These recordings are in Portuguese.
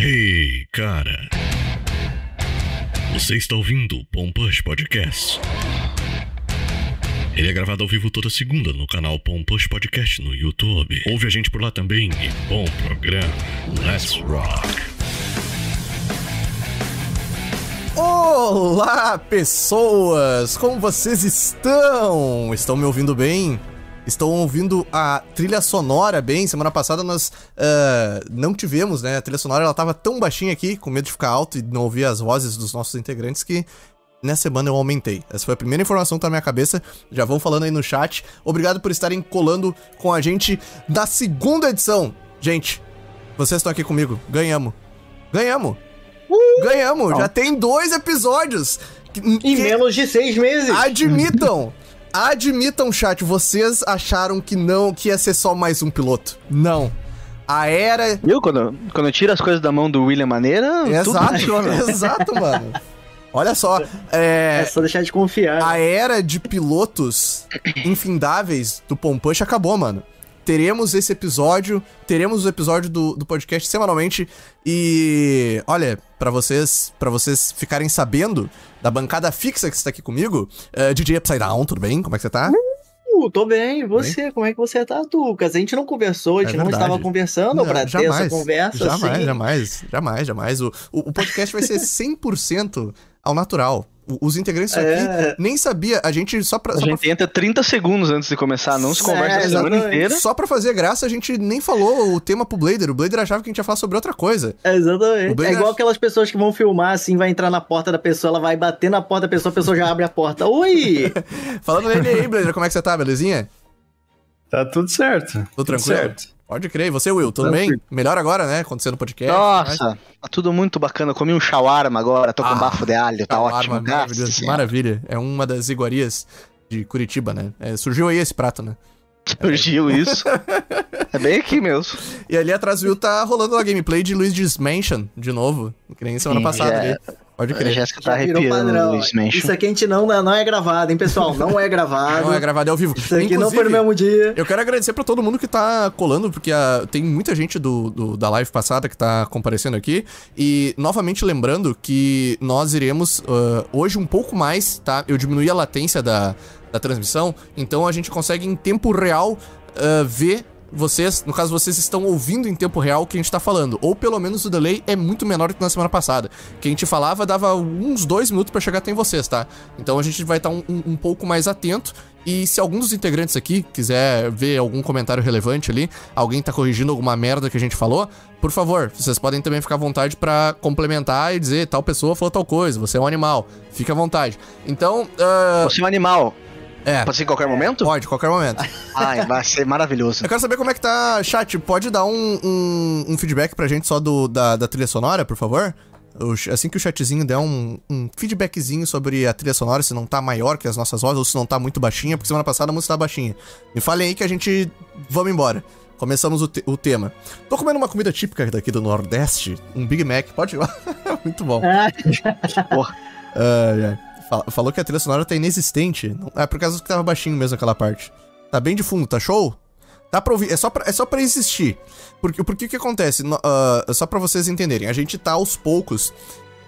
Hey, cara. Você está ouvindo o Pompush Podcast. Ele é gravado ao vivo toda segunda no canal Pompush Podcast no YouTube. Ouve a gente por lá também e bom programa. Let's rock. Olá, pessoas! Como vocês estão? Estão me ouvindo bem? Estão ouvindo a trilha sonora bem? Semana passada nós uh, não tivemos, né? A trilha sonora ela tava tão baixinha aqui, com medo de ficar alto e não ouvir as vozes dos nossos integrantes, que nessa semana eu aumentei. Essa foi a primeira informação que tá na minha cabeça. Já vão falando aí no chat. Obrigado por estarem colando com a gente da segunda edição. Gente, vocês estão aqui comigo. Ganhamos. Ganhamos. Uh! Ganhamos. Já tem dois episódios. Em menos de seis meses. Admitam. Admitam, chat, vocês acharam que não, que ia ser só mais um piloto. Não. A era. Viu? Quando, quando tira as coisas da mão do William Maneira, exato, tudo. Exato, mano. Olha só. É, é só deixar de confiar. A era de pilotos infindáveis do Pompush acabou, mano. Teremos esse episódio, teremos o episódio do, do podcast semanalmente. E olha, para vocês para vocês ficarem sabendo da bancada fixa que está aqui comigo, uh, DJ Upside Down, tudo bem? Como é que você tá? Uh, tô bem, e você? Bem? Como é que você tá, Lucas? A gente não conversou, a gente é não estava conversando jamais, ter essa conversa Jamais, assim. jamais, jamais, jamais. O, o, o podcast vai ser 100% ao natural. Os integrantes é... aqui nem sabia, a gente só pra. A gente pra... entra 30 segundos antes de começar, não se conversa é, a semana inteira. Só pra fazer graça, a gente nem falou o tema pro Blader. O Blader achava que a gente ia falar sobre outra coisa. É, exatamente. É igual ach... aquelas pessoas que vão filmar assim, vai entrar na porta da pessoa, ela vai bater na porta da pessoa, a pessoa já abre a porta. Oi! Falando nele aí, Blader, como é que você tá, belezinha? Tá tudo certo. Tudo, tudo tranquilo? Certo. Pode crer. E você, Will, tudo bem? Melhor agora, né? Acontecendo no podcast. Nossa, né? tá tudo muito bacana. Comi um shawarma agora, tô com ah, bafo de alho, tá ótimo. Maravilhoso, maravilha. É uma das iguarias de Curitiba, né? É, surgiu aí esse prato, né? Surgiu isso. é bem aqui mesmo. E ali atrás Will tá rolando a gameplay de Luigi's Mansion, de novo. Que nem semana Sim, passada já... ali. Pode crer. A Jéssica tá arrepiando Isso aqui a gente não, não é gravado, hein, pessoal? Não é gravado. não é gravado, é ao vivo. Isso aqui Inclusive, não foi no mesmo dia. Eu quero agradecer pra todo mundo que tá colando, porque a, tem muita gente do, do, da live passada que tá comparecendo aqui. E, novamente, lembrando que nós iremos uh, hoje um pouco mais, tá? Eu diminuí a latência da, da transmissão, então a gente consegue em tempo real uh, ver vocês, no caso, vocês estão ouvindo em tempo real o que a gente tá falando. Ou pelo menos o delay é muito menor que na semana passada. Que a gente falava dava uns dois minutos para chegar até em vocês, tá? Então a gente vai estar tá um, um, um, pouco mais atento. E se algum dos integrantes aqui quiser ver algum comentário relevante ali, alguém tá corrigindo alguma merda que a gente falou, por favor, vocês podem também ficar à vontade para complementar e dizer tal pessoa falou tal coisa, você é um animal. Fique à vontade. Então. Uh... Você é um animal. É. Pode ser em qualquer momento? Pode, qualquer momento. Ai, vai ser maravilhoso. Eu quero saber como é que tá, chat. Pode dar um, um, um feedback pra gente só do, da, da trilha sonora, por favor? assim que o chatzinho der um, um, feedbackzinho sobre a trilha sonora, se não tá maior que as nossas vozes ou se não tá muito baixinha, porque semana passada a música tá baixinha. Me falem aí que a gente. Vamos embora. Começamos o, te o tema. Tô comendo uma comida típica daqui do Nordeste, um Big Mac. Pode ir lá. muito bom. Porra. Uh, falou que a trilha sonora tá inexistente. É por causa que tava baixinho mesmo aquela parte. Tá bem de fundo, tá show? Dá pra ouvir, é só pra, é só pra existir. Porque, porque o que acontece? Uh, só pra vocês entenderem, a gente tá aos poucos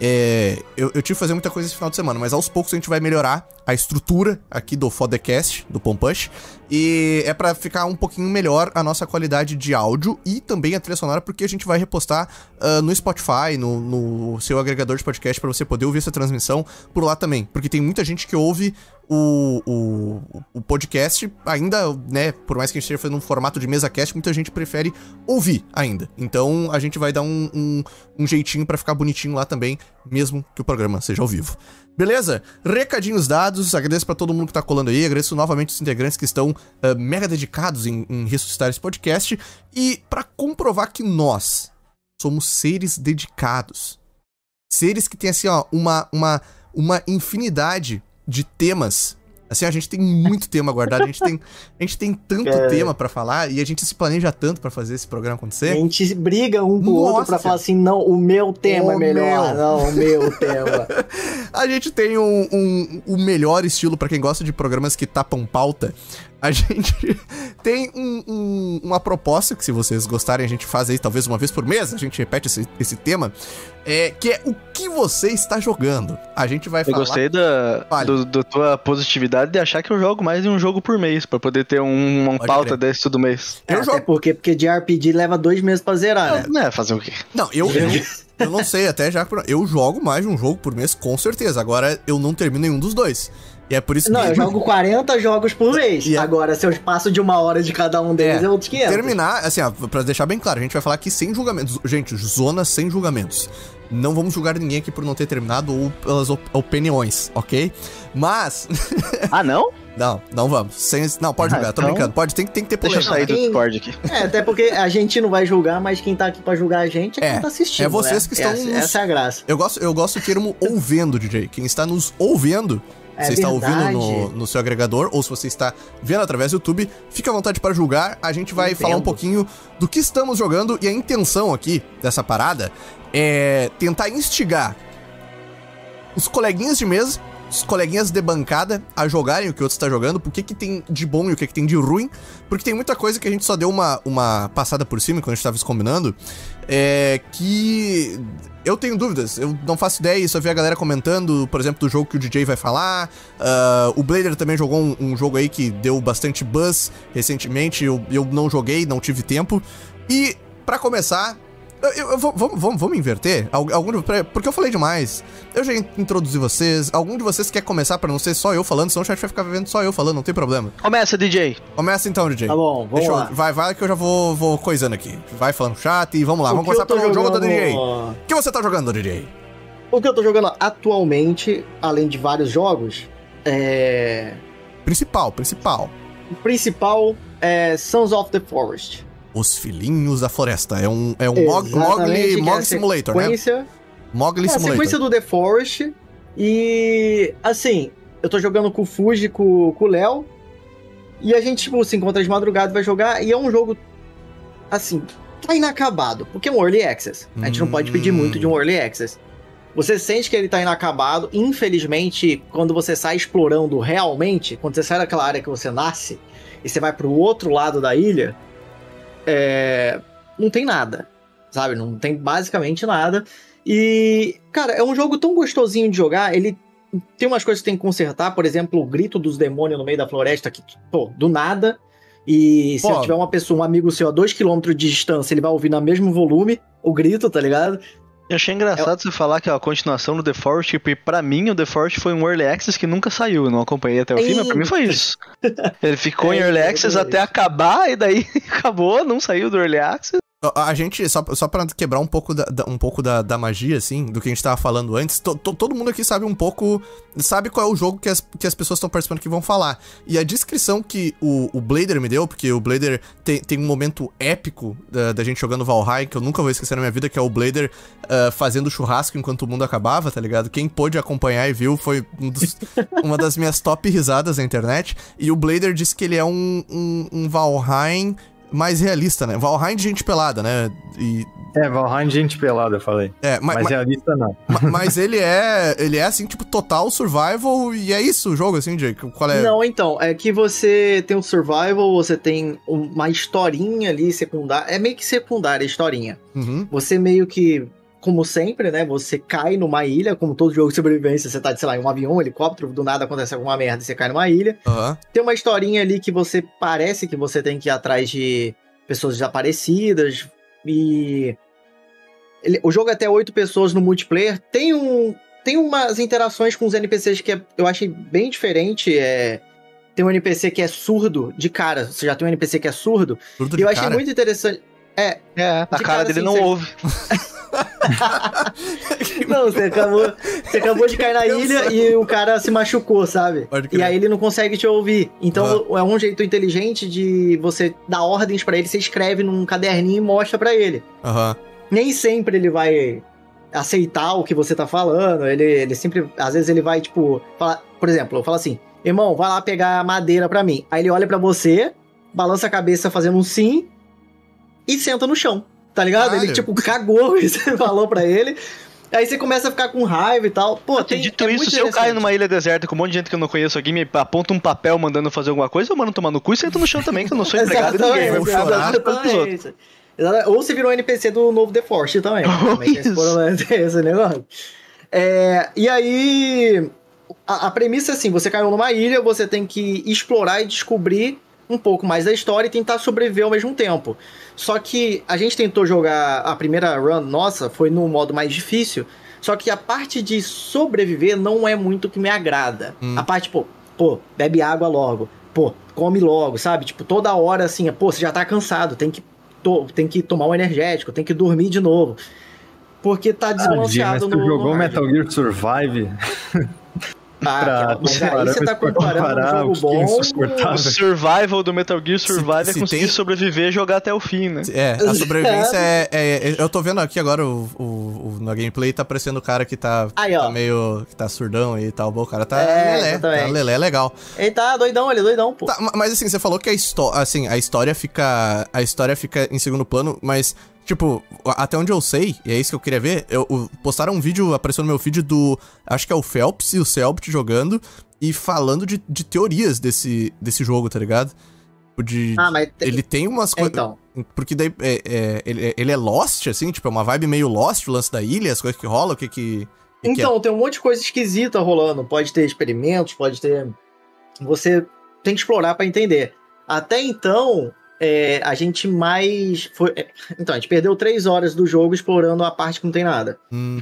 é, eu, eu, tive que fazer muita coisa esse final de semana, mas aos poucos a gente vai melhorar a estrutura aqui do Fodecast, do Pompush. E é para ficar um pouquinho melhor a nossa qualidade de áudio e também a trilha sonora, porque a gente vai repostar uh, no Spotify, no, no, seu agregador de podcast, para você poder ouvir essa transmissão por lá também. Porque tem muita gente que ouve o, o, o, podcast ainda, né, por mais que a gente esteja fazendo um formato de mesa cast, muita gente prefere ouvir ainda. Então a gente vai dar um, um, um jeitinho para ficar bonitinho lá também, mesmo que o programa seja ao vivo. Beleza? Recadinhos dados, agradeço para todo mundo que tá colando aí, agradeço novamente os integrantes que estão uh, mega dedicados em, em ressuscitar esse podcast e para comprovar que nós somos seres dedicados. Seres que têm assim, ó, uma, uma, uma infinidade de temas. Assim, a gente tem muito tema guardado, a gente tem, a gente tem tanto é. tema para falar e a gente se planeja tanto para fazer esse programa acontecer. A gente briga um com o outro pra falar assim, não, o meu tema é o é melhor, meu. não, o meu tema. a gente tem um, um, um melhor estilo para quem gosta de programas que tapam pauta. A gente tem um- um- uma proposta que, se vocês gostarem, a gente faz aí talvez uma vez por mês, a gente repete esse, esse tema, é, que é o que você está jogando. A gente vai Eu falar... gostei da do, do tua positividade de achar que eu jogo mais de um jogo por mês, pra poder ter um, uma Pode pauta crer. desse todo mês. Eu É, jogo- Até porque, porque de RPG leva dois meses pra zerar, né? Né, fazer o quê? Não, eu, eu, eu não sei, até já. Eu jogo mais de um jogo por mês, com certeza. Agora eu não termino nenhum dos dois. E é por isso Não, que. eu jogo 40 jogos por mês. E a- Agora, se eu passo de uma hora de cada um deles, É, é, outros 500. Terminar, assim, ó, pra deixar bem claro, a gente vai falar aqui sem julgamentos. Gente, zona sem julgamentos. Não vamos julgar ninguém aqui por não ter terminado ou pelas op- opiniões, ok? Mas. Ah, não? não, não vamos. Sem, não, pode Ah, julgar, tô então- brincando. Pode, tem, tem que ter Deixa eu polêmica. sair do Discord aqui. É, até porque a gente não vai julgar, mas quem tá aqui pra julgar a gente é, É, quem tá assistindo. é vocês né? que estão Essa, nos- essa é a graça. Eu gosto, eu gosto do termo ouvendo, DJ. Quem está nos ouvindo, É você está ouvindo no, no seu agregador, ou se você está vendo através do YouTube, fica à vontade para julgar. A gente vai Entendo. falar um pouquinho do que estamos jogando e a intenção aqui dessa parada é tentar instigar os coleguinhas de mesa, os coleguinhas de bancada a jogarem o que o outro está jogando, por que, que tem de bom e o que, que tem de ruim, porque tem muita coisa que a gente só deu uma, uma passada por cima quando a gente estava combinando, é que eu tenho dúvidas, eu não faço ideia, só vi a galera comentando, por exemplo, do jogo que o DJ vai falar, ah, o Blader também jogou um, um jogo aí que deu bastante buzz recentemente, eu, eu não joguei, não tive tempo, e pra começar... Eu, eu- eu vou- vamos, vamos, vamos inverter? Al- Algum, porque eu falei demais. Eu já introduzi vocês. Algum de vocês quer começar pra não ser só eu falando, senão o chat vai ficar vendo só eu falando, não tem problema. Começa, DJ. Começa então, DJ. Tá bom, vamos Deixa eu- lá. vai, vai que eu já vou, vou coisando aqui. Vai falando chat e vamos lá. O vamos que começar eu pelo jogo da jogando- DJ. O que você tá jogando, DJ? O que eu tô jogando atualmente, além de vários jogos, é. Principal, principal. O principal é Sons of the Forest. Os Filhinhos da Floresta. É um, é um Exatamente, Mogli, que é a Mogli Simulator, né? Mogli É a Simulator. sequência do The Forest. E, assim, eu tô jogando com o Fuji, com, com o Léo. E a gente, tipo, se encontra de madrugada e vai jogar. E é um jogo, assim, tá inacabado. Porque é um Early Access. A gente não pode pedir Hum. muito de um Early Access. Você sente que ele tá inacabado. Infelizmente, quando você sai explorando realmente, quando você sai daquela área que você nasce, e você vai pro outro lado da ilha, é, não tem nada. Sabe? Não tem basicamente nada. E, cara, é um jogo tão gostosinho de jogar. Ele tem umas coisas que tem que consertar, por exemplo, o grito dos demônios no meio da floresta, que, pô, do nada. E se Pô. tiver uma pessoa, um amigo seu a 2km de distância, ele vai ouvir no mesmo volume o grito, tá ligado? Eu achei engraçado você falar que a continuação do The Forest, porque pra mim o The Forest foi um Early Access que nunca saiu, eu não acompanhei até o fim, mas pra mim foi isso. Ele ficou em É, Early é Access até acabar, e daí acabou, não saiu do Early Access. A gente, só, só pra quebrar um pouco, da, da- um pouco da, da magia, assim, do que a gente tava falando antes, to- to- todo mundo aqui sabe um pouco, sabe qual é o jogo que as, que as pessoas estão participando que vão falar. E a descrição que o, o Blader me deu, porque o Blader tem, tem um momento épico da, da gente jogando Valheim, que eu nunca vou esquecer na minha vida, que é o Blader ah, fazendo churrasco enquanto o mundo acabava, tá ligado? Quem pôde acompanhar e viu foi um dos- uma das minhas top risadas na internet. E o Blader disse que ele é um, um, um Valheim mais realista, né? Valheim de gente pelada, né? E, É, Valheim de gente pelada, eu falei. é, ma- Mas ma- realista não. ma- mas ele é, ele é assim, tipo, total survival e é isso o jogo, assim, Jake. Qual é? Não, então, é que você tem um survival, você tem uma historinha ali secundária. É meio que secundária a historinha. Uhum. Você meio que, como sempre, né? Você cai numa ilha, como todo jogo de sobrevivência, você tá, sei lá, em um avião, um helicóptero, do nada acontece alguma merda e você cai numa ilha. Aham. Tem uma historinha ali que você parece que você tem que ir atrás de pessoas desaparecidas e. ele- o jogo é até oito pessoas no multiplayer. Tem um. Tem umas interações com os NPCs que é- eu achei bem diferente. É, tem um NPC que é surdo de cara. Você já tem um NPC que é surdo. Tudo E eu achei cara. muito interessante. É, É, a De cara cara, dele assim, não você- ouve. Não, você acabou, você acabou de cair na ilha e o cara se machucou, sabe? E aí ele não consegue te ouvir. Então é um jeito inteligente de você dar ordens pra ele, você escreve num caderninho e mostra pra ele. Aham. Nem sempre ele vai aceitar o que você tá falando, ele, ele sempre, às vezes ele vai tipo, falar, por exemplo, eu falo assim: "Irmão, vai lá pegar madeira pra mim". Aí ele olha pra você, balança a cabeça fazendo um sim e senta no chão. Tá ligado? Caralho. Ele tipo cagou que você falou pra ele. Aí você começa a ficar com raiva e tal. Pô, tem, Dito é isso, se eu caio numa ilha deserta com um monte de gente que eu não conheço aqui, me aponta um papel mandando fazer alguma coisa, eu mando tomar no cu e sento no chão também, que eu não sou empregado de ninguém. Vou chorar. Ou você virou NPC do novo The Force também. Também esse, isso. problema, tem esse negócio. É, e aí, a, a premissa é assim: você caiu numa ilha, você tem que explorar e descobrir um pouco mais da história e tentar sobreviver ao mesmo tempo. Só que a gente tentou jogar a primeira run nossa, foi no modo mais difícil. Só que a parte de sobreviver não é muito o que me agrada. Hum. A parte, pô, pô, bebe água logo. Pô, come logo, sabe? Tipo, toda hora assim, pô, você já tá cansado, tem que, to- tem que tomar um energético, tem que dormir de novo. Porque tá Ah, Di, mas desbalanceado tu no. jogou no. Metal Gear Survive? Ah, pra- mas aí você tá comparando um o jogo é bom. O survival do Metal Gear Survive Se- é se conseguir tem- sobreviver e jogar até o fim, né? É, a sobrevivência é, é- é- Eu tô vendo aqui agora o, o, o- na gameplay, tá aparecendo o cara que tá, Aí, tá meio. que tá surdão e tal. Bom, o cara tá É, lelé. Tá lelé legal. Ele tá doidão, ele é doidão, pô. Tá, ma- mas assim, você falou que a história. Assim, a história fica. A história fica em segundo plano, mas. Tipo, até onde eu sei, e é isso que eu queria ver, eu, o- postaram um vídeo, apareceu no meu feed do. Acho que é o Phelps e o Selbit jogando e falando de, de teorias desse, desse jogo, tá ligado? Tipo, De, Ah, mas tem- ele tem umas coisas. Então, Porque daí é, é, ele, ele é Lost, assim, tipo, é uma vibe meio Lost, o lance da ilha, as coisas que rolam, o que que. que que é? então tem um monte de coisa esquisita rolando. Pode ter experimentos, pode ter. Você tem que explorar pra entender. Até então, é, a gente mais. Foi... é, Então, a gente perdeu três horas do jogo explorando a parte que não tem nada. Hum,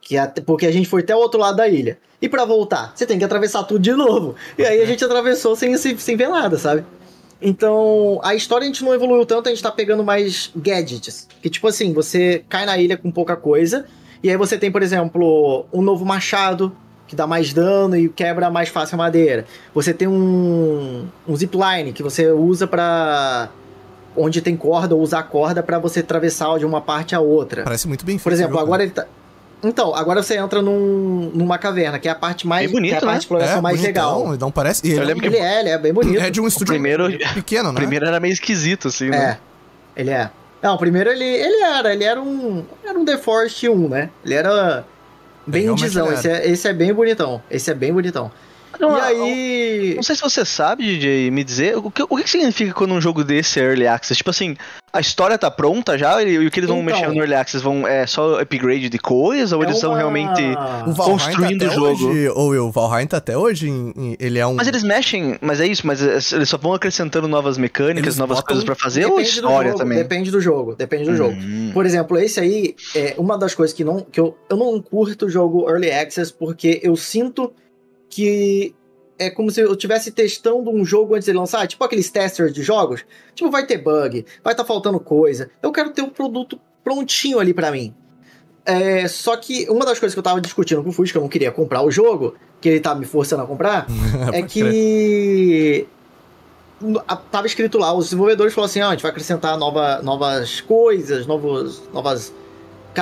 Que até- porque a gente foi até o outro lado da ilha. E pra voltar, você tem que atravessar tudo de novo. E aí a gente atravessou sem, sem, sem ver nada, sabe? Então, a história a gente não evoluiu tanto, a gente tá pegando mais gadgets. Que tipo assim, você cai na ilha com pouca coisa, e aí você tem, por exemplo, um novo machado, que dá mais dano e quebra mais fácil a madeira. Você tem um, um zipline, que você usa pra... Onde tem corda, ou usar corda pra você atravessar de uma parte a outra. parece muito bem feito. Por exemplo, agora ele tá. Então, agora você entra num, numa caverna, que é a parte mais. Bem bonito, que é a parte né? de exploração mais bonitão, legal. Não parece. E ele, Eu lembro Ele é, ele é bem bonito. é de um estúdio primeiro- pequeno, O né? primeiro era meio esquisito, assim, né? É, ele é. Não, o primeiro ele, ele era, ele era um. Era um The Forest 1, né? Ele era bem Realmente indizão. ele Esse é, esse é bem bonitão. Esse é bem bonitão. Não, e aí. Não sei se você sabe, DJ, me dizer, o que, o que significa quando um jogo desse é Early Access? Tipo assim, a história tá pronta já e, o que eles vão Então. mexer no Early Access vão, é só upgrade de coisa ou é eles estão uma- realmente... O Valheim construindo tá o jogo. Hoje, ou eu, o Valheim tá até hoje, em- em- ele é um... Mas eles mexem, mas é isso, mas é- eles só vão acrescentando novas mecânicas, Eles novas botam- coisas pra fazer ou Depende do história jogo, também? Depende do jogo, depende do jogo. Hum. Por exemplo, esse aí é uma das coisas que, não, que eu, eu não curto o jogo Early Access porque eu sinto que é como se eu estivesse testando um jogo antes de lançar, tipo aqueles testers de jogos. Tipo, vai ter bug, vai estar faltando coisa. Eu quero ter o produto prontinho ali pra mim. É, só que uma das coisas que eu tava discutindo com o Fusca, que eu não queria comprar o jogo, que ele tava me forçando a comprar, é que tava escrito lá, os desenvolvedores falaram assim, ah, a gente vai acrescentar nova, novas coisas, novos, novas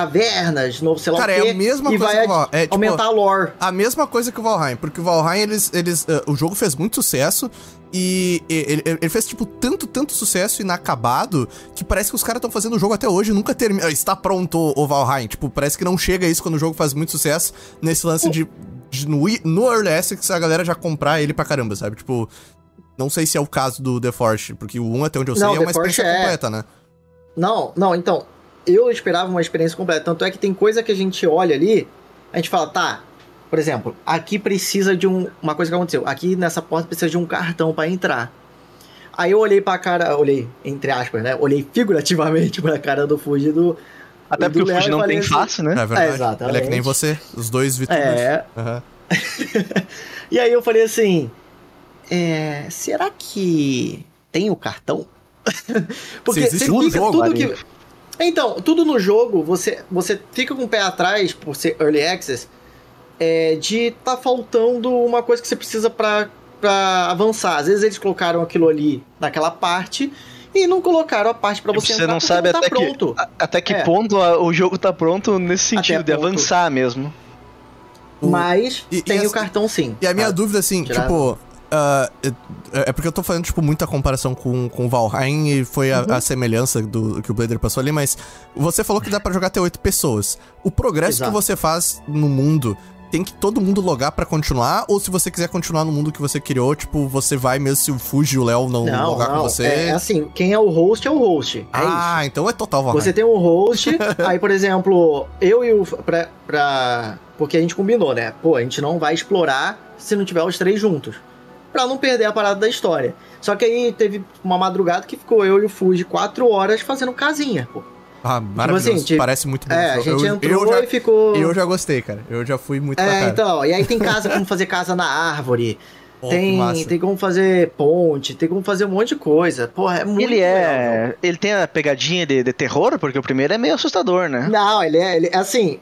cavernas, novo sei lá Cara, o é quê, a mesma e coisa vai que o Val- é, tipo, aumentar a lore. A mesma coisa que o Valheim, porque o Valheim, eles, eles, eh, o jogo fez muito sucesso e ele, ele fez, tipo, tanto, tanto sucesso inacabado que parece que os caras estão fazendo o jogo até hoje e nunca termina. Está pronto o Valheim. Tipo, parece que não chega isso quando o jogo faz muito sucesso nesse lance de, de no, no Early Access a galera já comprar ele pra caramba, sabe? Tipo, não sei se é o caso do The Force, porque o 1, até onde eu sei, Não, é The uma experiência Force é- completa, né? Não, não, então, eu esperava uma experiência completa. Tanto é que tem coisa que a gente olha ali, a gente fala, tá, por exemplo, aqui precisa de um. Uma coisa que aconteceu, aqui nessa porta precisa de um cartão pra entrar. Aí eu olhei pra cara, olhei, entre aspas, né? Olhei figurativamente pra cara do Fuji do. Até do porque o Fuji não tem assim, face, né? É verdade. exatamente. Ele é que nem você, os dois VTubers. É. Aham. E aí eu falei assim: é, será que tem o cartão? Se existe você um fica jogo tudo ali. que. Então, tudo no jogo, você, você fica com o pé atrás, por ser early access, é, de tá faltando uma coisa que você precisa pra, pra avançar. Às vezes eles colocaram aquilo ali naquela parte e não colocaram a parte pra E você você entrar não sabe tá até que, pronto. a- até que É. ponto a- o jogo tá pronto nesse sentido, de avançar mesmo. Mas e- e tem assim- o cartão sim. E a minha Ah, dúvida, assim, tirar- tipo, ah, é é porque eu tô fazendo, tipo, muita comparação com, com o Valheim e foi a, a semelhança do que o Blader passou ali, mas você falou que dá pra jogar até oito pessoas. O progresso Exato. que você faz no mundo tem que todo mundo logar pra continuar? Ou se você quiser continuar no mundo que você criou, tipo, você vai mesmo se o Fuji e o Léo não, Não, logar não. com você? É, é assim, quem é o host é o host. É isso. ah, então é total Valheim. Você tem um host, aí, por exemplo, eu e o. Pra, pra- Porque a gente combinou, né? Pô, a gente não vai explorar se não tiver os três juntos. Pra não perder a parada da história. Só que aí teve uma madrugada que ficou eu e o Fuji quatro horas fazendo casinha, pô. Ah, maravilhoso. assim, tipo, Parece muito bom. É, a gente eu, entrou eu já, e ficou. eu já gostei, cara. Eu já fui muito É, cara. então, e aí tem casa como fazer casa na árvore. Que tem, tem como fazer ponte, tem como fazer um monte de coisa. Porra, é muito Ele legal, é. Ele tem a pegadinha de, de terror, porque o primeiro é meio assustador, né? Não, ele é, ele é assim.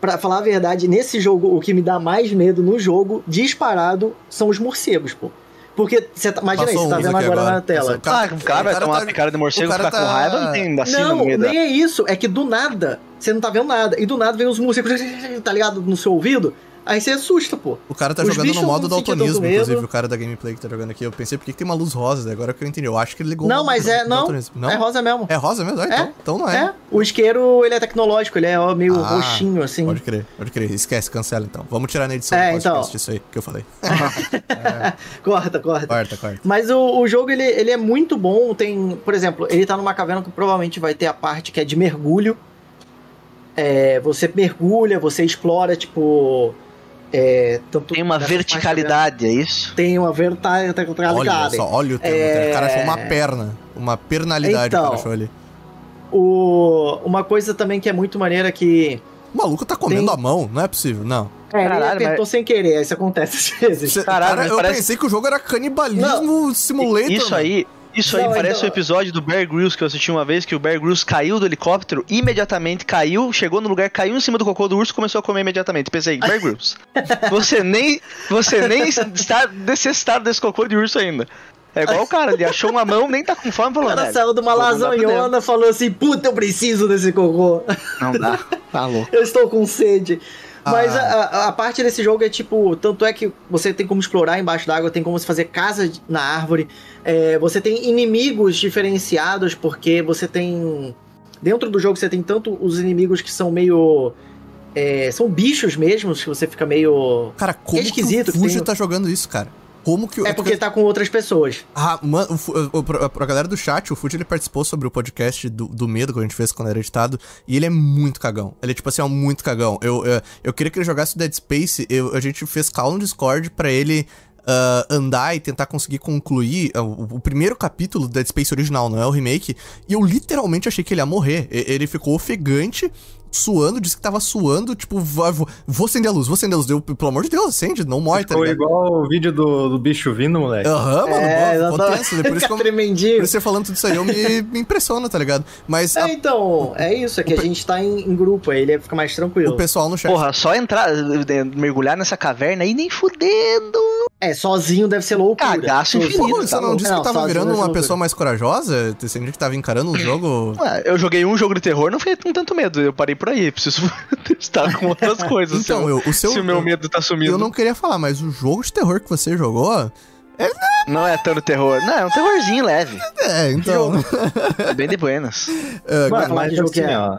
Pra falar a verdade, nesse jogo, o que me dá mais medo no jogo, disparado, são os morcegos, pô. Porque, você tá, imagina aí, Passou você tá vendo agora, agora. na tela. Passou. Ah, o cara vai o cara tomar tá- uma picada de morcego, cara ficar com tá- raiva, não tem vacina Não, da... nem é isso. É que do nada, você não tá vendo nada. E do nada vem os morcegos, tá ligado, no seu ouvido. Aí você assusta, pô. O cara tá Os jogando no modo sentia daltonismo, inclusive, o cara da gameplay que tá jogando aqui. Eu pensei, por que, que tem uma luz rosa? Agora que eu entendi. Eu acho que ele ligou Não, mas é. do Não. Não? é rosa mesmo. É rosa mesmo? Ah, então, É. então não é. É, o isqueiro, ele é tecnológico, ele é ó, meio Ah, roxinho, assim. Pode crer, pode crer. Esquece, cancela então. Vamos tirar na edição É, do podcast então. isso aí que eu falei. Corta, corta. Quarta, quarta. Mas o, o jogo, ele, ele é muito bom. Tem, por exemplo, ele tá numa caverna que provavelmente vai ter a parte que é de mergulho. É, você mergulha, você explora, tipo. É, tanto Tem uma verticalidade, é isso? Tem uma verta- Olha verticalidade. só, olha o termo. É. O cara achou uma perna. Uma pernalidade o Então. cara achou ali. O, uma coisa também que é muito maneira que. O maluco tá comendo Tem- a mão, não é possível, não. É, ele Caralho, apertou sem querer, isso acontece às vezes. Caralho, cara, mas eu parece- pensei que o jogo era canibalismo simulator. Isso mano. aí, isso aí Não, parece então- o episódio do Bear Grylls que eu assisti uma vez, que o Bear Grylls caiu do helicóptero, imediatamente caiu, chegou no lugar, caiu em cima do cocô do urso e começou a comer imediatamente. Pensei, Bear Grylls, você nem, você nem está necessitado desse cocô de urso ainda. É igual o cara, ele achou uma mão, nem tá com fome, O falou, cara velho, saiu de uma lasanhona falou assim: Puta, eu preciso desse cocô. Não dá, tá louco. Eu estou com sede. Mas Ah. a, a- parte desse jogo é tipo, tanto é que você tem como explorar embaixo d'água, tem como fazer casa na árvore, é, você tem inimigos diferenciados, porque você tem. Dentro do jogo você tem tanto os inimigos que são meio. é, são bichos mesmo, que você fica meio. Cara, como esquisito que o Fuji tem- tá jogando isso, cara? Como que o. É porque tá com outras pessoas. Ah, mano, o Fu- o- pra, pra galera do chat, o Fuji ele participou sobre o podcast do, do medo que a gente fez quando era editado, e ele é muito cagão. Ele é tipo assim, é muito cagão. Eu, eu, eu queria que ele jogasse o Dead Space, eu- a gente fez call no Discord pra ele ah, andar e tentar conseguir concluir ah, o, o primeiro capítulo do Dead Space original, não é o remake, e eu literalmente achei que ele ia morrer. E- Ele ficou ofegante. Suando, disse que tava suando, tipo, vou, vou, acender a luz, vou acender a luz. Deu, pelo amor de Deus, acende, não morre, tá Ficou ligado? igual o vídeo do, do bicho vindo, moleque. Aham, mano, é, boa, ficou exatamente. tenso, Por isso que eu, tremendinho. por você falando tudo isso aí, eu me, me impressiono, tá ligado? Mas a- É, então, é isso, é que a gente tá em, em grupo, aí ele fica mais tranquilo. o pessoal no chat. Porra, só entrar, mergulhar nessa caverna aí nem fudendo. É, sozinho deve ser loucura. Cagaço infinito, Pô, você tá não louco. disse que tava sozinho virando uma loucura. pessoa mais corajosa? Você que tava encarando um jogo. Ué, eu joguei um jogo de terror, não foi com tanto medo. Eu parei por aí. Preciso testar com outras coisas. Então, se, eu- o seu- se o meu eu- medo tá sumindo. Eu não queria falar, mas o jogo de terror que você jogou. Não é tanto terror. Não, é um terrorzinho leve. É, então. Bem de buenas. É, Vai Mas, falar mas que jogo que assim, é? ó.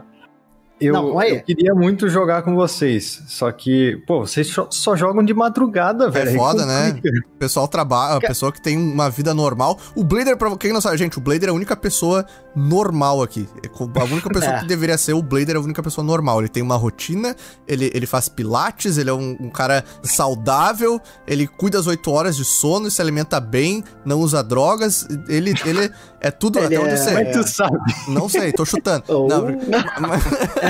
Eu, Não, eu queria muito jogar com vocês. Só que, pô, vocês só, só jogam de madrugada, velho. É foda, né? O pessoal trabalha, a pessoa que tem uma vida normal. O Blader, pra quem não sabe, gente, o Blader é a única pessoa normal aqui. É A única pessoa É. que deveria ser o Blader é a única pessoa normal. Ele tem uma rotina, ele, ele faz pilates, ele é um, um cara saudável, ele cuida às 8 horas de sono, se alimenta bem, não usa drogas. Ele, ele é tudo, Ele até onde é- eu sei. Mas tu sabe. Não sei, tô chutando. Oh. Não, mas-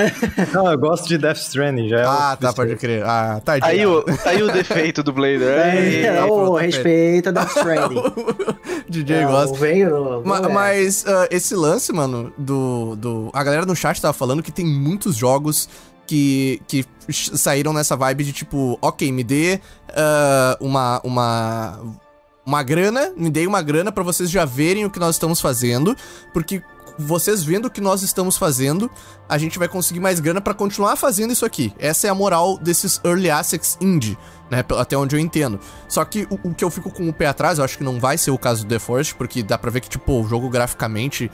Não, eu gosto de Death Stranding, já é ah, o tá, pode crer. Ah, tadinho. Aí o, tá aí o defeito do Blader. É, Aí, é, ô, perfeito. respeita Death Stranding. DJ Não, gosta. vem, não, Ma- é. mas ah, esse lance, mano, do, do. A galera no chat tava falando que tem muitos jogos que, que saíram nessa vibe de tipo, ok, me dê ah, uma. uma. Uma grana, me dê uma grana pra vocês já verem o que nós estamos fazendo, porque vocês vendo o que nós estamos fazendo, a gente vai conseguir mais grana pra continuar fazendo isso aqui. Essa é a moral desses early assets indie, né? Até onde eu entendo. Só que o, o que eu fico com o pé atrás, eu acho que não vai ser o caso do The Forest, porque dá pra ver que, tipo, o jogo graficamente.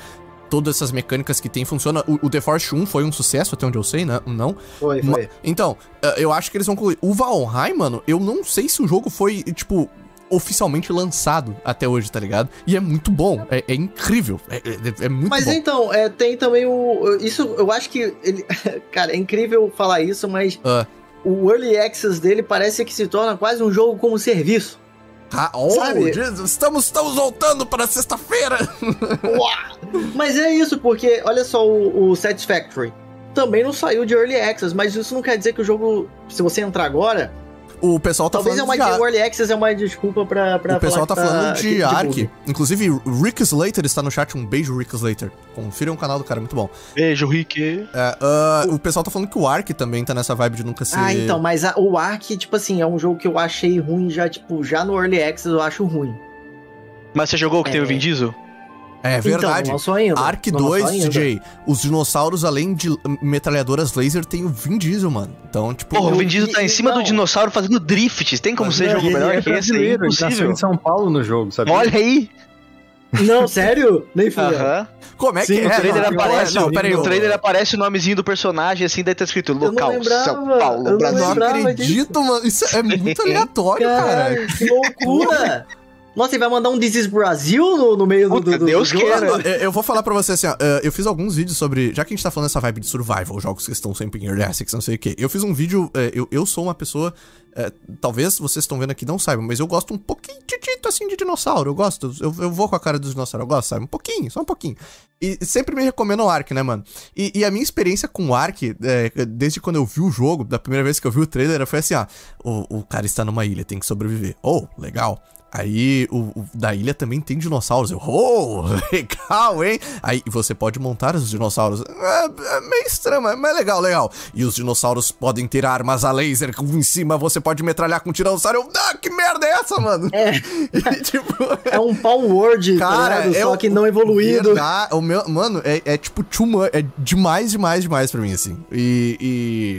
Todas essas mecânicas que tem funciona. O, o The Forest 1 foi um sucesso, até onde eu sei, né? Não. Foi, foi. Então, eh, eu acho que eles vão concluir. O Valheim, mano, eu não sei se o jogo foi, tipo, oficialmente lançado até hoje, tá ligado? E é muito bom. É, é incrível. É, é- é muito Mas bom. então, é, tem também o. Isso, eu acho que. Ele, cara, é incrível falar isso, mas Ah. o Early Access dele parece que se torna quase um jogo como serviço. Ah, oh, Sabe? Jesus, estamos, estamos voltando para sexta-feira! Mas é isso, porque olha só o, o Satisfactory. Também não saiu de Early Access, mas isso não quer dizer que o jogo, se você entrar agora, O pessoal tá talvez é falando uma de o Early Access é uma desculpa pra, pra O pessoal tá falar que falando de Ark. bug. Inclusive, Rick Slater está no chat. Um beijo, Rick Slater. Confiram o canal do cara, muito bom. Beijo, Rick. É, ah, o pessoal tá falando que o Ark também tá nessa vibe de nunca ser. Ah, então, mas a- o Ark, tipo assim, é um jogo que eu achei ruim já, tipo, já no Early Access eu acho ruim. Mas você jogou o que É. teve o Vin Diesel? É Então, verdade. não lançou ainda. Ark Não lançou 2, ainda. DJ, os dinossauros, além de metralhadoras laser, tem o Vin Diesel, mano. Então, tipo. Porra, o eu Vin Diesel tá em cima não. do dinossauro fazendo drift. Tem como ser Não, jogo melhor é que esse? É ele impossível. em São Paulo no jogo, sabe? Olha aí. Não, sério? Nem fui. Aham. como é que Sim, é? no trailer Não, aparece, não, peraí, no eu- trailer aparece o nomezinho do personagem, assim, daí tá escrito não local, lembrava, São eu Paulo, não Brasil. Não lembrava acredito, mano. Isso é muito aleatório, cara. Caralho, que loucura! Nossa, ele vai mandar um This is Brasil no, no meio do, Puta, do, do Deus jogo? queira. Eu eu vou falar pra você assim, ó, eh, eu fiz alguns vídeos sobre. Já que a gente tá falando dessa vibe de survival, jogos que estão sempre em early access, não sei o quê. Eu fiz um vídeo. eh, eu, eu sou uma pessoa. eh, talvez vocês estão vendo aqui não saibam, mas eu gosto um pouquinho assim de dinossauro. Eu gosto. Eu, eu vou com a cara do dinossauro, eu gosto, sabe? Um pouquinho, só um pouquinho. E sempre me recomendo o Ark, né, mano? E, e a minha experiência com o Ark, eh, desde quando eu vi o jogo, da primeira vez que eu vi o trailer, foi assim: ó, o, o cara está numa ilha, tem que sobreviver. Oh, legal. Aí, o, o da ilha também tem dinossauros. Eu, oh, legal, hein? Aí você pode montar os dinossauros. É, é meio estranho, mas legal, legal. E os dinossauros podem ter armas a laser em cima, você pode metralhar com um tiranossauro. Eu, ah, que merda é essa, mano? É, E, tipo, é um Palm Word, tá Cara, ligado? é só que não evoluído. Verdade, o meu, mano, é, é tipo too much, é demais, demais, demais pra mim, assim. E,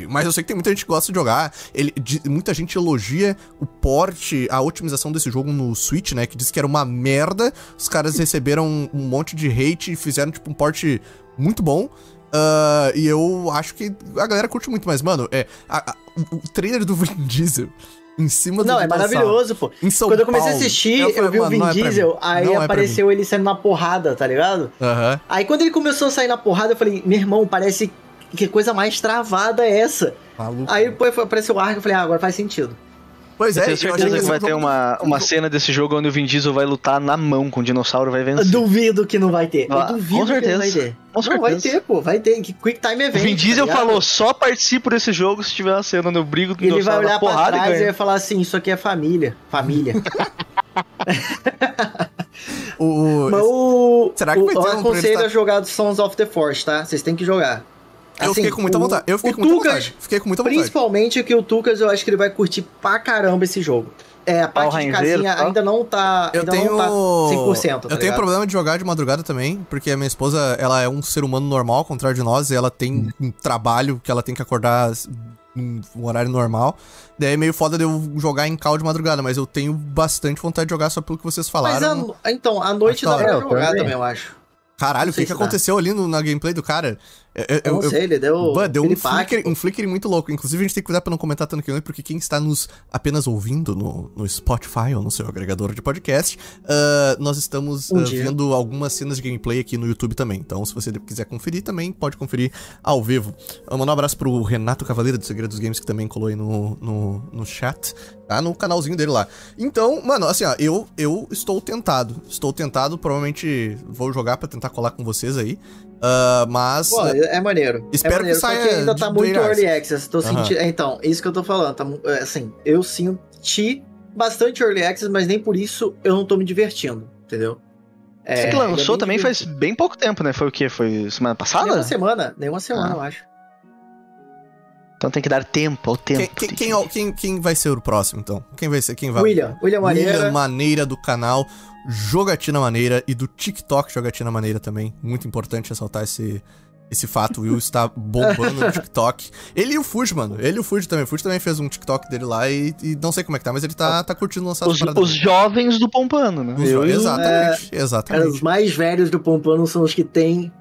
e- mas eu sei que tem muita gente que gosta de jogar. Ele, de- muita gente elogia o porte, a otimização desse jogo no Switch, né? Que diz que era uma merda. Os caras receberam um, um monte de hate e fizeram, tipo, um porte muito bom. Ah, e eu acho que a galera curte muito, mas, mano, é. a- a- o, trailer do Vin Diesel em cima do Não, é maravilhoso, pô. Em São Quando eu comecei a Paulo. assistir, eu, falei, vi o Vin é. Diesel, aí Não é apareceu ele saindo na porrada, tá ligado? Aham. Aí quando ele começou a sair na porrada, eu falei, meu irmão, parece que coisa mais travada é essa. Maluco. Aí depois apareceu o arco, eu falei, ah, agora faz sentido. Pois Eu é, tenho eu certeza que esse vai ter uma, uma um- cena desse jogo onde o Vin Diesel vai lutar na mão com o dinossauro e vai Eu vencer. duvido que não vai ter. Eu Ah, duvido com que não vai certeza. ter. Com Não, vai certeza. ter, pô, vai ter. Que Quick Time O Event. Vin Diesel tá falou, só participo desse jogo se tiver uma cena eu brigo com o Ele vai olhar pra porrada e trás e vai falar assim: Isso aqui é família. Família. O, o- Mas o. Será que o, vai ter eu um pra aconselho tá- a jogar do Sons of the Force, tá? Vocês têm que jogar. Eu Assim, fiquei com muita o- vontade. Eu fiquei com muita Tucas, vontade. Fiquei com muita vontade. Principalmente que o Tucas eu acho que ele vai curtir pra caramba esse jogo. É, a parte de casinha tá? ainda não tá. Eu ainda tenho. não tá 100%. Tá eu tenho problema de jogar de madrugada também, porque a minha esposa, ela é um ser humano normal, ao contrário de nós, e ela tem um trabalho que ela tem que acordar em um horário normal. Daí é meio foda de eu jogar em call de madrugada, mas eu tenho bastante vontade de jogar só pelo que vocês Mas falaram. a, então, à noite dá da pra jogar Eu também. eu acho. Caralho, o que, que aconteceu ali no- na gameplay do cara? Eu, eu- Eu não sei, ele deu. Mano, deu um flicker, um flicker muito louco. Inclusive, a gente tem que cuidar pra não comentar tanto que não, porque quem está nos apenas ouvindo no, no Spotify ou no seu agregador de podcast, ah, nós estamos Um dia. vendo algumas cenas de gameplay aqui no YouTube também. Então, se você quiser conferir também, pode conferir ao vivo. Eu mando um abraço pro Renato Cavaleiro do Segredo dos Games, que também colou aí no, no, no chat, tá? No canalzinho dele lá. Então, mano, assim, ó, eu, eu estou tentado. Estou tentado, provavelmente vou jogar pra tentar colar com vocês aí. Ah, mas. Pô, é maneiro. Espero é maneiro, que saia Só que ainda tá muito Early access. Tô Aham. sentindo. é, Então, isso que eu tô falando. Tá, é, assim, eu senti bastante early access, mas nem por isso eu não tô me divertindo, entendeu? É, Você que é lançou bem também faz divertido. bem pouco tempo, né? Foi o quê? Foi semana passada? Nem uma semana, nem uma semana, Ah. eu acho. Então tem que dar tempo ao tempo. Quem, quem, quem, quem, quem vai ser o próximo, então? Quem vai ser? Quem vai? William, William Maneira. William Maneira do canal Jogatina Maneira e do TikTok Jogatina Maneira também. Muito importante ressaltar esse, esse fato. O Will está bombando no TikTok. Ele e o Fuji, mano. Ele e o Fuji também. O Fuji também fez um TikTok dele lá e, e não sei como é que tá, mas ele tá, tá curtindo lançar Os, os jovens do Pompano, né? Os Eu jo- e o- Exatamente, Cara, exatamente. os mais velhos do Pompano são os que têm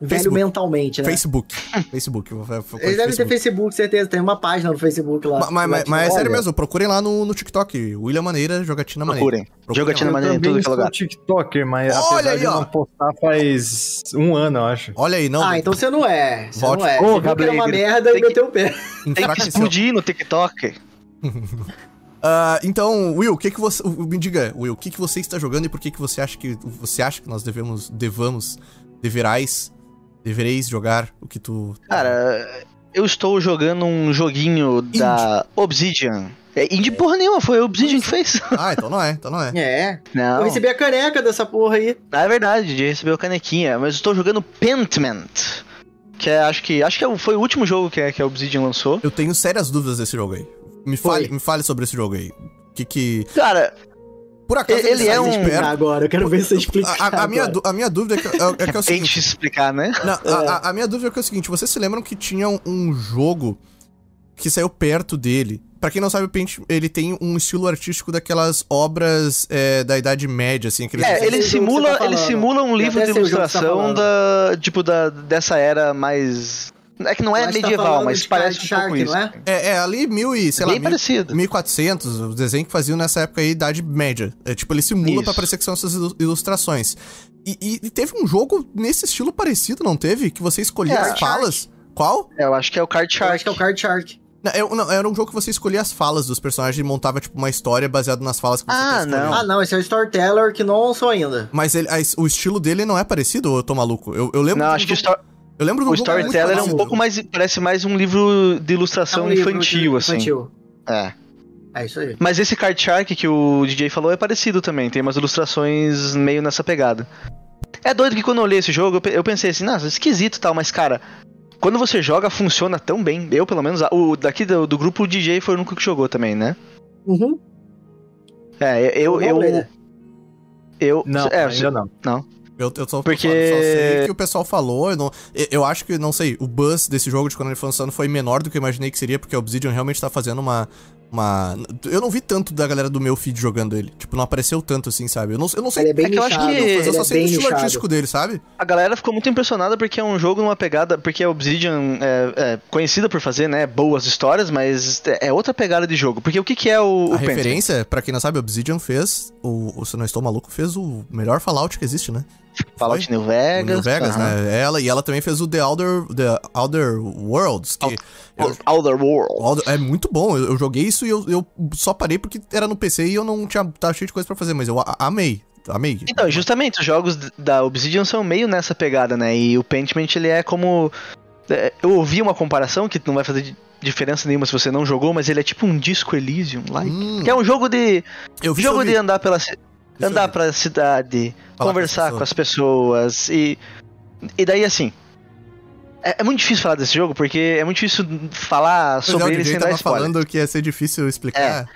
velho Facebook. mentalmente, né? Facebook. Facebook. Eles devem ter Facebook. Certeza. Tem uma página no Facebook lá. Ma- Mas, mas, mas é sério mesmo, procurem lá no, no TikTok. William Maneira, Jogatina Maneira. Procurem. Procurem Jogatina. Maneira em tudo que é lugar. TikToker, mas Olha apesar aí, de ó. não postar faz um ano, eu acho. Olha aí, não. Ah, então você não é. Você Volte. não é. Ô, Você viu que Gabriel, uma tem merda e que- meteu o pé. Tem que explodir no TikTok. Ah, então, Will, o que que você. Me diga, Will, o que que você está jogando e por que que você acha que. Você acha que nós devemos. Devamos. Deverais. Devereis jogar o que tu. Cara, eu estou jogando um joguinho da Obsidian. É indie porra nenhuma, foi a Obsidian que fez. Ah, então não é, então não é. É. Eu Não, recebi a caneca dessa porra aí. é verdade, de receber o canequinha, mas eu estou jogando Pentiment. Que é, acho que, acho que é foi o último jogo que, a- que a Obsidian lançou. Eu tenho sérias dúvidas desse jogo aí. Me Foi. fale, me fale sobre esse jogo aí. O que que. Cara, Por acaso Ele é saiu um- agora, eu quero ver você explicar. A, a- a minha, a minha dúvida é que, é, é que é o é seguinte. difícil explicar, né? Não, a, a- a minha dúvida é, que é o seguinte: vocês se lembram que tinha um, um jogo que saiu perto dele? Pra quem não sabe, o Paint, ele tem um estilo artístico daquelas obras é, da Idade Média, assim. Aqueles É, ele que você simula, tá ele simula um livro até de tá ilustração falando. da, tipo, da, dessa era mais... É que não é Eu que tá medieval, falando mas parece um Card pouco Shark, isso. não é? É, é ali mil e, sei lá, Bem mil, parecido. 1400, o desenho que faziam nessa época aí, Idade Média. É, tipo, ele simula Isso. pra parecer que são essas ilu- ilustrações. E, e- e teve um jogo nesse estilo parecido, não teve? Que você escolhia É, as falas. Qual? É, eu acho que é o Card Eu Shark. acho que é o Card Shark. Não, não, era um jogo que você escolhia as falas dos personagens e montava, tipo, uma história baseada nas falas que você Ah, tá não. Ah, não, esse é o Storyteller que não lançou ainda. Mas ele- a- o estilo dele não é parecido, ou eu tô maluco? Eu, eu lembro Não, um acho que o, jogo- Stor- eu lembro um o Storyteller é um pouco mais... Parece mais um livro de ilustração É um livro infantil, de- assim. Infantil. É. É isso aí. Mas esse Card Shark que o DJ falou é parecido também, tem umas ilustrações meio nessa pegada. É doido que quando eu olhei esse jogo, eu pe- eu pensei assim, nossa, esquisito e tal, mas cara, quando você joga, funciona tão bem. Eu, pelo menos, o daqui do, do grupo, o DJ foi o único que jogou também, né? Uhum. É, eu. Jogou, Eu. Leda? eu Não, é, ainda não. Eu, eu só, Porque- só sei que o pessoal falou. Eu, não- eu- eu acho que, não sei, o buzz desse jogo de quando ele foi lançando foi menor do que eu imaginei que seria, porque a Obsidian realmente tá fazendo uma. uma eu não vi tanto da galera do meu feed jogando ele. Tipo, não apareceu tanto assim, sabe? Eu não, eu não sei. Ele é bem É que eu acho que- mas eu só é sei do estilo nichado. artístico dele, sabe? A galera ficou muito impressionada porque é um jogo numa pegada. Porque a Obsidian é, é conhecida por fazer, né, boas histórias, mas é outra pegada de jogo. Porque o que, que é o, o a Pentiment? referência, pra quem não sabe, a Obsidian fez. O, o Se eu não estou maluco, fez o melhor Fallout que existe, né? Fallout? New Vegas. New Vegas, né? Ela, e ela também fez o The Outer, The Outer Worlds, que eu- Outer World. Outer- é muito bom. Eu, eu joguei isso e eu, eu só parei porque era no PC e eu não tinha tava cheio de coisa pra fazer, mas eu a- amei. Amei. Então, justamente, os jogos da Obsidian são meio nessa pegada, né? E o Pentiment, ele é como... é, Eu ouvi uma comparação que não vai fazer di- diferença nenhuma se você não jogou, mas ele é tipo um Disco Elysium, like. Hum, Que é um jogo de... eu vi jogo de andar pela... andar pra cidade, Falar conversar com as as pessoas e... E daí, assim... É, é muito difícil falar desse jogo, porque é muito difícil falar Pois é, sobre o ele sem dar tava spoiler. falando que ia ser difícil explicar.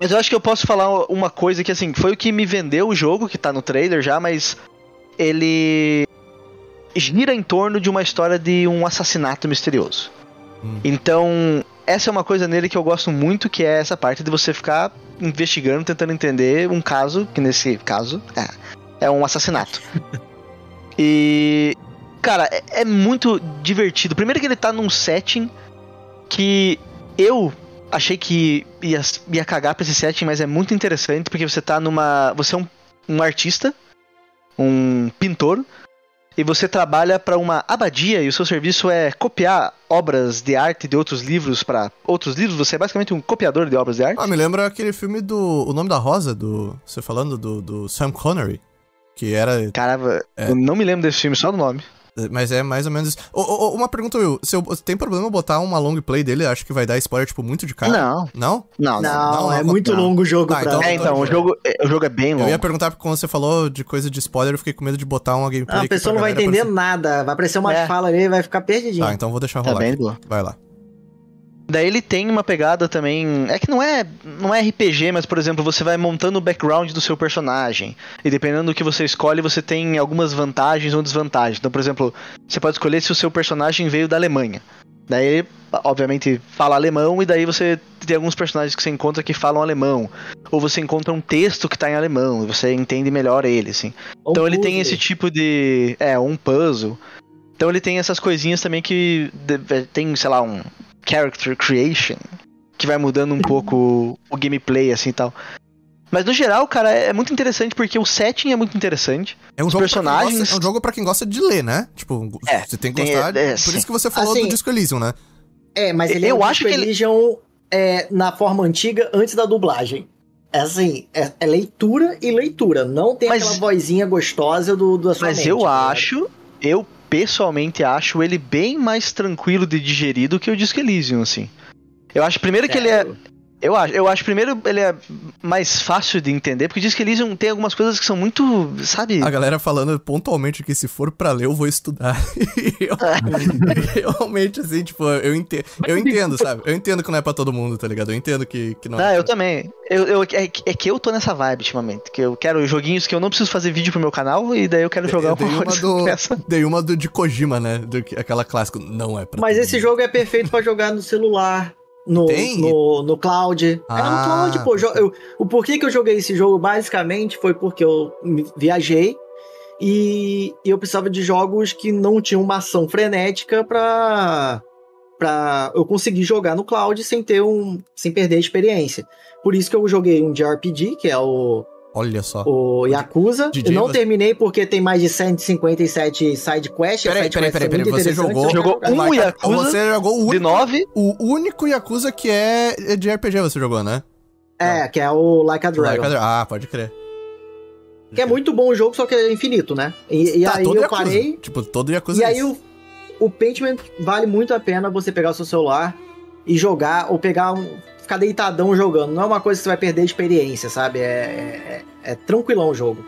Mas eu acho que eu posso falar uma coisa que, assim, foi o que me vendeu o jogo, que tá no trailer já, mas ele gira em torno de uma história de um assassinato misterioso. Hum. Então, essa é uma coisa nele que eu gosto muito, que é essa parte de você ficar investigando, tentando entender um caso, que nesse caso é, é um assassinato. e. Cara, é, é muito divertido. Primeiro que ele tá num setting que eu achei que ia, ia cagar pra esse setting, mas é muito interessante porque você tá numa. Você é um, um artista, um pintor, e você trabalha pra uma abadia e o seu serviço é copiar obras de arte de outros livros pra outros livros. Você é basicamente um copiador de obras de arte. Ah, me lembra aquele filme do. O nome da Rosa, do. Você falando do, do Sam Connery. Que era. Caramba, É. eu não me lembro desse filme, só do nome. Mas é mais ou menos isso. Ô, ô, ô, uma pergunta, Will. Se eu, tem problema eu botar uma long play dele? Acho que vai dar spoiler, tipo, muito de cara. Não, Não? não, não. Não, não, é não, muito não. longo o jogo Tá, pra... então- É, então, o jogo, é- o jogo é bem Eu longo. ia perguntar, porque quando você falou de coisa de spoiler, eu fiquei com medo de botar uma gameplay. Ah, a pessoa não vai entender pra- nada. Vai aparecer uma É. fala ali e vai ficar perdidinho. Tá, então vou deixar Tá rolar. bem aqui. boa. Vai lá. Daí ele tem uma pegada também. É que não é, não é RPG, mas, por exemplo, você vai montando o background do seu personagem. E dependendo do que você escolhe, você tem algumas vantagens ou desvantagens. Então, por exemplo, você pode escolher se o seu personagem veio da Alemanha. Daí, obviamente, fala alemão, e daí você tem alguns personagens que você encontra que falam alemão. Ou você encontra um texto que tá em alemão, e você entende melhor ele, assim. Ou Então ele tem esse tipo de. É, um puzzle. Então ele tem essas coisinhas também que de- tem, sei lá, um character creation, que vai mudando um pouco o gameplay, assim e tal. Mas no geral, cara, é é muito interessante porque o setting é muito interessante. É um, Os jogo personagens- gosta, é um jogo pra quem gosta de ler, né? Tipo, É, você tem que tem- gostar. é, por sim. isso que você falou Assim, do Disco Elysium, né? É, mas ele Eu é um acho que ele- Elysium, é, na forma antiga, antes da dublagem. É assim, é, é leitura e leitura. Não tem Mas- aquela vozinha gostosa do, da sua Mas mente, eu tá ligado? acho, eu pessoalmente acho ele bem mais tranquilo de digerir do que o Disco Elysium, assim. Eu acho primeiro que ele é. Eu acho, eu acho primeiro ele é mais fácil de entender, porque o Disco Elysium tem algumas coisas que são muito, sabe? A galera falando pontualmente que se for pra ler, eu vou estudar. Eu- realmente, assim, tipo, eu entendo, eu entendo, sabe? Eu entendo que não é pra todo mundo, tá ligado? Eu entendo que, que não Ah, é. eu também. Eu, eu- é, que- é que eu tô nessa vibe ultimamente. Que eu quero joguinhos que eu não preciso fazer vídeo pro meu canal e daí eu quero jogar eu dei uma coisa do, dessa. dei uma do de Kojima, né? Do, que- aquela clássica. Não é pra Mas todo esse mundo. jogo é perfeito pra jogar no celular. No, no, no cloud. é Ah. no cloud, pô. Eu- o porquê que eu joguei esse jogo, basicamente, foi porque eu viajei e, e eu precisava de jogos que não tinham uma ação frenética pra, pra eu conseguir jogar no cloud sem ter um. sem perder a experiência. Por isso que eu joguei um de RPG, que é o, Olha só. o Yakuza. DJ, eu não você- terminei porque tem mais de 157 side quests. Peraí, side peraí, quests peraí, peraí, você jogou- quero Jogou um Mas, Yakuza Você jogou o de único, 9. o único Yakuza que é de RPG, você jogou, né? É, que é o Like a Dragon. Like a- Ah, pode crer. Que é muito bom o jogo, só que é infinito, né? E, e Tá, aí todo eu Yakuza. parei. Tipo, todo Yakuza E é aí isso. o, o Paintman vale muito a pena você pegar o seu celular e jogar, ou pegar um. Ficar deitadão jogando. Não é uma coisa que você vai perder a experiência, sabe? É, é, é tranquilão o jogo.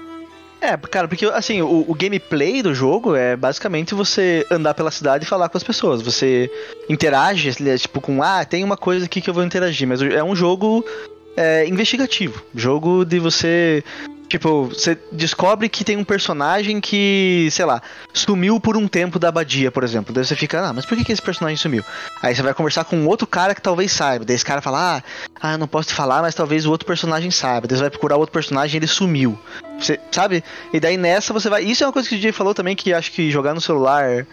É, cara, porque assim, o, o gameplay do jogo é basicamente você andar pela cidade e falar com as pessoas. Você interage, é, tipo, com, ah, tem uma coisa aqui que eu vou interagir, mas é um jogo é, investigativo. Jogo de você. Tipo, você descobre que tem um personagem que, sei lá, sumiu por um tempo da abadia, por exemplo. Daí você fica, ah, mas por que, que esse personagem sumiu? Aí você vai conversar com outro cara que talvez saiba. Daí esse cara fala, ah, ah, não posso te falar, mas talvez o outro personagem saiba. Daí você vai procurar outro personagem e ele sumiu. Você, sabe? E daí nessa você vai. Isso é uma coisa que o DJ falou também, que acho que jogar no celular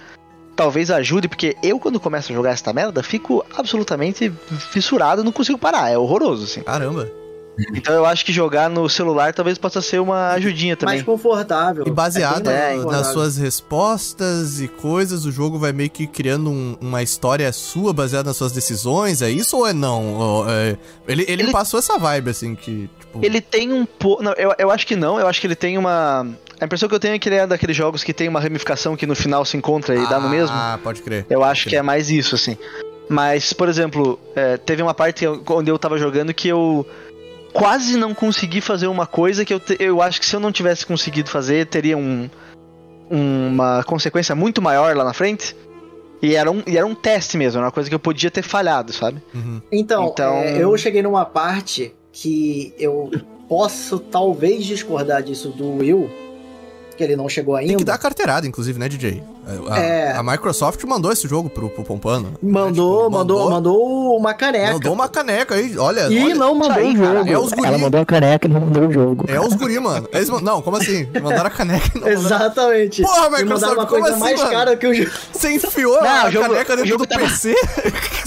talvez ajude, porque eu, quando começo a jogar essa merda, fico absolutamente fissurado, não consigo parar. É horroroso, assim. Caramba. Então eu acho que jogar no celular talvez possa ser uma ajudinha também. Mais confortável. E baseado É É, nas confortável. suas respostas e coisas, o jogo vai meio que criando um- uma história sua baseada nas suas decisões, é isso ou é não? É- ele, ele, Ele- passou essa vibe, assim, que, tipo... Ele tem um pouco. Não, eu, eu acho que não, eu acho que ele tem uma. A impressão que eu tenho é que ele é daqueles jogos que tem uma ramificação que no final se encontra e dá no mesmo. Ah, pode crer. Eu acho que é mais isso, assim. Mas, por exemplo, é, teve uma parte onde eu tava jogando que eu quase não consegui fazer uma coisa que eu, te- eu acho que se eu não tivesse conseguido fazer, teria um, uma consequência muito maior lá na frente. E era, um, e era um teste mesmo, era uma coisa que eu podia ter falhado, sabe? Uhum. Então, Então- é, eu cheguei numa parte que eu posso talvez discordar disso do Will, que ele não chegou ainda. Tem que dar carteirada, inclusive, né, DJ? A, É. a Microsoft mandou esse jogo pro, pro Pompano. Mandou, Tipo, mandou, mandou uma caneca. Mandou uma caneca aí, olha. E olha, não mandou o jogo. é os guri. Ela mandou a caneca e não mandou o jogo. É os guri, mano. Eles Não, como assim? Mandaram a caneca e não mandaram... Exatamente. Porra, Microsoft, uma como coisa assim, mais mano? cara que o jogo. Você enfiou Não, a o jogo- caneca dentro do tava- PC?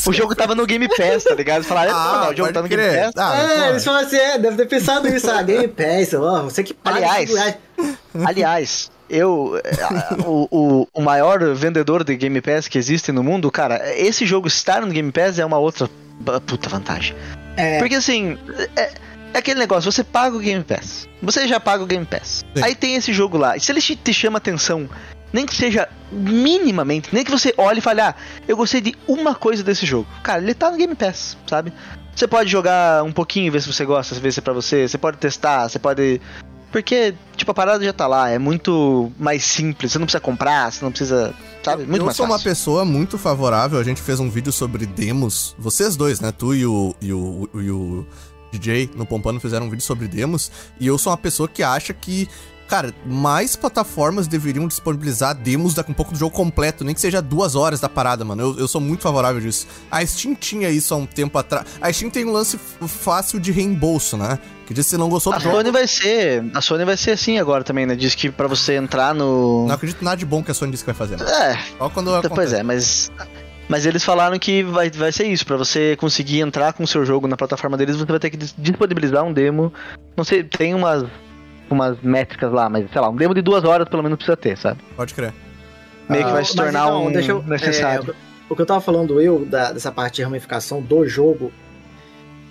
O jogo tava no Game Pass, tá ligado? Falaram, ah, não, o jogo tá no Game crer. Pass. Ah, é, eles falam assim, é, deve ter pensado nisso, ah, Game Pass, ó, você que paga. Aliás, reais. Aliás, eu. a- o, o, o maior vendedor de Game Pass que existe no mundo, cara, esse jogo estar no Game Pass é uma outra puta vantagem. É, Porque assim, é, é aquele negócio, você paga o Game Pass. Você já paga o Game Pass. Sim. Aí tem esse jogo lá. E se ele te, te chama atenção, nem que seja minimamente, nem que você olhe e fale, ah, eu gostei de uma coisa desse jogo. Cara, ele tá no Game Pass, sabe? Você pode jogar um pouquinho, ver se você gosta, ver se é pra você. Você pode testar, você pode Porque, tipo, a parada já tá lá, é muito mais simples, você não precisa comprar, você não precisa. Sabe? Muito eu mais sou uma fácil. pessoa muito favorável. A gente fez um vídeo sobre demos. Vocês dois, né? Tu e o, e o, e o DJ no Pompano fizeram um vídeo sobre demos. E eu sou uma pessoa que acha que. Cara, mais plataformas deveriam disponibilizar demos da, um pouco do jogo completo, nem que seja duas horas da parada, mano. Eu, eu sou muito favorável disso. A Steam tinha isso há um tempo atrás. A Steam tem um lance fácil de reembolso, né? Que diz que se não gostou do A jogo. Sony vai ser. A Sony vai ser assim agora também, né? Diz que pra você entrar no. Não acredito nada de bom que a Sony disse que vai fazer. Mano. É, Só quando Pois acontece. é, mas. Mas eles falaram que vai, vai ser isso, pra você conseguir entrar com o seu jogo na plataforma deles, você vai ter que dis- disponibilizar um demo. Não sei, tem umas, umas métricas lá, mas sei lá, um demo de duas horas pelo menos precisa ter, sabe? Pode crer. Meio que vai Ah, se tornar então, um deixa eu- necessário. é, o que eu tava falando eu, da- dessa parte de ramificação do jogo,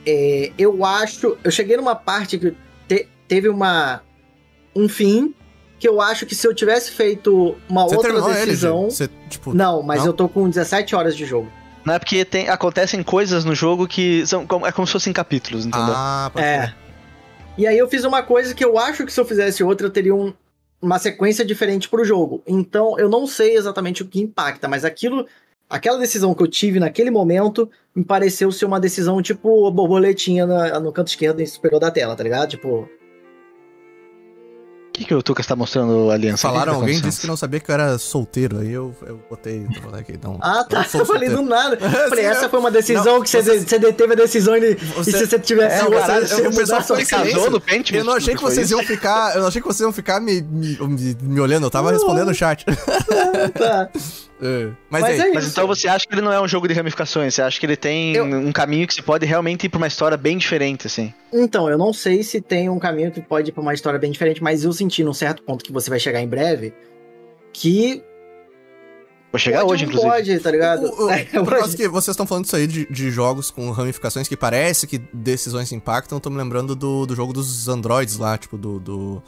é, eu acho. Eu cheguei numa parte que te- teve uma. um fim. Que eu acho que se eu tivesse feito uma Você outra decisão. Você, tipo, não, mas Não? eu tô com 17 horas de jogo. Não é porque tem, acontecem coisas no jogo que são como- é como se fossem capítulos, entendeu? Ah, pode É. crer. E aí eu fiz uma coisa que eu acho que se eu fizesse outra, eu teria um- uma sequência diferente pro jogo. Então eu não sei exatamente o que impacta, mas aquilo. Aquela decisão que eu tive naquele momento me pareceu ser uma decisão tipo borboletinha no canto esquerdo superior da tela, tá ligado? Tipo. O que, que o Tucas tá mostrando a aliança? ali? Falaram, que tá alguém disse que não sabia que eu era solteiro, aí eu, eu botei, aqui, então... Ah, tá. eu Eu falei do nada. Eu falei, essa foi uma decisão Não, que você, você- deteve a decisão e, Você- e se você tivesse É, caralho, você eu- o pessoal foi. Casou no Paint? Eu não achei que vocês iam ficar. Eu não achei que vocês iam ficar me, me, me, me olhando, eu tava respondendo o chat. Tá. Mas, Mas aí, é Mas então você acha que ele não é um jogo de ramificações? Você acha que ele tem Eu- um caminho que você pode realmente ir pra uma história bem diferente, assim? Então, eu não sei se tem um caminho que pode ir pra uma história bem diferente, mas eu senti num certo ponto que você vai chegar em breve que. Vou chegar pode, hoje, inclusive. Pode, tá ligado? o, o, É, por causa hoje. que vocês estão falando isso aí de, de jogos com ramificações que parece que decisões impactam, eu tô me lembrando do, do jogo dos androids lá, tipo, do. do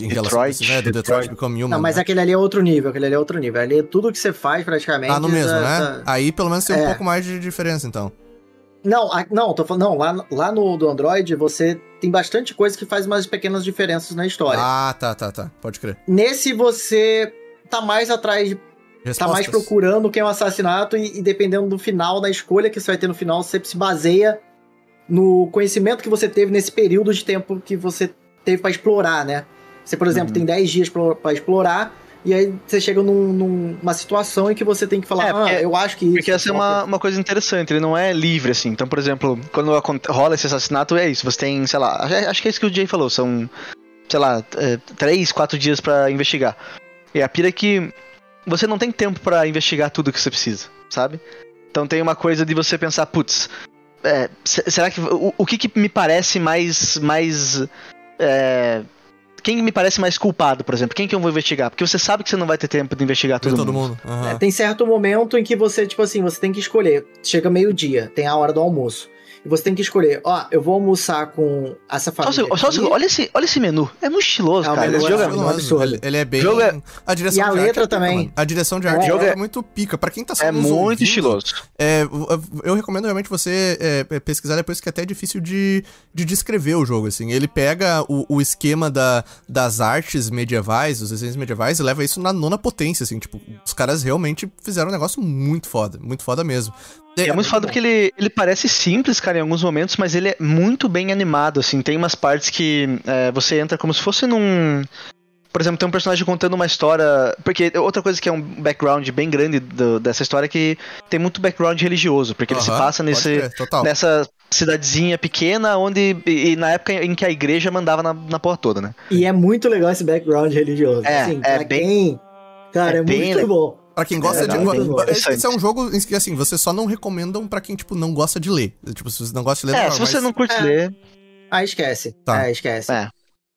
em relação a Detroit. né? Do Detroit Detroit. Become Human. Não, mas né? aquele ali é outro nível, aquele ali é outro nível. Ali tudo que você faz praticamente. Tá no mesmo, tá- né? tá- Aí pelo menos tem um É. pouco mais de diferença, então. Não, a- não, tô falando. Não, lá, lá no do Android você tem bastante coisa que faz umas pequenas diferenças na história. Ah, tá, tá, tá. Pode crer. Nesse você tá mais atrás, tá Respostas. mais procurando quem é um assassinato e, e dependendo do final, da escolha que você vai ter no final, você se baseia no conhecimento que você teve nesse período de tempo que você teve pra explorar, né? Você, por exemplo, Uhum. tem 10 dias pra pra explorar e aí você chega num- numa situação em que você tem que falar, É, porque- ah, eu acho que isso. Porque essa é uma, uma coisa interessante, ele não é livre, assim. Então, por exemplo, quando rola esse assassinato, é isso. Você tem, sei lá, acho- que é isso que o Jay falou, são, sei lá, é, três, quatro dias pra investigar. E a pira é que você não tem tempo pra investigar tudo que você precisa, sabe? Então tem uma coisa de você pensar, putz, é, se- será que. O, o que, que me parece mais. mais. é, quem me parece mais culpado, por exemplo? Quem que eu vou investigar? Porque você sabe que você não vai ter tempo de investigar Todo, todo, todo mundo. mundo. Aham. É, tem certo momento em que você, tipo assim, você tem que escolher. Chega meio-dia, tem a hora do almoço. E você tem que escolher, ó, eu vou almoçar com essa Só família. só segundo, olha esse, olha esse menu. É muito estiloso, É, cara. Esse é jogo é- um absurdo. Ele, é bem. Jogo é- A direção E a de arte letra é pica, também. A direção de arte É. do jogo Jogo é é- muito pica. Pra quem tá só É muito ouvindo, estiloso. É, eu- eu recomendo realmente você é, pesquisar depois, que até é difícil de, de descrever o jogo, assim. Ele pega o, o esquema da, das artes medievais, dos desenhos medievais, e leva isso na nona potência, assim. Tipo, os caras realmente fizeram um negócio muito foda. Muito foda mesmo. É, muito foda porque ele, ele parece simples, cara, em alguns momentos, mas ele é muito bem animado, assim. Tem umas partes que é, você entra como se fosse num. Por exemplo, tem um personagem contando uma história. Porque outra coisa que é um background bem grande do- dessa história é que tem muito background religioso, porque ele se passa nesse, nessa cidadezinha pequena, onde. E, e na época em que a igreja mandava na, na porra toda, né? E é muito legal esse background religioso. É, assim, é bem- quem. Cara, é é, bem muito legal. bom. Pra quem gosta É, de. não. Esse, é um jogo em que, assim, vocês só não recomendam pra quem, tipo, não gosta de ler. Tipo, se você não gosta de ler, É, não, se mas- você não curte É. ler. Ah, esquece. Tá. É, esquece. É.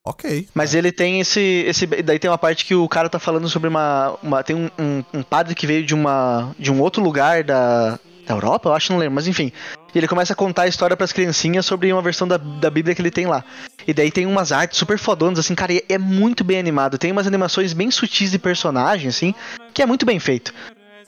Ok. Mas ele tem esse, esse. Daí tem uma parte que o cara tá falando sobre uma. uma tem um, um, um padre que veio de uma. de um outro lugar da. Da Europa, eu acho, não lembro, mas enfim. E ele começa a contar a história pras criancinhas sobre uma versão da, da Bíblia que ele tem lá. E daí tem umas artes super fodonas, assim, cara, é muito bem animado. Tem umas animações bem sutis de personagem, assim, que é muito bem feito.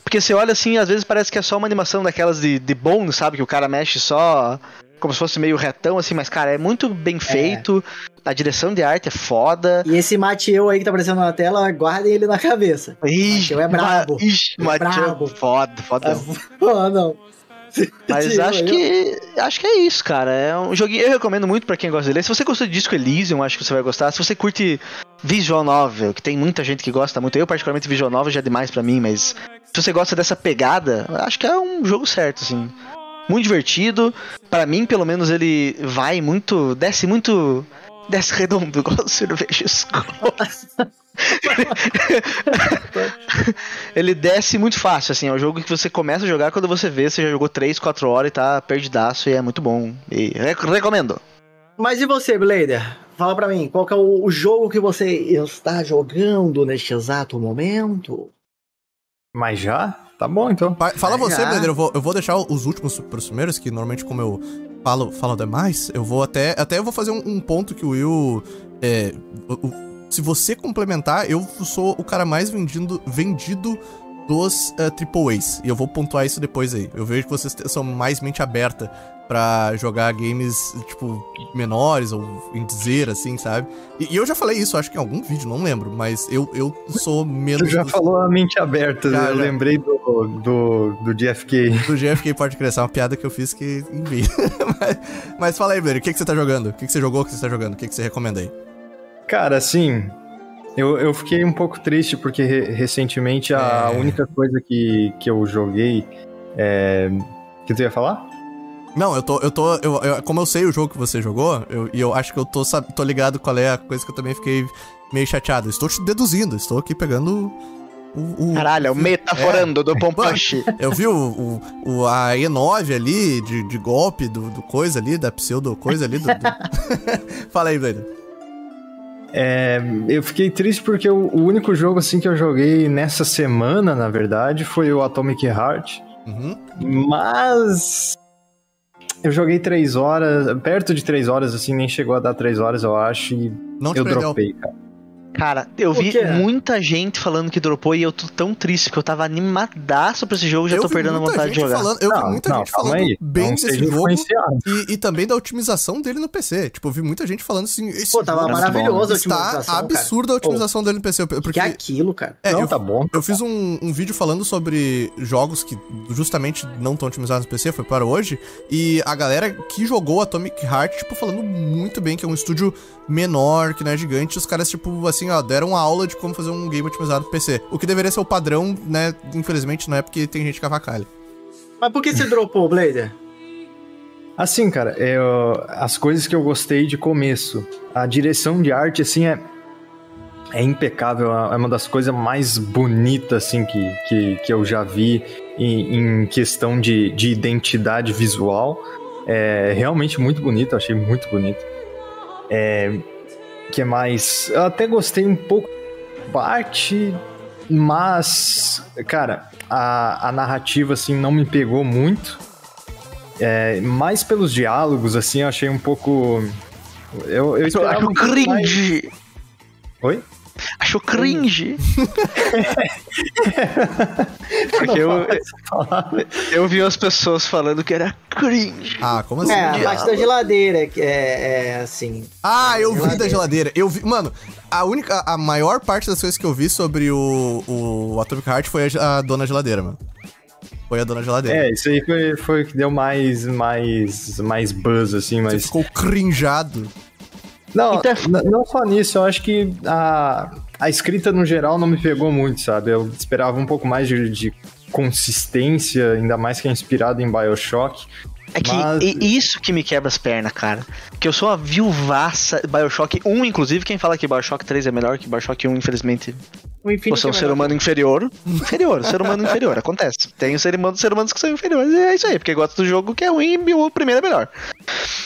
Porque você olha assim, às vezes parece que é só uma animação daquelas de, de bônus, sabe? Que o cara mexe só como se fosse meio retão, assim, mas, cara, é muito bem feito. A direção de arte é foda. E esse Mateu aí que tá aparecendo na tela, guardem ele na cabeça. Ixi, Mateu é brabo. Ixi, É Mateu, brabo. foda, foda. Ah, não. Mas Esse acho aí, que acho que é isso, cara. É um joguinho eu recomendo muito pra quem gosta dele. Se você gostou de Disco Elysium, acho que você vai gostar. Se você curte Visual Novel, que tem muita gente que gosta muito. Eu particularmente Visual Novel já é demais pra mim, mas se você gosta dessa pegada, acho que é um jogo certo, assim. Muito divertido. Pra mim, pelo menos ele vai muito, desce muito desce redondo, igual cerveja escura. ele desce muito fácil, assim, é um jogo que você começa a jogar quando você vê, você já jogou 3, 4 horas e tá perdidaço e é muito bom. E rec- recomendo. Mas e você, Blader? Fala pra mim, qual que é o, o jogo que você está jogando neste exato momento? Mas já? Tá bom, então. Pa- Fala você. Blender, eu vou, eu vou deixar os últimos pros primeiros, que normalmente como eu falo, falo demais, eu vou até. Até eu vou fazer um, um ponto que o Will. É, o- o- se você complementar, eu sou o cara mais vendido, vendido dos uh, AAAs. E eu vou pontuar isso depois aí. Eu vejo que vocês são mais mente aberta pra jogar games, tipo, menores ou em dizer, assim, sabe? E, e eu já falei isso, acho que em algum vídeo, não lembro, mas eu, eu sou Tu menos. já dos- falou a mente aberta, Já, eu já. lembrei do, do, do JFK. do GFK pode crescer, uma piada que eu fiz que envia. mas, mas fala aí, Blair, o que, que você tá jogando? O que, que você jogou, o que você tá jogando? O que, que você recomenda aí? Cara, assim, eu, eu fiquei um pouco triste porque re- recentemente a É. única coisa que, que eu joguei é. que tu ia falar? Não, eu tô. Eu tô eu, eu- como eu sei o jogo que você jogou, eu- e eu, acho que eu tô, sab- tô ligado qual é a coisa que eu também fiquei meio chateado. Eu Estou te deduzindo, estou aqui pegando o. o- Caralho, é o metaforando do Pompush. Eu vi o, o, o- a E9 ali, de, de golpe do, do coisa ali, da pseudo coisa ali. Do, do- Fala aí, Blair. É, eu fiquei triste porque o, o único jogo assim que eu joguei nessa semana, na verdade, foi o Atomic Heart. Uhum. Mas eu joguei três horas, perto de três horas, assim, nem chegou a dar três horas, eu acho, e Não eu perdeu. dropei, cara. Cara, eu vi muita gente falando que dropou e eu tô tão triste porque eu tava animadaço pra esse jogo e já Eu tô vi perdendo a vontade de jogar. Falando, eu vi Não, muita não, gente falando aí, bem não desse jogo. E, e também da otimização dele no PC. Tipo, eu vi muita gente falando assim. Esse Pô, tava maravilhoso a otimização, cara. absurda a otimização dele no PC. Que Porque. é aquilo, cara. É, não, eu, tá bom. eu fiz um, um vídeo falando sobre jogos que justamente não estão otimizados no PC, foi para hoje. E a galera que jogou Atomic Heart, tipo, falando muito bem que é um estúdio menor, que não é gigante. Os caras, tipo, assim, ó, deram uma aula de como fazer um game otimizado no PC. O que deveria ser o padrão, né? Infelizmente não é porque tem gente que avacalha. Mas por que você dropou, Blader? Assim, cara, é, as coisas que eu gostei de começo. A direção de arte, assim, é, é impecável. É uma das coisas mais bonitas, assim, que, que, que eu já vi em, em questão de, de identidade visual. É realmente muito bonito, eu achei muito bonito. É, que mais? Eu até gostei um pouco parte, mas, cara, a, a narrativa, assim, não me pegou muito. É, mais pelos diálogos, assim, eu achei um pouco. Eu, eu esperava Acho pouco mais- cringe. Oi? Acho cringe. Porque eu, eu vi as pessoas falando que era cringe. Ah, como assim? É, a parte da geladeira, que é, é assim. Ah, eu vi Geladeira. da geladeira. Eu vi. Mano, a única. A maior parte das coisas que eu vi sobre o, o Atomic Heart foi a, a dona geladeira, mano. Foi a dona geladeira. É, isso aí foi, foi o que deu mais, mais, mais buzz, assim, Você mas. ficou crinjado. Não, Então- n- não só nisso, eu acho que a, a escrita no geral não me pegou muito, sabe? Eu esperava um pouco mais de, de consistência, ainda mais que é inspirado em Bioshock. É que Mas- e- isso que me quebra as pernas, cara. Que eu sou uma viuvaça Bioshock 1, inclusive, quem fala que Bioshock 3 é melhor que Bioshock 1, infelizmente, você é um é ser humano inferior. Inferior, ser humano inferior, acontece. Tem ser humano, ser humanos que são inferiores, e é isso aí, porque gosta do jogo que é ruim e o primeiro é melhor.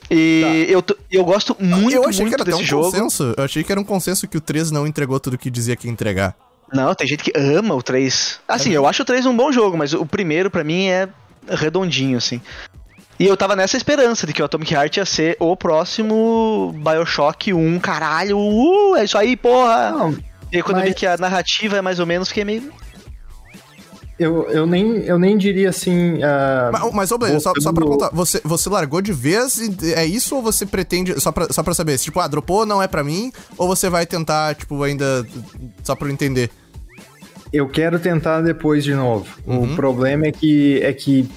E eu, tô- eu gosto muito, eu achei muito que era desse um jogo. consenso. Eu achei que era um consenso que o 3 não entregou tudo que dizia que ia entregar. Não, tem gente que ama o 3. Assim, eu acho o 3 um bom jogo, mas o primeiro, pra mim, é redondinho, assim. E eu tava nessa esperança de que o Atomic Heart ia ser o próximo Bioshock 1, caralho, uh, é isso aí, porra! Não, e quando eu vi mas- que a narrativa é mais ou menos, fiquei meio. Eu, eu, nem, eu nem diria assim. ah, Mas, mas ô, Blaine, só, só pra contar, você, você largou de vez e é isso ou você pretende, só pra, só pra saber, se, tipo, ah, dropou, não é pra mim, ou você vai tentar, tipo, ainda, só pra eu entender? Eu quero tentar depois de novo. Uhum. O problema é que, é que,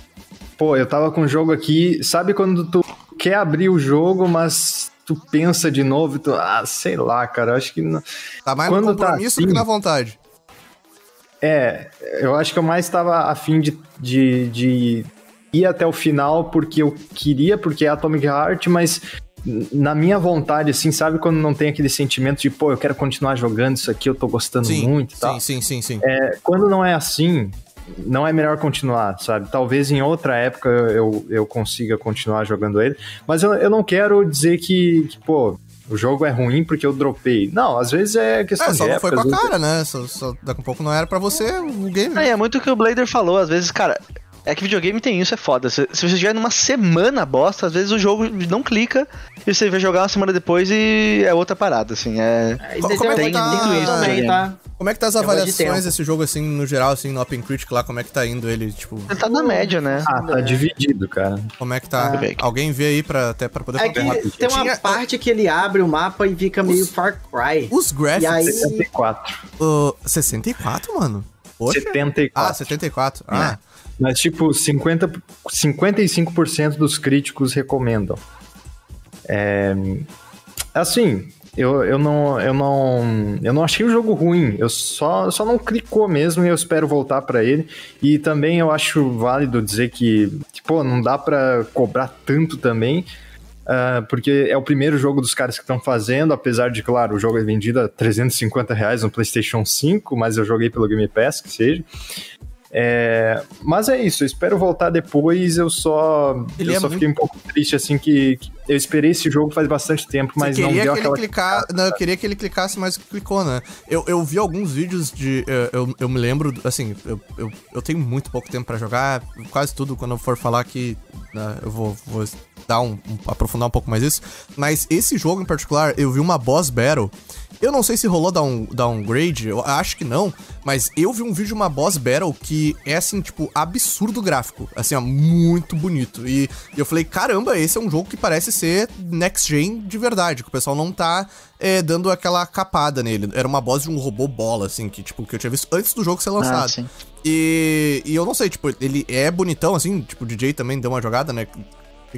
pô, eu tava com o jogo aqui, sabe quando tu quer abrir o jogo, mas tu pensa de novo e tu, ah, sei lá, cara, eu acho que não... Tá mais Quando no tá compromisso do assim- que na vontade. É, eu acho que eu mais estava afim de, de, de ir até o final porque eu queria, porque é Atomic Heart, mas na minha vontade, assim, sabe quando não tem aquele sentimento de, pô, eu quero continuar jogando isso aqui, eu tô gostando Sim, muito e tal. sim, sim, sim, sim. É, quando não é assim, não é melhor continuar, sabe? Talvez em outra época eu, eu consiga continuar jogando ele, mas eu, eu não quero dizer que, que, pô, o jogo é ruim porque eu dropei. Não, às vezes é questão É, só de não foi com a cara, né? Só, só, daqui a pouco não era pra você o game. É, é muito o que o Blader falou, às vezes, cara. É que videogame tem isso, é foda. Se, se você estiver numa semana bosta, às vezes o jogo não clica e você vai jogar uma semana depois e é outra parada, assim. É. Aí Co- tem- como é que tá- isso também, tá? Como é que tá as de avaliações desse jogo, assim, no geral, assim, no Open Critic lá, como é que tá indo ele, tipo, Ele tá na média, né? Ah, tá dividido, cara. como é que tá? Ah. Alguém vê aí pra, até pra poder É que falar? tem uma Tinha- parte que ele abre o mapa e fica meio Os- Far Cry. Os graphics, E aí- 74. uh, 64, mano? Poxa. 74. Ah, 74. Ah, Mas, tipo, 50, 55% dos críticos recomendam. É, assim, eu, eu, não, eu, não, eu não achei o jogo ruim. Eu só, só não clicou mesmo e eu espero voltar pra ele. E também eu acho válido dizer que, que pô, não dá pra cobrar tanto também. ah, porque é o primeiro jogo dos caras que estão fazendo, apesar de, claro, o jogo é vendido a 350 reais no PlayStation 5, mas eu joguei pelo Game Pass, que seja. É, mas é isso, eu espero voltar depois. Eu só, Ele eu é só fiquei um pouco triste, assim, que, que eu esperei esse jogo faz bastante tempo, mas não queria deu que ele aquela. clicar, não, eu queria que ele clicasse que clicou, né? Eu, eu vi alguns vídeos de. Eu, eu me lembro, assim, eu, eu, eu tenho muito pouco tempo pra jogar, quase tudo quando eu for falar aqui, né, eu vou, vou dar um, um- aprofundar um pouco mais isso. Mas esse jogo em particular, eu vi uma boss battle. Eu não sei se rolou down, downgrade, eu acho que não, mas eu vi um vídeo de uma boss battle que é assim, tipo, absurdo gráfico. Assim, ó, muito bonito. E eu falei, caramba, esse é um jogo que parece ser next gen de verdade, que o pessoal não tá é, dando aquela capada nele. Era uma boss de um robô bola, assim, que, tipo, que eu tinha visto antes do jogo ser lançado. Ah, sim. E, e eu não sei, tipo, ele é bonitão, assim, tipo, o DJ também deu uma jogada, né?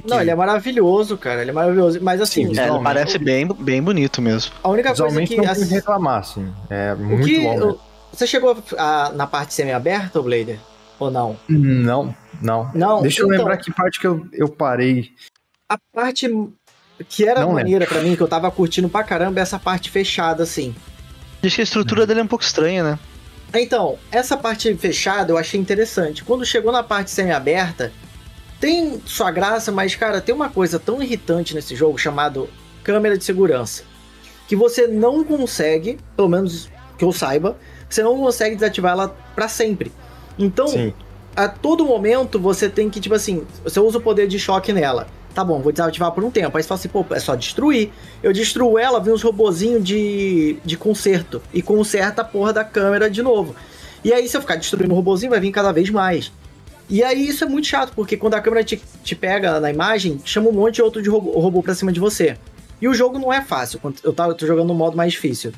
Não, ele é maravilhoso, cara. Ele é maravilhoso. Mas assim, Sim, É, parece bem, bem bonito mesmo. a única coisa que. não assim, reclamar, assim. É muito que bom. eu- você chegou a- na parte semi-aberta, Blader? Ou não? Não, não. Não, Deixa eu então- lembrar que parte que eu, eu parei. A parte que era Não maneira pra mim, que eu tava curtindo pra caramba, é essa parte fechada, assim. Diz que a estrutura dele é um pouco estranha, né? Então, essa parte fechada eu achei interessante. Quando chegou na parte semi-aberta, tem sua graça, mas, cara, tem uma coisa tão irritante nesse jogo chamado câmera de segurança. Que você não consegue, pelo menos que eu saiba, você não consegue desativar ela pra sempre. Então, Sim. a todo momento você tem que, tipo assim, você usa o poder de choque nela. Tá bom, vou desativar por um tempo. Aí você fala assim, pô, é só destruir. Eu destruo ela, vem uns robozinhos de, de conserto. E conserta a porra da câmera de novo. E aí, se eu ficar destruindo o robozinho, vai vir cada vez mais. E aí, isso é muito chato, porque quando a câmera te, te pega na imagem, chama um monte de outro de robô, robô pra cima de você. E o jogo não é fácil. Eu, eu tô jogando no modo mais difícil.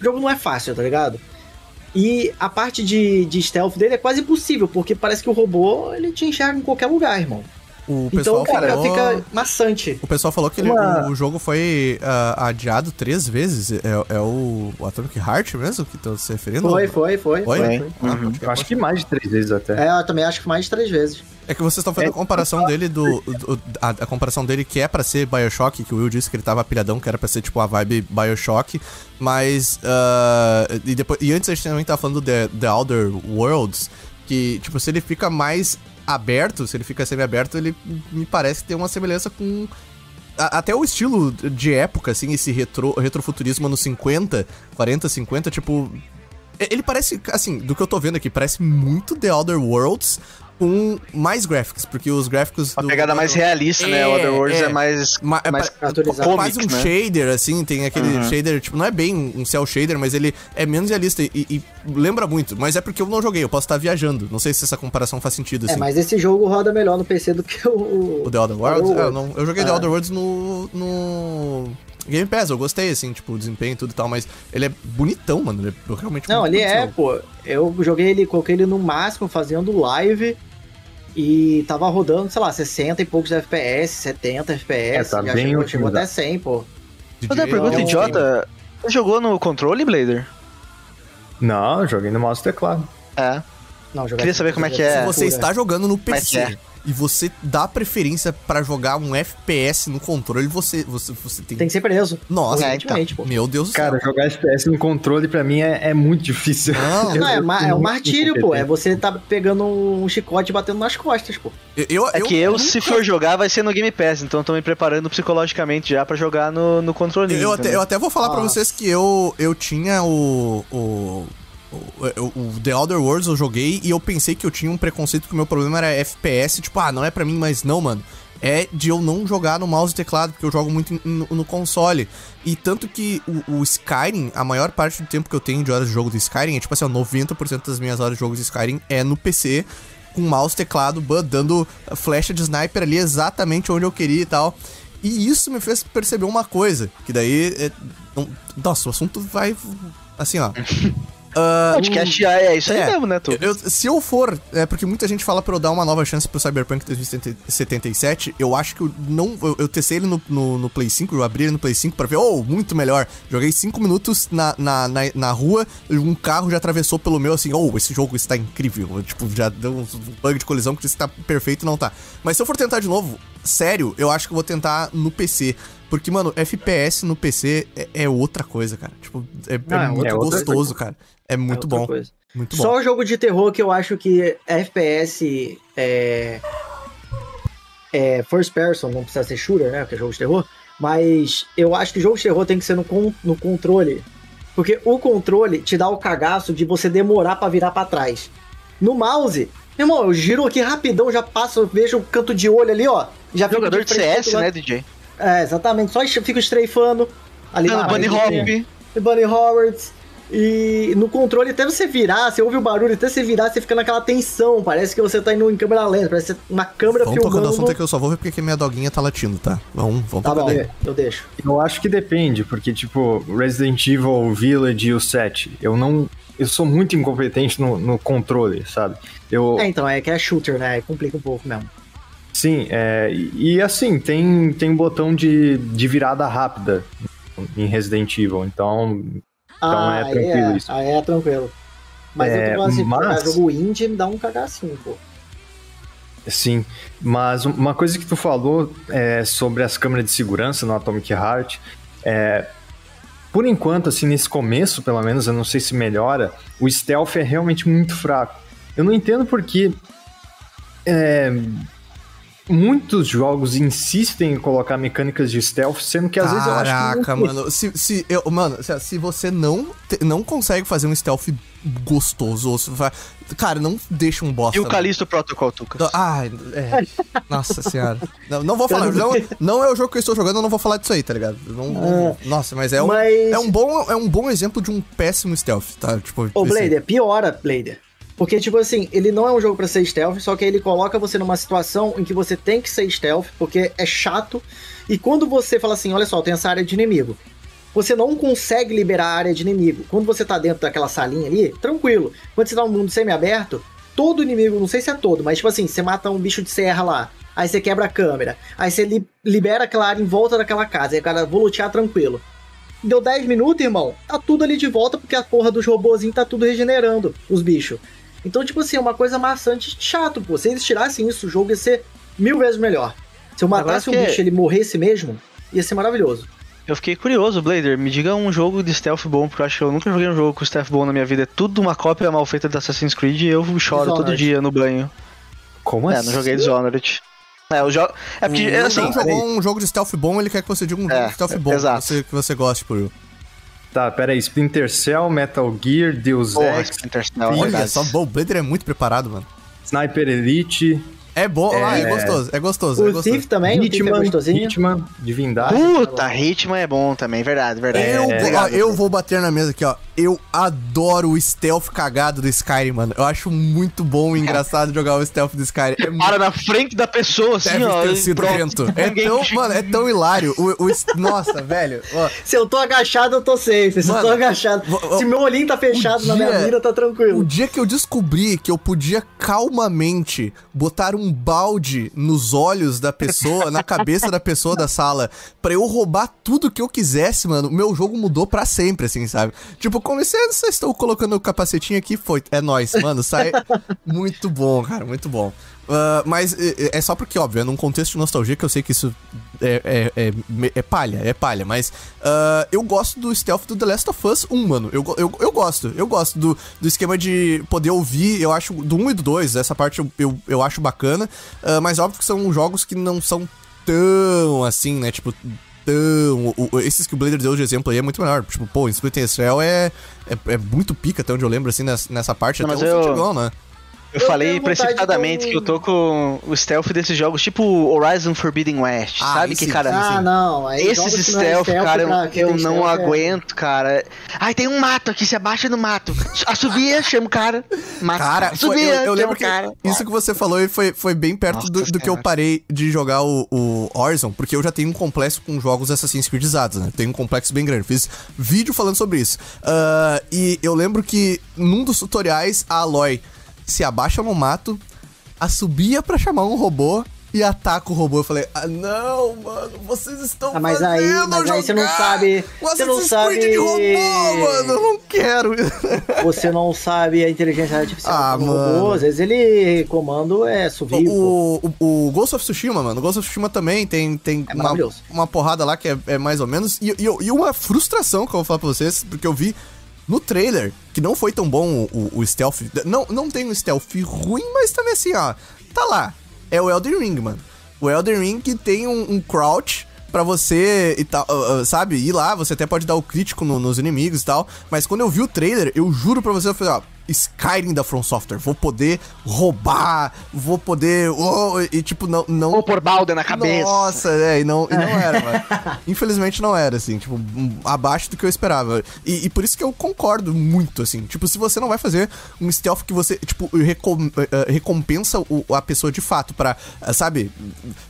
O jogo não é fácil, tá ligado? E a parte de, de stealth dele é quase impossível, porque parece que o robô ele te enxerga em qualquer lugar, irmão. O Então, pessoal cara, falou... fica maçante. O pessoal falou que ele- Uma- o jogo foi ah, adiado três vezes. É, é o, o Atomic Heart mesmo que estão se referindo? Foi, foi, foi. Foi? foi, Foi. Ah, Uhum. acho que mais de três vezes até. É, eu também acho que mais de três vezes. É que vocês estão fazendo a comparação dele do. do- a, a comparação dele que é pra ser Bioshock, que o Will disse que ele tava pilhadão, que era pra ser tipo a vibe Bioshock. Mas. ah, e, depois, e antes a gente também tava falando do The, The Outer Worlds, que, tipo, se ele fica mais aberto, se ele fica semi-aberto, ele me parece ter uma semelhança com. Até o estilo de época, assim, esse retro, retrofuturismo anos 50, 40, 50, tipo. Ele parece, assim, do que eu tô vendo aqui, parece muito The Other Worlds, com mais graphics, porque os gráficos. Uma pegada mais realista, né? É, O Other Worlds é, é. mais. Ma- é mais pa- cartoonizado. quase um né? shader, assim, tem aquele Uhum. shader, tipo, não é bem um cel shader, mas ele é menos realista e, e lembra muito. Mas é porque eu não joguei, eu posso estar viajando. Não sei se essa comparação faz sentido, assim. É, mas esse jogo roda melhor no PC do que o. O The Other Worlds? É, eu, não- eu joguei The Ah. Other Worlds no, no Game Pass, eu gostei, assim, tipo, o desempenho e tudo e tal, mas ele é bonitão, mano. Ele é realmente Não, ele é, pô. Eu joguei ele, coloquei ele no máximo fazendo live e tava rodando, sei lá, 60 e poucos FPS, 70 FPS. É, tá bem chegou, chegou até 100, pô. Fazer uma pergunta é um- idiota. Você jogou no controle, Blader? Não, eu joguei no mouse e teclado. É. Não, Queria saber como é que é. Se você está jogando no Mas PC é. E você dá preferência pra jogar um FPS no controle, você, você, você tem... Tem que ser preso. Nossa, Urgentemente, pô. meu Deus do céu. Cara, jogar FPS no controle pra mim é, é muito difícil. Não, Não, é, Eu é um martírio, pô. É você tá pegando um chicote e batendo nas costas, pô. eu, eu, É que eu, se nunca- for jogar, vai ser no Game Pass, então eu tô me preparando psicologicamente já pra jogar no, no controle. Eu até, eu até vou falar pra Ah. vocês que eu, eu tinha o, o, o, The Other Worlds eu joguei e eu pensei que eu tinha um preconceito que o meu problema era FPS, tipo, ah, não é pra mim, mas não, mano. É de eu não jogar no mouse e teclado, porque eu jogo muito no, no console. E tanto que o, o Skyrim, a maior parte do tempo que eu tenho de horas de jogo do Skyrim, é tipo assim, ó, 90% das minhas horas de jogo de Skyrim é no PC, com mouse, teclado, ban- dando flecha de sniper ali exatamente onde eu queria e tal. E isso me fez perceber uma coisa, que daí. É, não- nossa, o assunto vai. Assim, ó. Podcast é, é isso aí é, mesmo, né, tu? eu- se eu for, é porque muita gente fala pra eu dar uma nova chance pro Cyberpunk 2077, eu acho que eu não. Eu, eu testei ele no, no, no Play 5, eu abri ele no Play 5 pra ver, oh, muito melhor. Joguei 5 minutos na, na, na, na rua, um carro já atravessou pelo meu, assim, oh, esse jogo está incrível. Eu, tipo, já deu um bug de colisão que está perfeito não tá. Mas se eu for tentar de novo, sério, eu acho que eu vou tentar no PC. Porque, mano, FPS no PC é, é outra coisa, cara. Tipo, é, é Ah, é muito gostoso, cara. É muito outra bom. coisa. Muito bom. Só o jogo de terror que eu acho que FPS é. É first person, não precisa ser shooter, né? Que é jogo de terror. Mas eu acho que jogo de terror tem que ser no, con- no controle. Porque o controle te dá o cagaço de você demorar pra virar pra trás. No mouse, meu irmão, eu giro aqui rapidão, já passo, vejo o canto de olho ali, ó. Já Jogador de pro CS, né. DJ? É, exatamente. Só fico estreifando ali Ah, na Bunny. Hop. Bunny Howards. E no controle, até você virar, você ouve o barulho, até você virar, você fica naquela tensão. Parece que você tá indo em câmera lenta, parece uma câmera Vamos tocar no filmando. assunto é que eu só vou ver porque minha doguinha tá latindo, tá? Vamos, vamos Tá tocar bom, daí. eu deixo. Eu acho que depende, porque, tipo, Resident Evil Village e o 7, eu não. Eu sou muito incompetente no, no controle, sabe? Eu. É, então, é que é shooter, né? Aí Complica um pouco mesmo. Sim, é, e, e assim, tem, tem botão de, de virada rápida em Resident Evil, então. Então é aí tranquilo é, isso. Aí é tranquilo. Mas eu É, tô falando assim, mas- jogo indie me dá um cagacinho, pô. Sim, mas uma coisa que tu falou é, sobre as câmeras de segurança no Atomic Heart, é, por enquanto, assim, nesse começo, pelo menos, eu não sei se melhora, o stealth é realmente muito fraco. Eu não entendo porque é, muitos jogos insistem em colocar mecânicas de stealth, sendo que às vezes eu acho que Caraca, não mano. Se, se, eu, mano, se, se você não, te- não consegue fazer um stealth gostoso, ou se vai, cara, não deixa um bosta. E o mano. Callisto Protocol, Tucas. Ai, é. Nossa senhora. Não, não vou falar. Não, não é o jogo que eu estou jogando, eu não vou falar disso aí, tá ligado? Não- não- nossa, mas é um, Mas- é, um bom, é um bom exemplo de um péssimo stealth, tá? Tipo, Ô, esse- Blader, piora, Blader. Porque, tipo assim, ele não é um jogo pra ser stealth, só que ele coloca você numa situação em que você tem que ser stealth, porque é chato. E quando você fala assim, olha só, tem essa área de inimigo. Você não consegue liberar a área de inimigo. Quando você tá dentro daquela salinha ali, tranquilo. Quando você tá num mundo semi-aberto, todo inimigo, não sei se é todo, mas tipo assim, você mata um bicho de serra lá, aí você quebra a câmera, aí você li- libera aquela área em volta daquela casa, aí o cara vou lutear tranquilo. Deu 10 minutos, irmão, tá tudo ali de volta porque a porra dos robozinhos tá tudo regenerando, os bichos. Então, tipo assim, é uma coisa maçante chato, pô. Se eles tirassem isso, o jogo ia ser mil vezes melhor. Se eu matasse um Agora que- bicho e ele morresse mesmo, ia ser maravilhoso. Eu fiquei curioso, Blader. Me diga um jogo de stealth bom, porque eu acho que eu nunca joguei um jogo com stealth bom na minha vida. É tudo uma cópia mal feita de Assassin's Creed e eu choro todo Dishonored. dia no banho. Como é, assim? não joguei Dishonored. É, o jogo. É porque, Não, assim. não jogou um jogo de stealth bom, ele quer que você diga um jogo É, de stealth bom, exato. Que, você, que você goste, por Tá, peraí, Splinter Cell, Metal Gear, Deus Ex, Splinter Cell, é Olha só, o Blader é muito preparado, mano. Sniper Elite, É bom, ah, é É. gostoso, é gostoso, é O gostoso. Thief também, o Thief é Hitman, gostosinho. Hitman, Divindade. Puta, Hitman é bom também, verdade, verdade. Eu, É, ó, eu vou bater na mesa aqui, ó. Eu adoro o stealth cagado do Skyrim, mano. Eu acho muito bom e engraçado jogar o stealth do Skyrim. É Para na frente da pessoa, assim, Deve ó. ter sido pronto. É tão, mano, é tão hilário. O, o nossa, velho. ó, Se eu tô agachado, eu tô safe. Se Mano, eu tô agachado. Se meu olhinho tá fechado o na minha dia- mira, tá o tranquilo. dia que eu descobri que eu podia calmamente botar um balde nos olhos da pessoa, na cabeça da pessoa da sala, pra eu roubar tudo que eu quisesse, mano, meu jogo mudou pra sempre, assim, sabe? Tipo, com licença, estou colocando o capacetinho aqui, foi. É nóis, mano, sai muito bom, cara, muito bom. Ah, mas é, é só porque, óbvio, é num contexto de nostalgia que eu sei que isso é, é, é, é palha, é palha, mas ah, eu gosto do stealth do The Last of Us 1, mano. Eu, eu, eu gosto, eu gosto do, do esquema de poder ouvir, eu acho, do 1 e do 2, essa parte eu, eu, eu acho bacana, ah, mas óbvio que são jogos que não são tão assim, né? Tipo, tão. o- o- esses que o Blader deu de exemplo aí é muito melhor. Tipo, pô, Split Israel é, é, é muito pica, até onde eu lembro, assim, nessa, nessa parte, Não, até mas um eu- antigão, né? Eu Eu falei precipitadamente um- que eu tô com o stealth desses jogos, tipo Horizon Forbidden West, Ah, sabe? Que, cara, Ah, não. Aí esses que não é stealth, cara, pra eu, eu não stealth é- aguento, cara. Ai, tem um mato aqui, se abaixa no mato. Assobia, chama o cara. Mata. Cara, Assobia, eu, eu lembro que cara. isso que você falou foi, foi bem perto Nossa do, do que eu parei de jogar o, o Horizon, porque eu já tenho um complexo com jogos Assassin's Creedizados, né? Tenho um complexo bem grande. Fiz vídeo falando sobre isso. Ah, e eu lembro que num dos tutoriais, a Aloy se abaixa no mato, assobia pra chamar um robô e ataca o robô. Eu falei, ah, não, mano, vocês estão Ah, mas aí- fazendo mas aí você não sabe- você não sabe- de robô, mano, eu não quero. Você não sabe a inteligência artificial Ah, do mano. robô. Às vezes ele comando é subir. O, o, o Ghost of Tsushima, mano, o Ghost of Tsushima também tem, tem É uma, uma porrada lá que é, é mais ou menos. E, e, e uma frustração que eu vou falar pra vocês, porque eu vi no trailer, que não foi tão bom o, o stealth. Não, não tem um stealth ruim, mas também assim, ó. Tá lá. É o Elden Ring, mano. O Elden Ring que tem um, um crouch pra você e tal, ah, ah, sabe? Ir lá, você até pode dar o crítico no- nos inimigos e tal. Mas quando eu vi o trailer, eu juro pra você, eu falei, ó. Skyrim da From Software, vou poder roubar, vou poder. oh, e tipo, não. não Vou por balda na cabeça. nossa, é, e não, e não era, mano. Infelizmente não era, assim, tipo, abaixo do que eu esperava. E, e por isso que eu concordo muito, assim. Tipo, se você não vai fazer um stealth que você, tipo, recom- eh, eh, recompensa o- a pessoa de fato pra, eh, sabe?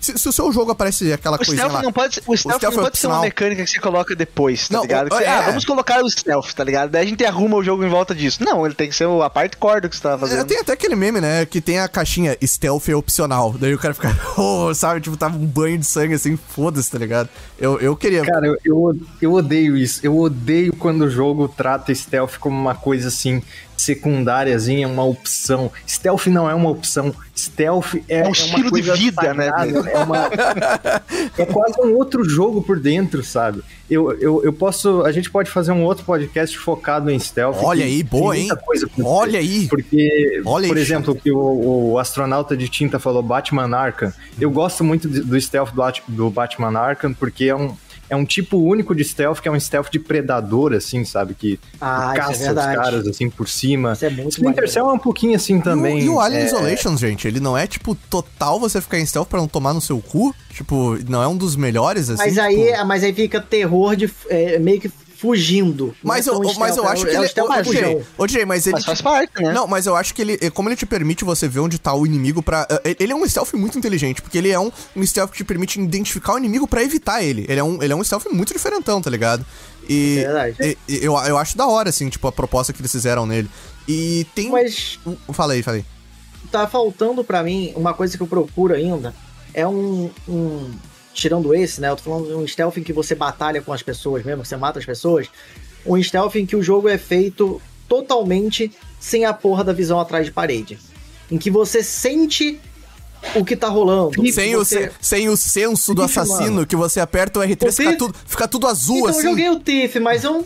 Se, se o seu jogo aparece aquela O coisinha stealth lá... não pode, o stealth stealth não é pode ser uma mecânica que você coloca depois, tá Não, ligado? O- você- é. Ah, vamos colocar o stealth, tá ligado? Daí a gente arruma o jogo em volta disso. Não, ele tem que ser a parte core do que você tava É, fazendo. tem até aquele meme, né? Que tem a caixinha stealth é opcional. Daí o cara fica, oh, sabe? Tipo, tava um banho de sangue assim, foda-se, tá ligado? Eu, eu queria. Cara, eu, eu, eu odeio isso. Eu odeio quando o jogo trata stealth como uma coisa assim, secundáriazinha, uma opção. Stealth não é uma opção. Stealth é, É um estilo de vida, né, sagrada, É, uma, é quase um outro jogo por dentro, sabe? Eu, eu, eu posso. A gente pode fazer um outro podcast focado em stealth. Olha aí, boa, hein? Olha dizer. aí. Porque, Olha por aí, exemplo, o que o, o astronauta de tinta falou, Batman Arkham. Eu gosto muito do stealth do, do Batman Arkham, porque é um, é um tipo único de stealth, que é um stealth de predador, assim, sabe? Que Ah, é caça os verdade. caras, assim, por cima. Isso é muito Splinter. Cell é um pouquinho assim também. E o, e o Alien é, Isolation, gente, ele não é, tipo, total você ficar em stealth pra não tomar no seu cu? Tipo, não é um dos melhores, assim? Mas tipo- aí, mas aí fica terror de é, meio que fugindo. Mas eu, é mas eu acho é que o ele. mais Jay, fujão. ô, Jay, mas ele. Mas faz parte, né? Não, mas eu acho que ele. Como ele te permite você ver onde tá o inimigo pra. eh, Ele é um stealth muito inteligente, porque ele é um, um stealth que te permite identificar o inimigo pra evitar ele. Ele é um, ele é um stealth muito diferentão, tá ligado? E. É verdade. e- eu, eu acho da hora, assim, tipo, a proposta que eles fizeram nele. E tem. Mas Falei, falei. tá faltando pra mim uma coisa que eu procuro ainda. É um, um- Tirando esse, né? Eu tô falando de um stealth em que você batalha com as pessoas mesmo, que você mata as pessoas. Um stealth em que o jogo é feito totalmente sem a porra da visão atrás de parede. Em que você sente o que tá rolando. Sem, o, você... se- sem o senso do assassino, mano. que você aperta o R3 O fica Thief- tudo, fica tudo azul, Então assim. eu joguei o Tiff, mas eu.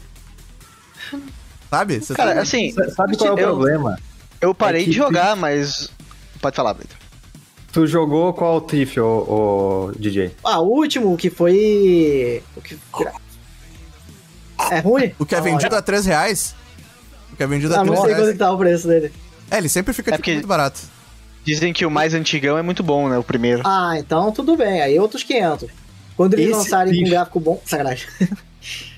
Sabe? Você Cara, tá- assim, Sabe qual é o eu- problema? eu parei é que- de jogar, mas. Pode falar, Vitor. Tu jogou qual Thief, ô, ô, DJ? Ah, o último que foi. O que... É ruim? O que é vendido a 3 reais? O que é vendido a Ah, não 3 sei reais. quanto que tá o preço dele. É, ele sempre fica É tipo, porque- muito barato. Dizem que o mais antigão é muito bom, né? O primeiro. Ah, então tudo bem. Aí outros 500. Quando eles Esse lançarem com Thief- gráfico bom. Sacanagem.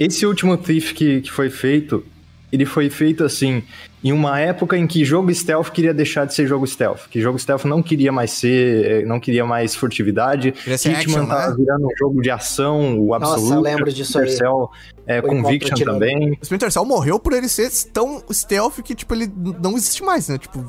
Esse último Thief que, que foi feito, ele foi feito assim, em uma época em que jogo stealth queria deixar de ser jogo stealth. Que jogo stealth não queria mais ser, eh, não queria mais furtividade. Hitman tava né? virando um jogo de ação, o Nossa, absoluto. eu lembro disso aí. Cell, é, Foi Conviction também. O Splinter Cell morreu por ele ser tão stealth que, tipo, ele não existe mais, né? Tipo,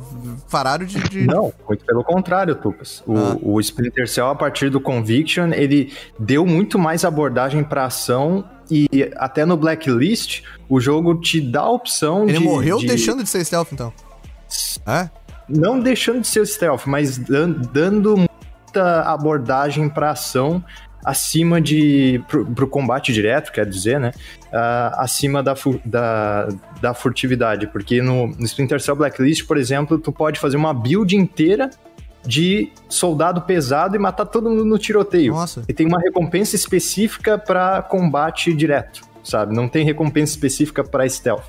pararam de... de- Não, muito pelo contrário, Tupas. O, Ah. o Splinter Cell, a partir do Conviction, ele deu muito mais abordagem pra ação e até no Blacklist, o jogo te dá a opção Ele de... morreu de- deixando de ser stealth, então. É? Não deixando de ser stealth, mas dan- dando muita abordagem pra ação acima de... Pro, pro combate direto, quer dizer, né? Ah, acima da, da, da furtividade. Porque no, no Splinter Cell Blacklist, por exemplo, tu pode fazer uma build inteira de soldado pesado e matar todo mundo no tiroteio. Nossa. E tem uma recompensa específica pra combate direto, sabe? Não tem recompensa específica pra stealth.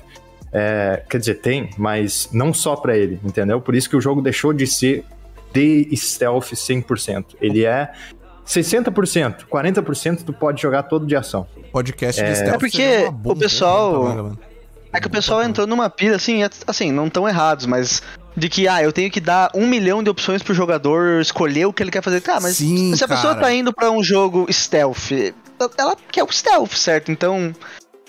É, quer dizer, tem, mas não só pra ele, entendeu? Por isso que o jogo deixou de ser de stealth 100%. Ele é 60%, 40% tu pode jogar todo de ação. Podcast de stealth. É porque o pessoal- mano. É que o pessoal entrou numa pilha, assim, é- assim, não tão errados, mas de que, ah, eu tenho que dar um milhão de opções pro jogador escolher o que ele quer fazer. Tá, mas Sim, se a pessoa cara. tá indo pra um jogo stealth, ela quer o stealth, certo? Então,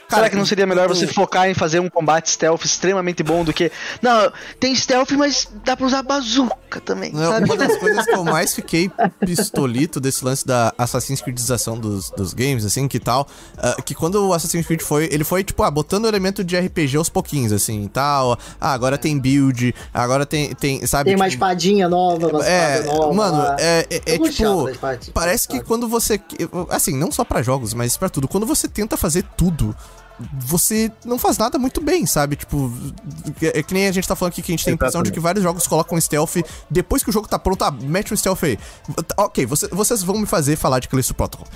será que não seria melhor você focar em fazer um combate stealth extremamente bom do que, não, tem stealth, mas dá pra usar bazuca também, Não, sabe? uma das coisas que eu mais fiquei pistolito desse lance da Assassin's Creedização dos, dos games, assim, que tal, ah, que quando o Assassin's Creed foi, ele foi, tipo, ah, botando o elemento de RPG aos pouquinhos, assim, tal, ah, agora tem build, agora tem, tem sabe? Tem uma tipo, espadinha nova, uma É, espada nova. mano, é, é, é chato tipo. Parece que quando você. Assim, não só pra jogos, mas pra tudo. Quando você tenta fazer tudo, você não faz nada muito bem, sabe? Tipo, é, é que nem a gente tá falando aqui que a gente tem a impressão de que vários jogos colocam stealth depois que o jogo tá pronto, ah, mete um stealth aí. Ok, você- vocês vão me fazer falar de Callisto Protocol.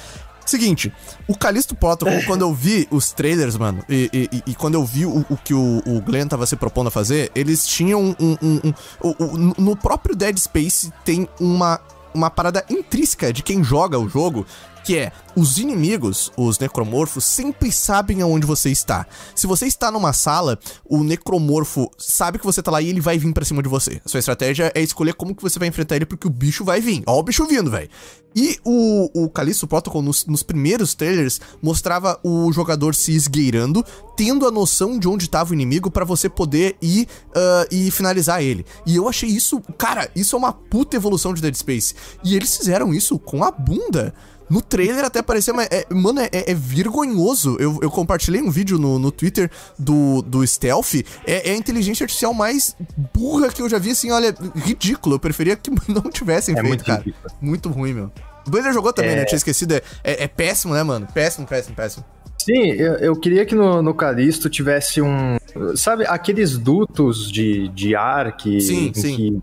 Seguinte, o Callisto Protocol, quando eu vi os trailers, mano, e, e- e- quando eu vi o, o que o, o Glenn tava se propondo a fazer, eles tinham um. um- um- no- no próprio Dead Space tem uma, uma parada intrínseca de quem joga o jogo. Que é, os inimigos, os necromorfos, sempre sabem aonde você está. Se você está numa sala, o necromorfo sabe que você tá lá e ele vai vir pra cima de você. A sua estratégia é escolher como que você vai enfrentar ele, porque o bicho vai vir. Ó o bicho vindo, velho. E o, o Callisto Protocol, nos, nos primeiros trailers, mostrava o jogador se esgueirando, tendo a noção de onde tava o inimigo pra você poder ir ah, e finalizar ele. E eu achei isso, cara, isso é uma puta evolução de Dead Space. E eles fizeram isso com a bunda. No trailer até parecia, mas, é, mano, é, é vergonhoso. Eu, eu compartilhei um vídeo no, no Twitter do, do Stealth. É, é a inteligência artificial mais burra que eu já vi, assim, olha, ridículo. Eu preferia que não tivessem É feito, muito cara. ridículo. Muito ruim, meu. O Blazer jogou também, É. né? Tinha esquecido. É, é- é péssimo, né, mano? Péssimo, péssimo, péssimo. Sim, eu, eu queria que no, no Callisto tivesse um. Sabe, aqueles dutos de, de ar que, Sim, sim. que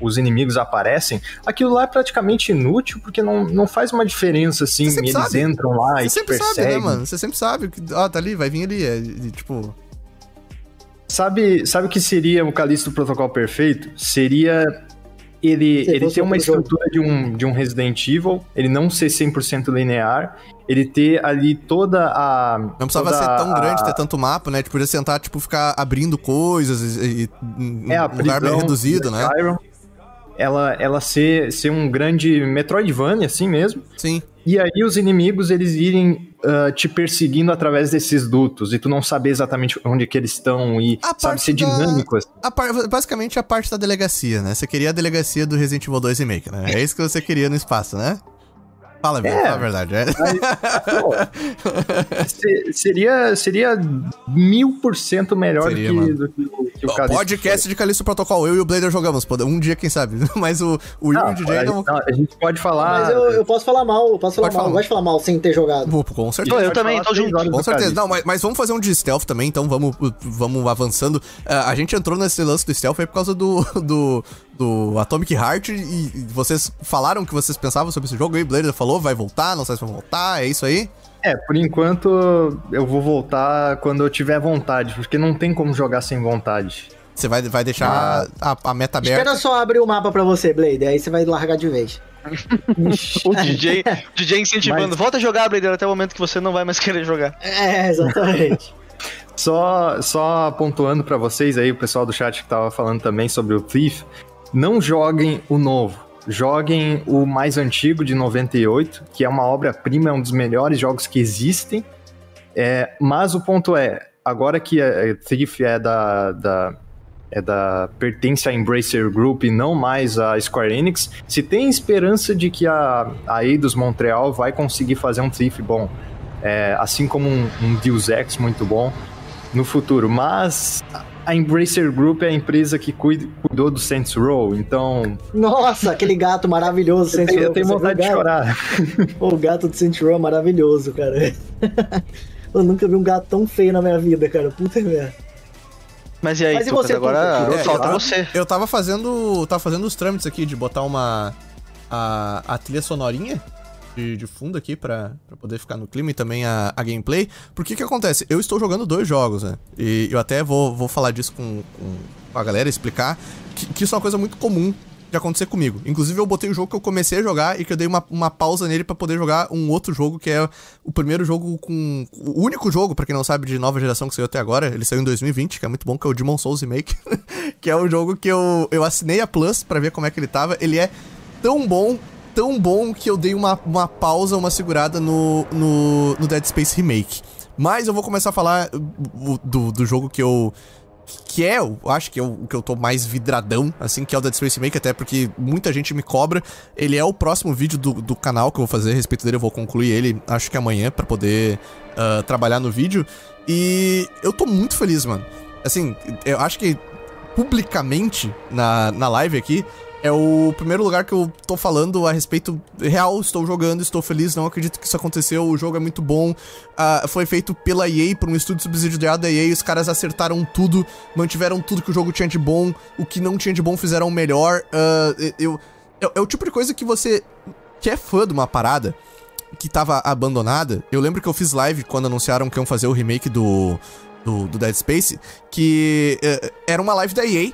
os inimigos aparecem. Aquilo lá é praticamente inútil porque não, não faz uma diferença assim. Eles sabe. entram lá Você e te sempre sabe, né, mano? Você sempre sabe. que, Ó, tá ali, vai vir ali. É, e, tipo. Sabe, sabe o que seria o Callisto Protocol perfeito? Seria ele, ele ter uma jogo. estrutura de um, de um Resident Evil, ele não ser 100% linear, ele ter ali toda a. Não precisava ser tão a- grande, ter tanto mapa, né? Tipo, podia sentar, tipo, ficar abrindo coisas e, e em É, a um lugar bem reduzido, né? Skyrim, ela, ela ser, ser um grande Metroidvania, assim mesmo. Sim. E aí os inimigos, eles irem ah, te perseguindo através desses dutos, e tu não saber exatamente onde que eles estão, e A sabe, ser da- dinâmico, assim. A par- basicamente a parte da delegacia, né? Você queria a delegacia do Resident Evil 2 Remake, né? É isso que você queria no espaço, né? Fala, É. fala a verdade. É. Pô, se- seria, seria mil por cento melhor Seria, do, que, do que o, que o Ó, Callisto Podcast de Calixto Protocol, eu e o Blader jogamos, pô, um dia, quem sabe. Mas o, o Will Não, e o DJ a, não. não, a gente pode falar. Mas eu, eu posso falar mal, eu posso falar Pode mal. falar. Eu gosto de falar mal sem ter jogado. Pô, Com certeza. Pô, eu também, tô três junto. Com certeza. Não, mas, mas vamos fazer um de stealth também, então vamos, vamos avançando. Ah, a gente entrou nesse lance do stealth aí por causa do, do, do Atomic Heart e, e vocês falaram o que vocês pensavam sobre esse jogo aí. Blader falou, vai voltar, não sabe se vai voltar, é isso aí? É, por enquanto eu vou voltar quando eu tiver vontade, porque não tem como jogar sem vontade. Você vai, vai deixar a, a meta aberta. Espera só abrir o mapa pra você, Blade, aí você vai largar de vez. O DJ, o DJ incentivando. Mas- Volta a jogar, Blader, até o momento que você não vai mais querer jogar. É, exatamente. Só, só pontuando pra vocês aí, o pessoal do chat que tava falando também sobre o Thief, não joguem o novo. Joguem o mais antigo de 98, que é uma obra-prima, é um dos melhores jogos que existem. É, mas o ponto é, agora que a, Thief é da, da é da pertence à Embracer Group e não mais à Square Enix, se tem esperança de que a, a Eidos Montreal vai conseguir fazer um Thief bom, é, assim como um, um Deus Ex muito bom no futuro. Mas a Embracer Group é a empresa que cuida, cuidou do Saints Row, então Nossa, aquele gato maravilhoso. eu Saints tenho, eu Row, tenho vontade de viu o gato? chorar. O gato do Saints Row é maravilhoso, cara. Eu nunca vi um gato tão feio na minha vida, cara. Puta merda. Mas e aí, Mas e você, agora? É, falta eu- você. Eu tava fazendo. Tava fazendo os trâmites aqui de botar uma. A, a trilha sonorinha de, de fundo aqui pra poder ficar no clima e também a, a gameplay. Porque que acontece? Eu estou jogando dois jogos, né? E eu até vou, vou falar disso com, com a galera, explicar. Que, que isso é uma coisa muito comum de acontecer comigo. Inclusive, eu botei o jogo que eu comecei a jogar e que eu dei uma, uma pausa nele pra poder jogar um outro jogo, que é o primeiro jogo com. O único jogo, pra quem não sabe, de nova geração que saiu até agora. Ele saiu em 2020, que é muito bom, que é o Demon Souls Remake. que é um jogo que eu, eu assinei a Plus pra ver como é que ele tava. Ele é tão bom, tão bom que eu dei uma, uma pausa, uma segurada no, no, no Dead Space Remake. Mas eu vou começar a falar uh, do, do jogo que eu. Que é, eu acho que é o que eu tô mais vidradão, assim, que é o Dead Space Remake, até porque muita gente me cobra. Ele é o próximo vídeo do, do canal que eu vou fazer a respeito dele. Eu vou concluir ele, acho que amanhã, pra poder ah, trabalhar no vídeo. E eu tô muito feliz, mano. Assim, eu acho que publicamente na, na live aqui, é o primeiro lugar que eu tô falando a respeito real. Estou jogando, estou feliz, não acredito que isso aconteceu. O jogo é muito bom. Ah, foi feito pela EA, por um estúdio subsidiado da EA. Os caras acertaram tudo, mantiveram tudo que o jogo tinha de bom. O que não tinha de bom fizeram melhor. Ah, eu, é, é o tipo de coisa que você que é fã de uma parada que tava abandonada. Eu lembro que eu fiz live quando anunciaram que iam fazer o remake do, do, do Dead Space, que eh, era uma live da EA.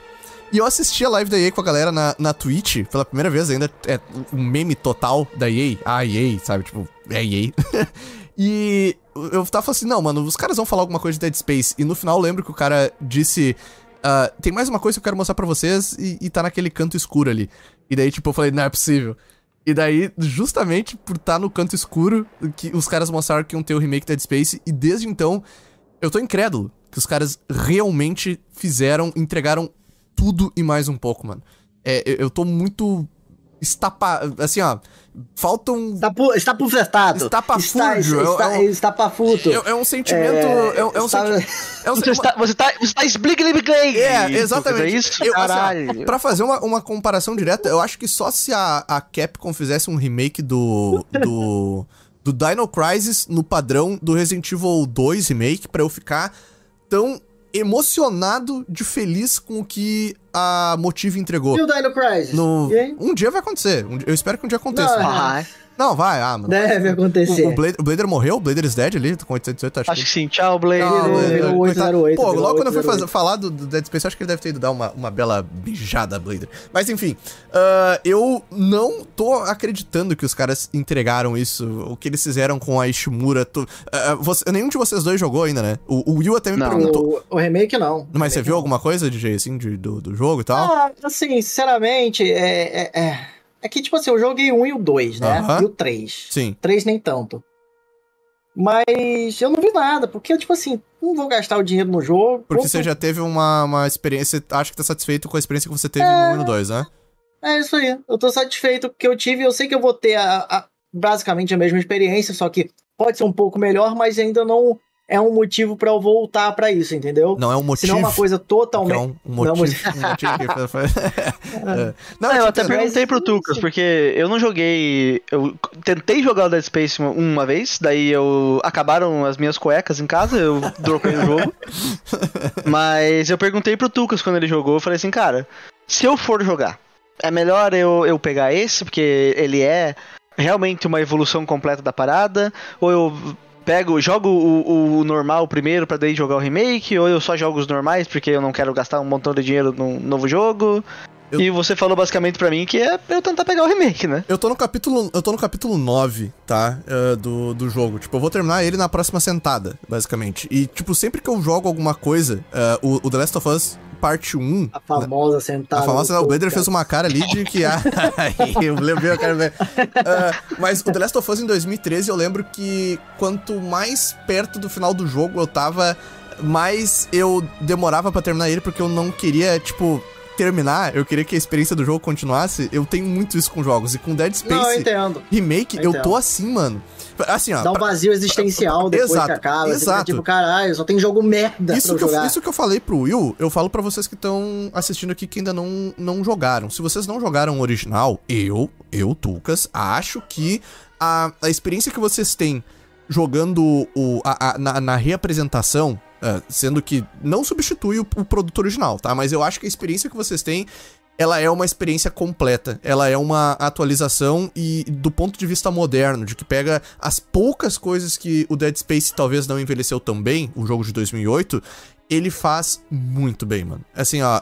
E eu assisti a live da EA com a galera na, na Twitch pela primeira vez, ainda é um meme total da EA. Ah, EA, sabe? Tipo, é EA. e eu tava assim, não, mano, os caras vão falar alguma coisa de Dead Space. E no final eu lembro que o cara disse. "Ah, tem mais uma coisa que eu quero mostrar pra vocês e, e tá naquele canto escuro ali. E daí, tipo, eu falei, não é possível. E daí, justamente por estar no canto escuro, que os caras mostraram que iam ter o remake Dead Space, e desde então, eu tô incrédulo que os caras realmente fizeram, entregaram tudo e mais um pouco, mano. É, eu, eu tô muito estapa... Assim, ó, faltam... Está, pu está pufetado. Estapafúrdio, Está, é- está, é um- estapafúto. É, é um sentimento... É, é um está- senti- é um Você está, você tá, você tá. É, exatamente. É isso? Eu, assim, ó, pra fazer uma, uma comparação direta, eu acho que só se a, a Capcom fizesse um remake do. do. do Dino Crisis no padrão do Resident Evil 2 Remake, pra eu ficar tão emocionado de feliz com o que a Motive entregou. E o Dino Crisis? No... E? Um dia vai acontecer. um dia- Eu espero que um dia aconteça. Não, Ah, Não, vai, ah, mano. Deve acontecer. O, o, Blade- o Blader morreu, o Blader is dead ali, com 818, acho, acho que sim. Tchau, Blade. não, é, 808, Pô, logo quando eu fui 808. fazer- falar do, do Dead Space, eu acho que ele deve ter ido dar uma, uma bela beijada Blader. Mas enfim, ah, eu não tô acreditando que os caras entregaram isso, o que eles fizeram com a Ishimura. tu- ah, ah, você- nenhum de vocês dois jogou ainda, né? O, o Will até me Não. perguntou. O, o remake não. Mas você Remake viu não. alguma coisa, DJ, assim, de- do, do jogo e tal? Ah, assim, sinceramente, é, é, é, é que, tipo assim, eu joguei o 1 e o 2, né? Aham. E o 3. Sim. 3 nem tanto. Mas eu não vi nada, porque, tipo assim, não vou gastar o dinheiro no jogo. Porque você já teve uma, uma experiência, acho que tá satisfeito com a experiência que você teve É. no 1 e no 2, né? É isso aí. Eu tô satisfeito com o que eu tive. Eu sei que eu vou ter a, a- basicamente a mesma experiência, só que pode ser um pouco melhor, mas ainda não é um motivo pra eu voltar pra isso, entendeu? Não é um Se motivo. não é uma coisa que é totalmente. um, um Não, motivo. um motivo É. Não, Ah, eu te até perguntei pro Tucas, porque eu não joguei. Eu tentei jogar o Dead Space uma, uma vez, daí eu. Acabaram as minhas cuecas em casa, eu dropei o jogo. Mas eu perguntei pro Tucas quando ele jogou, eu falei assim, cara, se eu for jogar, é melhor eu, eu pegar esse, porque ele é realmente uma evolução completa da parada, ou eu pego, jogo o, o normal primeiro pra daí jogar o remake, ou eu só jogo os normais porque eu não quero gastar um montão de dinheiro num novo jogo. Eu- E você falou basicamente pra mim que é eu tentar pegar o remake, né? Eu tô no capítulo. Eu tô no capítulo 9, tá? eh, do, do jogo. Tipo, eu vou terminar ele na próxima sentada, basicamente. E, tipo, sempre que eu jogo alguma coisa, eh, o, o The Last of Us parte 1. A famosa sentada. A famosa, o podcast. fez uma cara ali de que. Ah, eu lembrei, eu quero ver. Ah, mas o The Last of Us em 2013, eu lembro que quanto mais perto do final do jogo eu tava, mais eu demorava pra terminar ele, porque eu não queria, tipo, terminar. Eu queria que a experiência do jogo continuasse. Eu tenho muito isso com jogos. E com Dead Space Não, eu entendo. Remake, Eu eu entendo. tô assim, mano. Assim, ó. Dá um vazio existencial depois Exato, que acaba. Fica exato. tipo, caralho, só tem jogo merda Isso pra que, eu, jogar. isso que eu falei pro Will, eu falo pra vocês que estão assistindo aqui que ainda não, não jogaram. Se vocês não jogaram o original, eu, eu, Tucas, acho que a, a experiência que vocês têm jogando o, a- a- na, na reapresentação, é, sendo que não substitui o, o produto original, tá? Mas eu acho que a experiência que vocês têm ela é uma experiência completa. Ela é uma atualização e do ponto de vista moderno, de que pega as poucas coisas que o Dead Space talvez não envelheceu tão bem, o jogo de 2008, ele faz muito bem, mano. Assim, ó,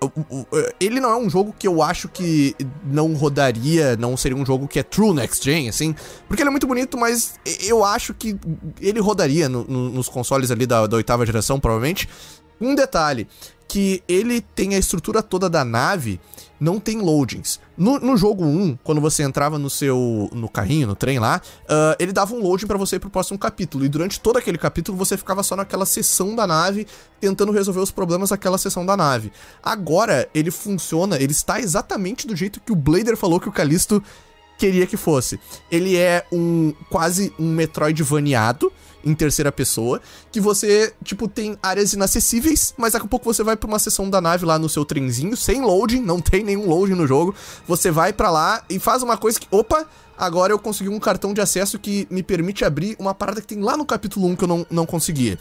o- ele não é um jogo que eu acho que não rodaria, não seria um jogo que é true next gen, assim, porque ele é muito bonito, mas eu acho que ele rodaria no- no- nos consoles ali da, da oitava geração, provavelmente. Um detalhe, que ele tem a estrutura toda da nave, não tem loadings. No, no jogo 1, quando você entrava no seu no carrinho, no trem lá, ah, ele dava um loading pra você ir pro próximo capítulo. E durante todo aquele capítulo você ficava só naquela seção da nave, tentando resolver os problemas daquela seção da nave. Agora, ele funciona, ele está exatamente do jeito que o Blader falou que o Calisto queria que fosse. Ele é um quase um Metroidvaniado em terceira pessoa, que você, tipo, tem áreas inacessíveis, mas daqui a pouco você vai pra uma seção da nave lá no seu trenzinho, sem loading, não tem nenhum loading no jogo. Você vai pra lá e faz uma coisa que, opa, agora eu consegui um cartão de acesso que me permite abrir uma parada que tem lá no capítulo 1 que eu não, não conseguia.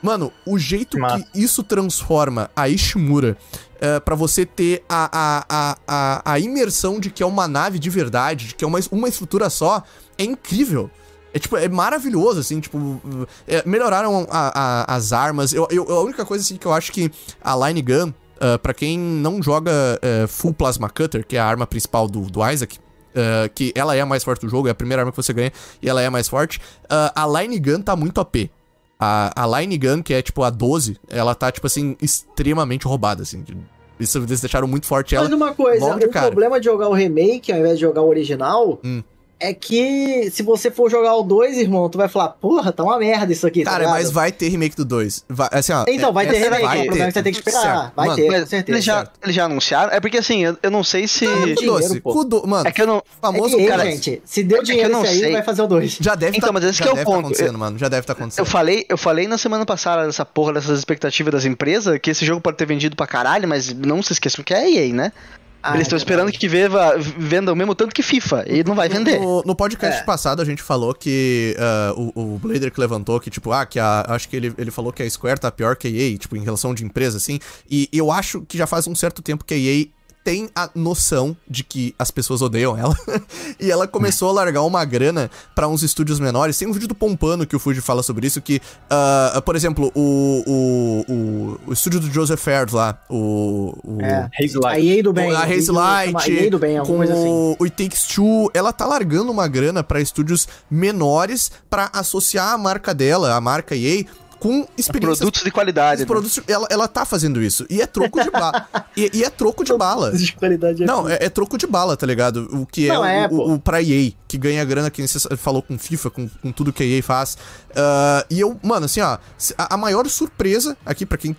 Mano, o jeito Massa. que isso transforma a Ishimura é, para você ter a, a, a, a, a imersão de que é uma nave de verdade, de que é uma, uma estrutura só, é incrível. É tipo, é maravilhoso, assim, tipo, é, melhoraram a- a- as armas. Eu, eu- a única coisa, assim, que eu acho que a Line Gun, ah, pra quem não joga eh, Full Plasma Cutter, que é a arma principal do, do Isaac, ah, que ela é a mais forte do jogo, é a primeira arma que você ganha e ela é a mais forte, ah, a Line Gun tá muito OP. A, a Line Gun, que é tipo a 12, ela tá, tipo assim, extremamente roubada, assim. Isso eles deixaram muito forte ela. Mas uma coisa, o cara. problema de jogar o remake ao invés de jogar o original Hum. É que se você for jogar o 2, irmão, tu vai falar, porra, tá uma merda isso aqui. tá Cara, ligado? mas vai ter remake do 2. Vai, assim, ó, Então, vai é- ter remake, o problema é que você tem que esperar. Certo. Vai Mano, ter, com certeza. eles já, eles já anunciaram? É porque assim, eu, eu não sei se. Dinheiro, doce, pô. do... Mano, É que eu não. famoso é que, cara. gente, se deu É que eu dinheiro não esse aí, vai fazer o 2. Já deve Então, tá, mas esse já que é o deve tá ponto. acontecendo, mano. Já deve estar tá acontecendo. Eu falei, eu falei na semana passada dessa porra dessas expectativas das empresas, que esse jogo pode ter vendido pra caralho, mas não se esqueçam que é a EA, né? Ah, Eles estão esperando que veva, venda o mesmo tanto que FIFA, e não vai vender. No, no podcast É. passado a gente falou que ah, o, o Blader que levantou que, tipo, ah, que a. Acho que ele, ele falou que a Square tá pior que a EA, tipo, em relação de empresa, assim. E eu acho que já faz um certo tempo que a EA tem a noção de que as pessoas odeiam ela. e ela começou a largar uma grana pra uns estúdios menores. Tem um vídeo do Pompano que o Fuji fala sobre isso, que, ah, por exemplo, o, o, o, o estúdio do Joseph Faird lá, o. o É. Haze A. EA do bem. a Haze Light, A EA do bem, alguma coisa assim. o, o It Takes Two, ela tá largando uma grana pra estúdios menores pra associar a marca dela, a marca EA, com experiências Produtos de qualidade. né? produtos, ela, ela tá fazendo isso. E é troco de bala. e, e é troco de bala. De qualidade é Não, é, é troco de bala, tá ligado? O que é, Não, é, o, o, o pra EA, que ganha grana, que você falou com FIFA, com, com tudo que a EA faz. Ah, e eu, mano, assim, ó, a, a maior surpresa, aqui pra quem.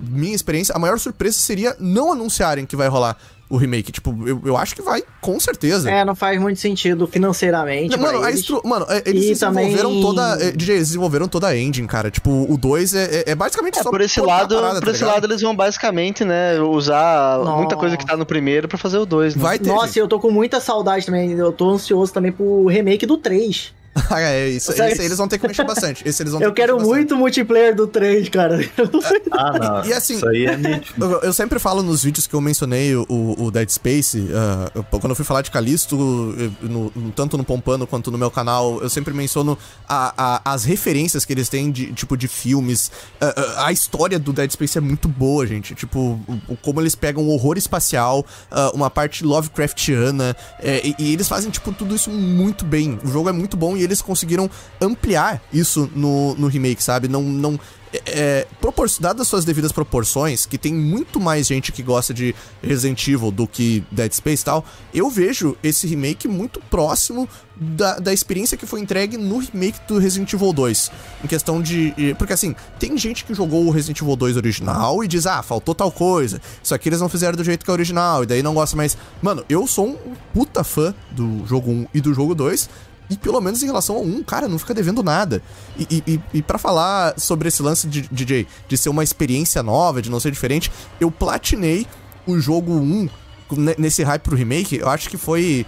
Minha experiência, a maior surpresa seria não anunciarem que vai rolar o remake. Tipo, eu, eu acho que vai, com certeza. É, não faz muito sentido financeiramente. Não, mano, eles. estru... mano, é, eles desenvolveram também- toda. é, DJ, eles desenvolveram toda a engine, cara. Tipo, o 2 é, é, é basicamente É, só. por esse lado, parada, por tá esse ligado? lado eles vão basicamente, né, usar Nossa. muita coisa que tá no primeiro pra fazer o 2, né? Vai ter. Nossa, gente. eu tô com muita saudade também. Eu tô ansioso também pro remake do 3. Ah, é, isso, esse aí eles vão ter que mexer bastante. Esse eles vão Eu quero muito multiplayer do 3, cara. Ah, não. E assim- Isso aí é. Eu, eu sempre falo nos vídeos que eu mencionei o, o Dead Space, ah, eu- quando eu fui falar de Calisto, no- no- tanto no Pompano quanto no meu canal, eu sempre menciono a- a- as referências que eles têm de tipo de filmes. Ah, a história do Dead Space é muito boa, gente. Tipo, como eles pegam o horror espacial, ah, uma parte Lovecraftiana, é, e, e eles fazem, tipo, tudo isso muito bem. O jogo é muito bom e eles conseguiram ampliar isso no, no remake, sabe? Não. não é, propor- dadas suas devidas proporções, que tem muito mais gente que gosta de Resident Evil do que Dead Space e tal, eu vejo esse remake muito próximo da, da experiência que foi entregue no remake do Resident Evil 2. Em questão de. e- Porque assim, tem gente que jogou o Resident Evil 2 original e diz, ah, faltou tal coisa. Isso aqui eles não fizeram do jeito que é original, e daí não gosta mais. Mano, eu sou um puta fã do jogo 1 e do jogo 2. E pelo menos em relação ao 1, cara, não fica devendo nada. E, e, e, para falar sobre esse lance de DJ, de ser uma experiência nova, de não ser diferente, eu platinei o jogo 1 ne- nesse hype pro remake, eu acho que foi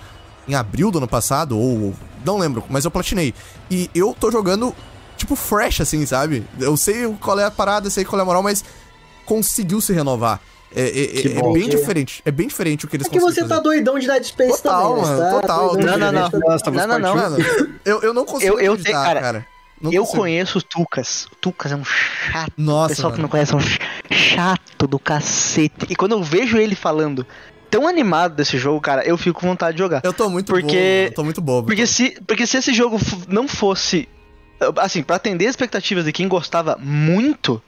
em abril do ano passado, ou. Não lembro, mas eu platinei. E eu tô jogando, tipo, fresh, assim, sabe? Eu sei qual é a parada, sei qual é a moral, mas conseguiu se renovar. É, é- Que é- é bem diferente. É bem diferente o que eles É que você tá fazer. doidão de Dead Space Total, também, né? mano, tá total. Não, não, não. Estamos Não, não, não. eu, eu não consigo Eu- eu acreditar, tenho- cara, Não eu consigo. conheço o Tucas. O Tucas é um chato. Nossa, o pessoal que mano. não conhece é um ch- chato do cacete. E quando eu vejo ele falando tão animado desse jogo, cara, eu fico com vontade de jogar. Eu tô muito Porque- bobo, eu tô muito bobo. Porque se, porque se esse jogo não fosse. Assim, pra atender as expectativas de quem gostava muito.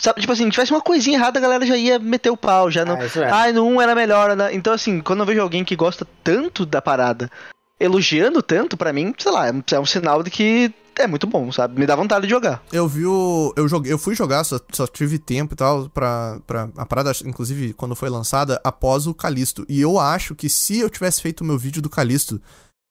Sabe, tipo assim, tivesse uma coisinha errada, a galera já ia meter o pau, já não. Ah, é. Ai, no 1 era melhor, né? Então, assim, quando eu vejo alguém que gosta tanto da parada, elogiando tanto, pra mim, sei lá, é um- é um sinal de que é muito bom, sabe? Me dá vontade de jogar. Eu vi o. Eu, joguei, eu fui jogar, só, só tive tempo e tal, pra, pra. A parada, inclusive, quando foi lançada, após o Calisto. E eu acho que se eu tivesse feito o meu vídeo do Calisto.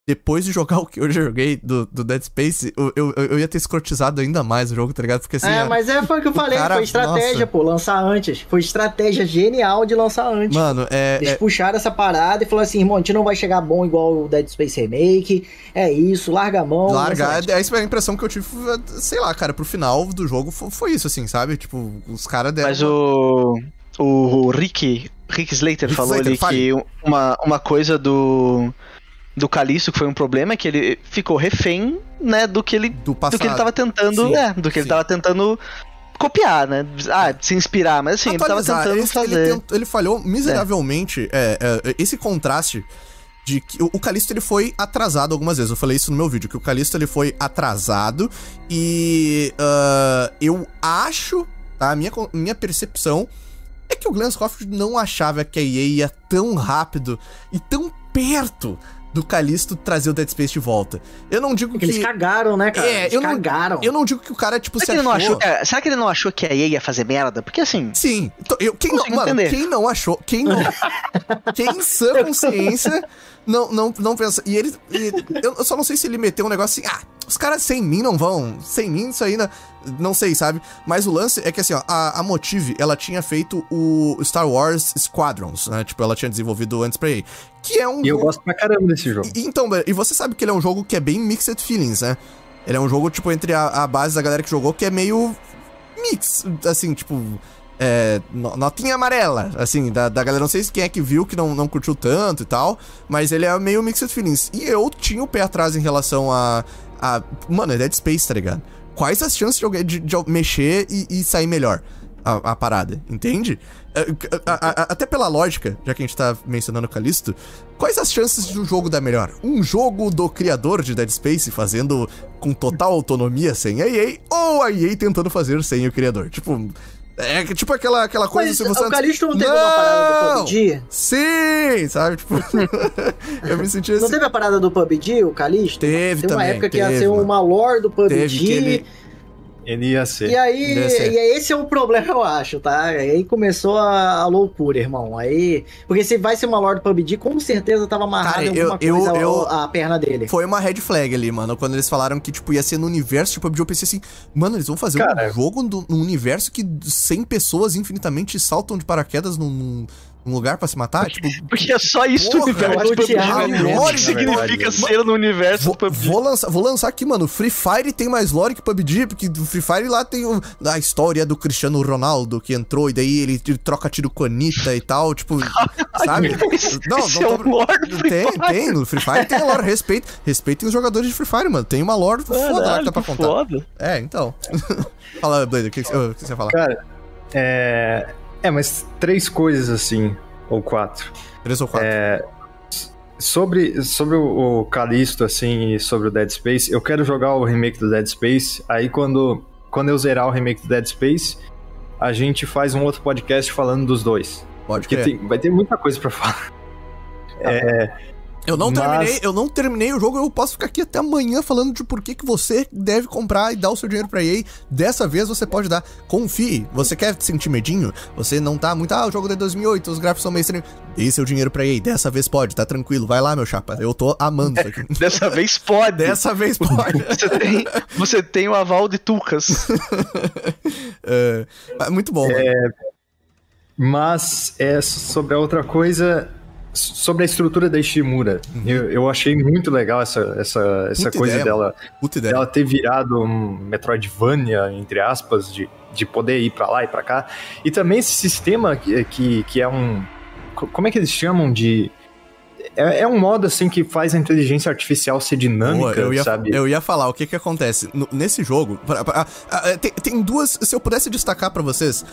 Depois de jogar o que eu joguei do, do Dead Space, eu, eu, eu ia ter escrotizado ainda mais o jogo, tá ligado? Porque assim. é, ó, mas é foi o que eu falei, cara- foi estratégia, nossa. pô, lançar antes. Foi estratégia genial de lançar antes. Mano, é. Eles é- puxaram essa parada e falaram assim, irmão, a gente não vai chegar bom igual o Dead Space Remake. É isso, larga a mão. Largar, lança antes. é a impressão que eu tive, sei lá, cara, pro final do jogo foi, foi isso, assim, sabe? Tipo, os caras deram. Mas o. O Rick. Rick Slater Rick falou Slater, ali fale. que uma, uma coisa do. Do Calixto que foi um problema é que ele ficou refém, né, do que ele do do passado. que ele tava tentando, Sim, é, do que ele sim. tava tentando copiar, né? Ah, se inspirar, mas assim, ele tava Atualizar. tentando Esse- fazer. Ele, tent- ele falhou miseravelmente. é, é, esse contraste de que o, o Calixto ele foi atrasado algumas vezes. Eu falei isso no meu vídeo, que o Calixto ele foi atrasado e ah, eu acho, tá? A minha, minha percepção é que o Glenn Scofield não achava que a EA ia tão rápido e tão perto do Calixto trazer o Dead Space de volta. Eu não digo Porque que... eles cagaram, né, cara? É, eles eu não- cagaram. Eu não digo que o cara, tipo, se Será que, ele não achou... achou, é, será que ele não achou que a EA ia fazer merda? Porque assim, Sim. Eu, quem, não, mano, entender. quem não achou, quem não, quem em sã consciência não, não, não pensa. E ele, e eu só não sei se ele meteu um negócio assim, ah, os caras sem mim não vão, sem mim isso aí não, não sei, sabe? Mas o lance é que assim, ó, a, a Motive, ela tinha feito o Star Wars Squadrons, né? Tipo, ela tinha desenvolvido antes pra EA, que é um E eu gosto pra caramba desse jogo. e, então, e você sabe que ele é um jogo que é bem mixed feelings, né? Ele é um jogo, tipo, entre a, a base da galera que jogou, que é meio mix, assim, tipo, é, no- notinha amarela, assim, da, da galera, não sei se quem é que viu, que não, não curtiu tanto e tal, mas ele é meio mixed feelings. E eu tinha o pé atrás em relação a, a mano, é Dead Space, tá ligado? Quais as chances de, de, de mexer e, e sair melhor? A, a parada, entende? É, a- a- até pela lógica, já que a gente tá mencionando o Calisto, quais as chances de um jogo dar melhor? Um jogo do criador de Dead Space fazendo com total autonomia sem a EA, ou a EA tentando fazer sem o criador? Tipo, é tipo aquela, aquela coisa Mas se você o Calixto não teve uma parada do Não! PUBG? Sim, sabe? Tipo, eu me senti Não assim. teve a parada do PUBG, o Calixto? Teve Teve uma também, época que ia teve, ser uma lore do PUBG. Teve que ele- Ele ia ser. E aí, e aí esse é o problema, eu acho, tá? Aí começou a, a loucura, irmão. Aí. Porque se vai ser uma lore do PUBG, com certeza tava amarrado Cara, em alguma eu- coisa eu- a, a perna dele. Foi uma red flag ali, mano. Quando eles falaram que, tipo, ia ser no universo de PUBG, eu pensei assim, mano, eles vão fazer Cara, um jogo do- num universo que 100 pessoas infinitamente saltam de paraquedas num, num- Um lugar pra se matar? Tipo, Porque é só isso Porra, o universo é O que significa ser no universo Vou, do PUBG? vou lançar, vou lançar aqui, mano. Free Fire tem mais lore que PUBG, porque o Free Fire lá tem o- a história do Cristiano Ronaldo que entrou e daí ele, troca tiro com a Anitta e tal, tipo, sabe? Não, não é tô- o lore do Free Tem, Fire. tem. No Free Fire tem lore. Respeito, respeitem os jogadores de Free Fire, mano. Tem uma lore foda lá que Caralho, dá pra que contar. foda. É, então. Fala, Blader, o que, que você ia falar? Cara, é. É, mas três coisas assim, ou quatro. Três ou quatro? É, sobre sobre o, o Callisto, assim, e sobre o Dead Space, eu quero jogar o remake do Dead Space. Aí quando, quando eu zerar o remake do Dead Space, a gente faz um outro podcast falando dos dois. Pode Porque tem- vai ter muita coisa pra falar. Eu não Mas- terminei, eu não terminei o jogo, eu posso ficar aqui até amanhã falando de por que, que você deve comprar e dar o seu dinheiro pra EA. Dessa vez você pode dar. Confie. Você quer sentir medinho? Você não tá muito, ah, o jogo é de 2008, os gráficos são meio estranhos. Dê seu dinheiro pra EA. Dessa vez pode, tá tranquilo. Vai lá, meu chapa. Eu tô amando isso aqui. Dessa vez pode. Dessa vez pode. Você tem, você tem o aval de Tucas. É, muito bom. mano. Mas é sobre a outra coisa, sobre a estrutura da Ishimura. Eu, eu achei muito legal essa, essa, essa Puta coisa ideia, dela. Puta ideia. Ela ter virado um Metroidvania, entre aspas, de, de poder ir pra lá e pra cá. E também esse sistema que, que, que é um. co- Como é que eles chamam de. É, é um modo assim que faz a inteligência artificial ser dinâmica, Boa, eu, ia, sabe? eu ia falar, o que que acontece? No- nesse jogo, pra- pra- ah, ah, tem, tem duas, se eu pudesse destacar pra vocês,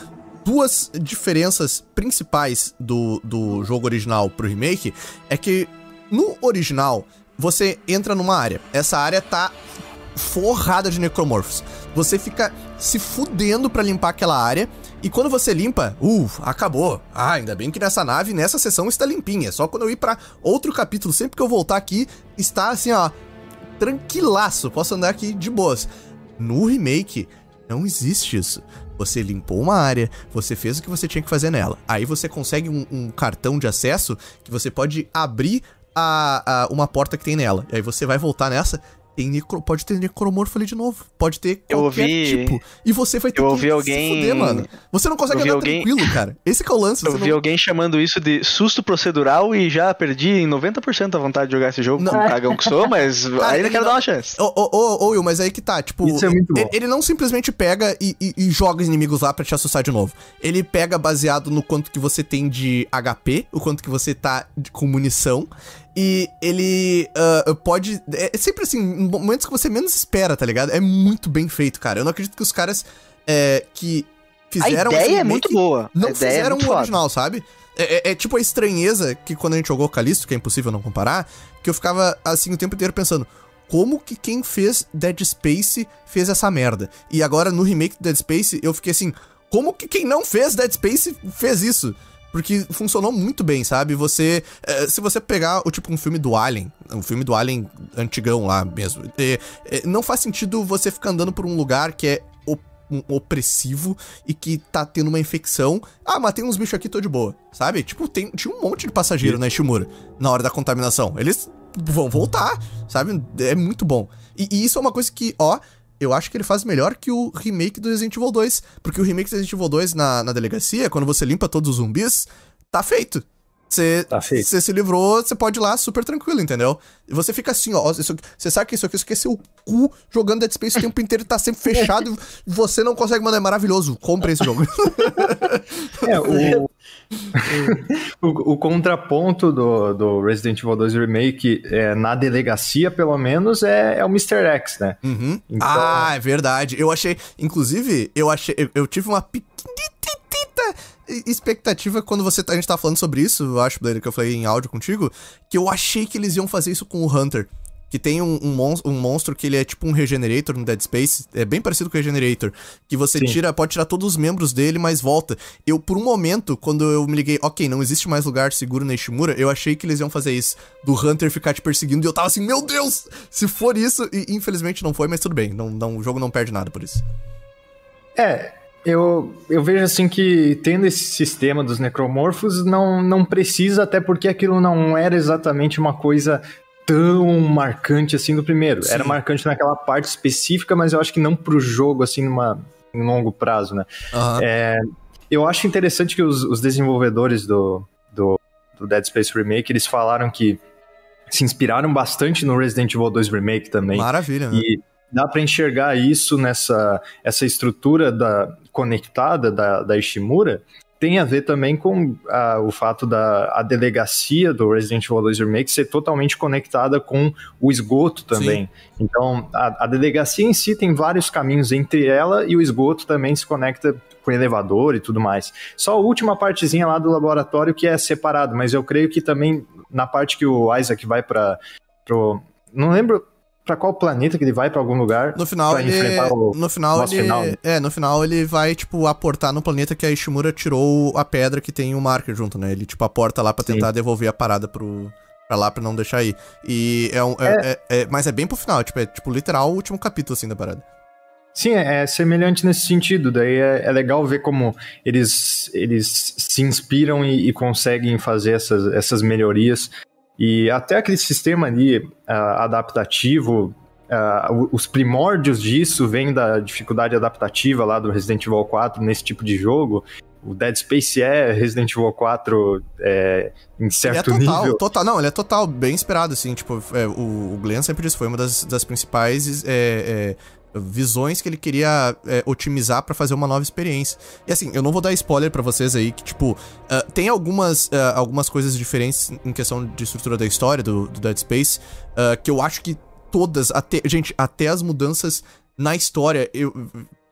duas diferenças principais do, do jogo original pro remake, é que no original, você entra numa área, essa área tá forrada de necromorphs. Você fica se fudendo pra limpar aquela área. E quando você limpa, uh, acabou. Ah, ainda bem que nessa nave, nessa sessão está limpinha. Só quando eu ir pra outro capítulo, sempre que eu voltar aqui, está assim, ó, tranquilaço. Posso andar aqui de boas. No remake, não existe isso. Você limpou uma área, você fez o que você tinha que fazer nela. Aí você consegue um, um cartão de acesso que você pode abrir a, a- uma porta que tem nela. E aí você vai voltar nessa. Tem necro, pode ter necromorfo ali de novo. Pode ter Eu qualquer ouvi- tipo. E você vai ter eu que ouvi alguém- se fuder, mano. Você não consegue andar alguém- tranquilo, cara. Esse que é o lance. Eu vi não- alguém chamando isso de susto procedural e já perdi em 90% a vontade de jogar esse jogo Não. como cagão que sou, mas ainda ele quero não- dar uma chance. Ô, ô, ô, ô, Will, mas aí que tá, tipo. Isso é muito bom. Ele, não simplesmente pega e, e- e joga os inimigos lá pra te assustar de novo. Ele pega baseado no quanto que você tem de HP, o quanto que você tá de- com munição. E ele ah, pode. É sempre assim, em momentos que você menos espera, tá ligado? É muito bem feito, cara. Eu não acredito que os caras é, que A fizeram ideia esse é muito boa. Não a ideia é fizeram muito o foda. original, sabe? É, é- é tipo a estranheza que quando a gente jogou Callisto, que é impossível não comparar, que eu ficava assim o tempo inteiro pensando. Como que quem fez Dead Space fez essa merda? E agora no remake do Dead Space eu fiquei assim, como que quem não fez Dead Space fez isso? Porque funcionou muito bem, sabe? Você. eh, se você pegar o tipo um filme do Alien, um filme do Alien antigão lá mesmo, eh, eh, não faz sentido você ficar andando por um lugar que é op- um opressivo e que tá tendo uma infecção. Ah, matei uns bichos aqui, tô de boa. Sabe? Tipo, tem, tinha um monte de passageiro na Ishimura na hora da contaminação. Eles vão voltar, sabe? É muito bom. E, e isso é uma coisa que, ó, eu acho que ele faz melhor que o remake do Resident Evil 2. Porque o remake do Resident Evil 2 na, na delegacia, quando você limpa todos os zumbis, tá feito. Você Tá feito. você se livrou, você pode ir lá super tranquilo, entendeu? E você fica assim, ó. Você sabe que isso aqui, isso aqui é seu cu jogando Dead Space o tempo inteiro e tá sempre fechado e você não consegue mandar. É maravilhoso. Compre esse jogo. É, o, o, o contraponto do, do Resident Evil 2 Remake é, na delegacia, pelo menos, é, é o Mr. X, né? Uhum. Então- Ah, é verdade. Eu achei. Inclusive, eu achei. Eu, eu tive uma pequenita expectativa quando você, tá- a gente tava falando sobre isso, eu acho, Blair, que eu falei em áudio contigo, que eu achei que eles iam fazer isso com o Hunter. Que tem um, um, mon- um monstro que ele é tipo um Regenerator no Dead Space. É bem parecido com o Regenerator. Que você Sim. tira, pode tirar todos os membros dele, mas volta. Eu, por um momento, quando eu me liguei, ok, não existe mais lugar seguro na Ishimura, eu achei que eles iam fazer isso. Do Hunter ficar te perseguindo. E eu tava assim, meu Deus! Se for isso, e infelizmente não foi, mas tudo bem. Não, não, o jogo não perde nada por isso. É, eu, eu vejo assim que tendo esse sistema dos necromorfos não, não precisa, até porque aquilo não era exatamente uma coisa tão marcante assim no primeiro. Sim. Era marcante naquela parte específica, mas eu acho que não pro jogo assim numa, em longo prazo, né? Aham. É, eu acho interessante que os, os desenvolvedores do, do Dead Space Remake, eles falaram que se inspiraram bastante no Resident Evil 2 Remake também. Maravilha, né? E dá para enxergar isso nessa essa estrutura da, conectada da, da Ishimura. Tem a ver também com ah, o fato da a delegacia do Resident Evil 2 Remake ser totalmente conectada com o esgoto também. Então, a, a delegacia em si tem vários caminhos entre ela e o esgoto também se conecta com elevador e tudo mais. Só a última partezinha lá do laboratório que é separado, mas eu creio que também na parte que o Isaac vai para pro não lembro pra qual planeta que ele vai pra algum lugar. No final, pra ele, enfrentar o no final ele, final, né? é, no final ele vai tipo aportar no planeta que a Ishimura tirou a pedra que tem o marker junto, né? Ele tipo aporta lá pra Sim. tentar devolver a parada pro para lá pra não deixar ir. E é um é, é- é- mas é bem pro final, tipo, é tipo literal o último capítulo assim da parada. Sim, é, é semelhante nesse sentido. Daí é, é legal ver como eles, eles se inspiram e, e conseguem fazer essas, essas melhorias. E até aquele sistema ali ah, adaptativo, o- os primórdios disso vêm da dificuldade adaptativa lá do Resident Evil 4 nesse tipo de jogo. O Dead Space é Resident Evil 4 é, em certo ele é total, nível. total, não, ele é total, bem inspirado, assim, tipo, é, o, o Glenn sempre disse, foi uma das, das principais é, é, visões que ele queria é, otimizar pra fazer uma nova experiência. E assim, eu não vou dar spoiler pra vocês aí, que tipo, ah, tem algumas, ah, algumas coisas diferentes em questão de estrutura da história do, do Dead Space, ah, que eu acho que todas, até, gente, até as mudanças na história, eu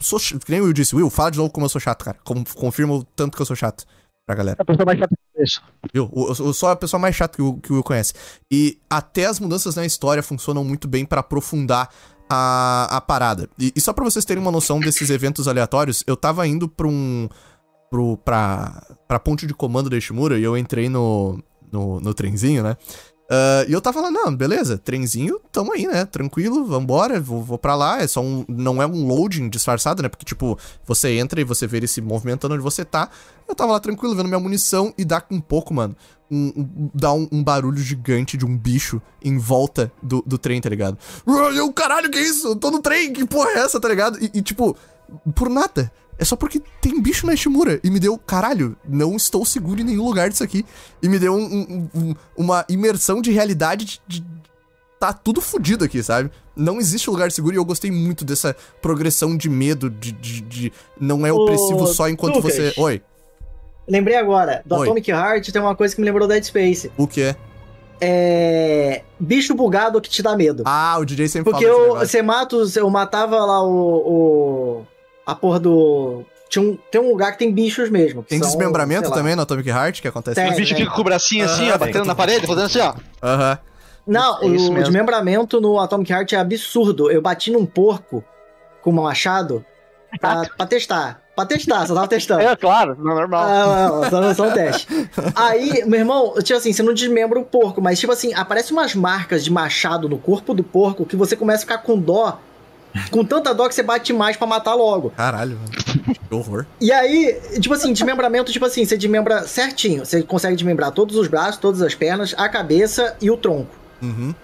sou, que nem o Will disse, Will, fala de novo como eu sou chato, cara, como, confirma o tanto que eu sou chato pra galera. A pessoa mais chata que isso. Viu? Eu, eu- eu sou a pessoa mais chata que o, que o Will conhece. E até as mudanças na história funcionam muito bem pra aprofundar a, a parada. E, e só pra vocês terem uma noção desses eventos aleatórios, eu tava indo pra um. Pro, pra, pra ponte de comando da Ishimura e eu entrei no, no, no trenzinho, né? Ah, e eu tava lá, não, beleza, trenzinho, tamo aí, né? Tranquilo, vambora, vou, vou pra lá. É só um. Não é um loading disfarçado, né? Porque, tipo, você entra e você vê ele se movimentando onde você tá. Eu tava lá tranquilo, vendo minha munição e dá com um pouco, mano. Um, um- dá um, um barulho gigante de um bicho em volta do, do trem, tá ligado? Eu, caralho, que isso? Eu tô no trem, que porra é essa, tá ligado? E, e, tipo, por nada. É só porque tem bicho na Ishimura. E me deu, caralho, não estou seguro em nenhum lugar disso aqui. E me deu um- um- um- uma imersão de realidade de, de- Tá tudo fudido aqui, sabe? Não existe lugar seguro e eu gostei muito dessa progressão de medo, de. de, de- não é Ô, opressivo só enquanto Lucas. você. Oi, Lembrei agora, do Oi. Atomic Heart tem uma coisa que me lembrou Dead Space. o que é? É. Bicho bugado que te dá medo. Ah, o DJ sempre Porque fala eu, você mata os. Eu matava lá o. o- a porra do. Tinha um, tem um lugar que tem bichos mesmo. Tem são, desmembramento também no Atomic Heart que acontece. Tem. O bicho fica com o bracinho assim, Aham, ó, batendo na parede, fazendo assim, ó. Aham. Não, É o desmembramento no Atomic Heart é absurdo. Eu bati num porco com uma machado pra, pra testar. Pra testar, só tava testando. É, claro, não é normal. Ah, não, só, só um teste. Aí, meu irmão, tipo assim, você não desmembra o porco, mas tipo assim, aparecem umas marcas de machado no corpo do porco que você começa a ficar com dó. Com tanta dó que você bate mais pra matar logo. Caralho, mano. Que horror. E aí, tipo assim, desmembramento, tipo assim, você desmembra certinho. Você consegue desmembrar todos os braços, todas as pernas, a cabeça e o tronco. Uhum.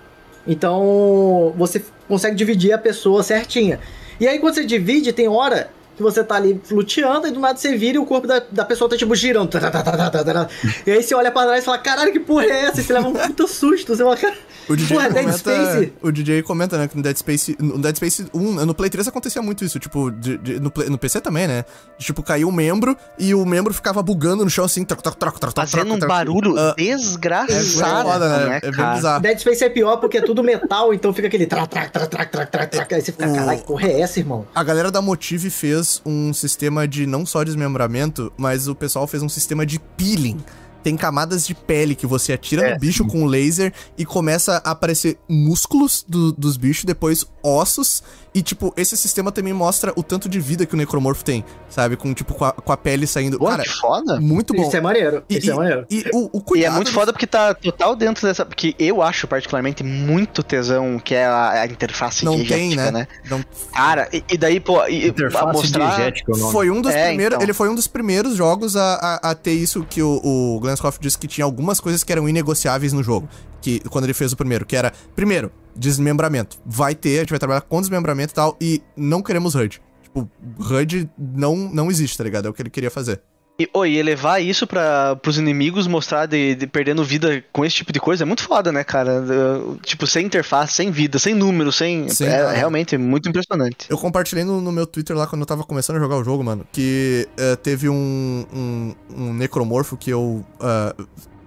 Então, você consegue dividir a pessoa certinha. E aí, quando você divide, tem hora que você tá ali luteando e do nada você vira e o corpo da, da pessoa tá tipo girando. Tá, tá, tá, tá, tá, tá, tá. E aí você olha pra trás e fala: caralho, que porra é essa? E você leva um puta susto. Você fala: "Cara, O DJ, Porra, Dead comenta, Space. o DJ comenta, né, que no Dead Space, no Dead Space 1, no Play 3 acontecia muito isso, tipo, de- de- no, Play- no PC também, né? De, tipo, caiu um membro e o membro ficava bugando no chão assim, troc, troc, troc, troc, troc, Fazendo um barulho Ah, É desgraçado, foda, né? né, É bem bizarro. Dead Space é pior porque é tudo metal, então fica aquele tra, tra, tra, tra, tra, tra, tra. Aí você fica: caralho, que porra é essa, irmão? A galera da Motive fez um sistema de não só desmembramento, mas o pessoal fez um sistema de peeling. Tem camadas de pele que você atira É, no bicho com laser e começa a aparecer músculos do- dos bichos, depois ossos. E, tipo, esse sistema também mostra o tanto de vida que o necromorfo tem, sabe? Com, tipo, com a, com a pele saindo. Pô, Cara, que foda. muito bom. Isso é maneiro. E, Isso é e- maneiro. e o, o E cuidado. é muito foda porque tá total dentro dessa. Porque eu acho, particularmente, muito tesão que é a, a interface Não tem, diegética, né? Não- Cara, e, e daí, pô, e, a Interface mostrar. diegética é o nome. Foi um dos É, primeiros. então. Ele foi um dos primeiros jogos a, a, a ter isso que o, o Glanscoff disse que tinha algumas coisas que eram inegociáveis no jogo. Que quando ele fez o primeiro, que era, primeiro, desmembramento. Vai ter, a gente vai trabalhar com desmembramento e tal, e não queremos HUD. Tipo, HUD não, não existe, tá ligado? É o que ele queria fazer. E, oh, e elevar isso para pros inimigos, mostrar de, de perdendo vida com esse tipo de coisa é muito foda, né, cara? Uh, tipo, sem interface, sem vida, sem número, sem. Sim, é, é. realmente muito impressionante. Eu compartilhei no, no meu Twitter lá quando eu tava começando a jogar o jogo, mano, que eh, teve um, um, um necromorfo que eu. ah,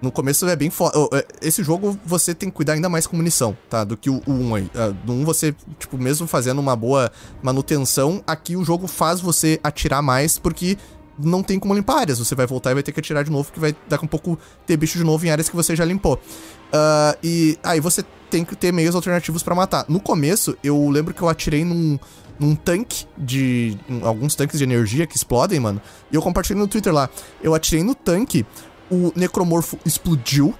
no começo é bem foda. Esse jogo você tem que cuidar ainda mais com munição, tá? Do que o, o 1 aí. No 1 você, tipo, mesmo fazendo uma boa manutenção, aqui o jogo faz você atirar mais porque não tem como limpar áreas. Você vai voltar e vai ter que atirar de novo, porque vai daqui a um pouco ter bicho de novo em áreas que você já limpou. Ah, e aí você tem que ter meios alternativos pra matar. No começo, eu lembro que eu atirei num, num tanque de. em alguns tanques de energia que explodem, mano. E eu compartilhei no Twitter lá. Eu atirei no tanque, o necromorfo explodiu.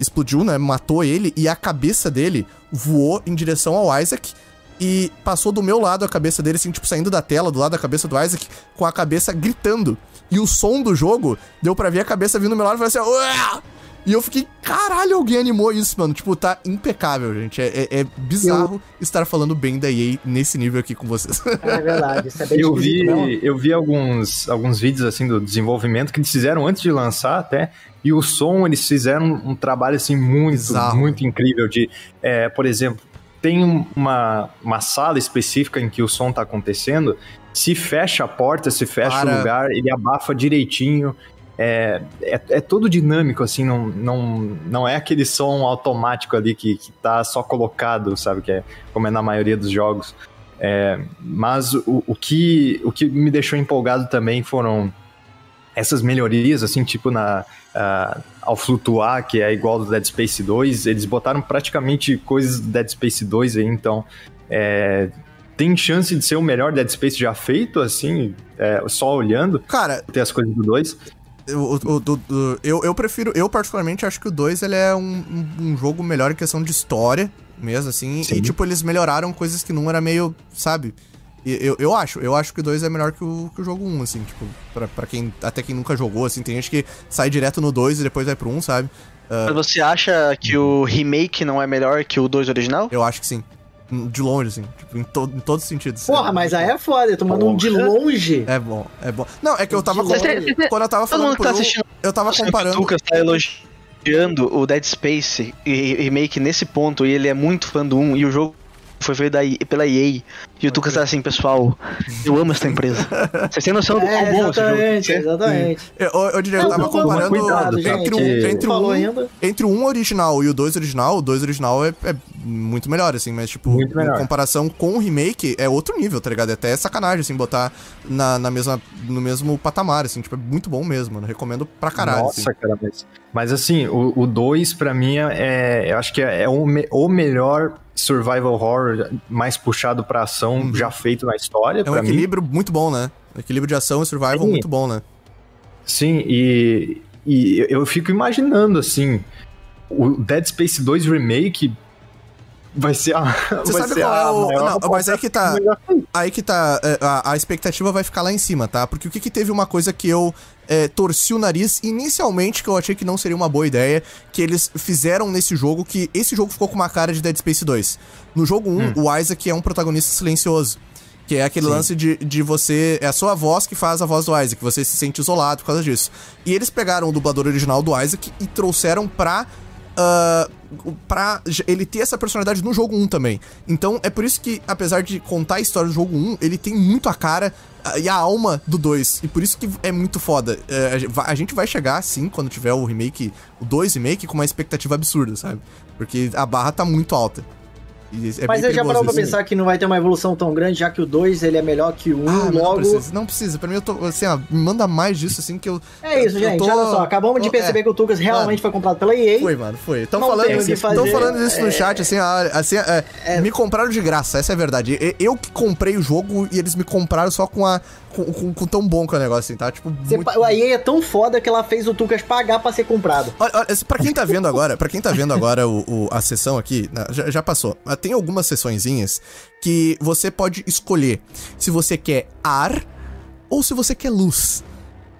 Explodiu, né? Matou ele e a cabeça dele voou em direção ao Isaac. E passou do meu lado a cabeça dele, assim, tipo, saindo da tela, do lado da cabeça do Isaac, com a cabeça gritando. E o som do jogo deu pra ver a cabeça vindo do meu lado e falei assim, Uah! E eu fiquei, caralho, alguém animou isso, mano. Tipo, tá impecável, gente. É, é- é bizarro estar falando bem da EA nesse nível aqui com vocês. É verdade, isso é bem Eu vi, mesmo. eu vi alguns, alguns vídeos assim do desenvolvimento que eles fizeram antes de lançar até, e o som eles fizeram um trabalho assim muito, Bizarro. muito incrível de, é, por exemplo, tem um- uma, uma sala específica em que o som tá acontecendo, se fecha a porta, se fecha Para. o lugar, ele abafa direitinho. É, é, é todo dinâmico, assim, não, não, não é aquele som automático ali que, que tá só colocado, sabe? Que é como é na maioria dos jogos. É, mas o, o, que, o que me deixou empolgado também foram essas melhorias, assim, tipo na, ah, ao flutuar, que é igual do Dead Space 2, eles botaram praticamente coisas do Dead Space 2 aí, então é, tem chance de ser o melhor Dead Space já feito, assim, é, só olhando, Cara, ter as coisas do 2. o, o- do- do- eu, eu prefiro, eu particularmente acho que o 2 ele é um, um- um jogo melhor em questão de história, mesmo assim. Sim. E tipo, eles melhoraram coisas que não era meio, sabe? Eu, eu acho, eu acho que o 2 é melhor que o, que o jogo 1, assim, tipo, pra, pra quem, até quem nunca jogou, assim, tem gente que sai direto no 2 e depois vai pro 1, sabe? Mas você acha que o remake não é melhor que o 2 original? Eu acho que sim. De longe, assim, tipo, em, to, em todos os sentidos. Porra, mas aí é foda, tu manda um de longe. É bom, é bom. Não, é que eu tava. Com-. Quando eu tava falando que por tá um, eu tava comparando. O Lucas tá elogiando o Dead Space e remake nesse ponto, e ele é muito fã do 1, e o jogo foi feito da, pela EA. E o Lucas tá assim, pessoal, eu amo essa empresa. Vocês têm noção do quão É, bom esse jogo? exatamente, exatamente. Eu, eu diria, eu tava comparando cuidado, entre, o, entre, um, ainda. entre 1 original e o 2 original, o 2 original é, é muito melhor, assim, mas, tipo, Muito melhor. em comparação com o remake, é outro nível, tá ligado? É até sacanagem, assim, botar na, na mesma, no mesmo patamar, assim, tipo, é muito bom mesmo, mano. Recomendo pra caralho, Nossa, assim. cara, mas, mas assim, o 2 pra mim é, eu acho que é, é o, me- o melhor survival horror mais puxado pra ação já feito na história, É um pra mim. equilíbrio muito bom, né? Equilíbrio de ação e survival Sim. muito bom, né? Sim, e, e eu fico imaginando, assim, o Dead Space 2 Remake vai ser a. Você vai sabe ser qual é a o- maior não, mas é que tá-. Aí que tá. é, A, a expectativa vai ficar lá em cima, tá? Porque o que, que teve uma coisa que eu é, torci o nariz inicialmente, que eu achei que não seria uma boa ideia, que eles fizeram nesse jogo, que esse jogo ficou com uma cara de Dead Space 2. No jogo 1, o Isaac é um protagonista silencioso. Que é aquele lance de, de você. É a sua voz que faz a voz do Isaac. Você se sente isolado por causa disso. E eles pegaram o dublador original do Isaac e trouxeram pra ah, pra ele ter essa personalidade no jogo 1 também. Então é por isso que, apesar de contar a história do jogo 1, ele tem muito a cara ah, e a alma do 2. E por isso que é muito foda. É, a gente vai chegar, sim, quando tiver o remake, o 2 remake, com uma expectativa absurda, sabe? Porque a barra tá muito alta. É Mas você já parou pra isso. pensar que não vai ter uma evolução tão grande, já que o 2 ele é melhor que o 1, Ah, mas não logo. precisa, não precisa. Pra mim, eu tô, assim, ó, me manda mais disso, assim, que eu... É isso, eu gente. tô- Olha só, acabamos de é. perceber que o Tucas realmente foi comprado pela EA. Foi, mano, foi. Estão falando, fazer, falando isso no é- chat, assim, assim é, me compraram de graça, essa é a verdade. Eu que comprei o jogo e eles me compraram só com a. com, com- com tão bom que é o negócio, assim, tá? Tipo, Você muito- A EA é tão foda que ela fez o Tucas pagar pra ser comprado. Olha, olha, pra quem tá vendo agora, para quem tá vendo agora o, o- a sessão aqui, né, já, já passou. Mas Tem algumas sessõezinhas que você pode escolher se você quer ar ou se você quer luz.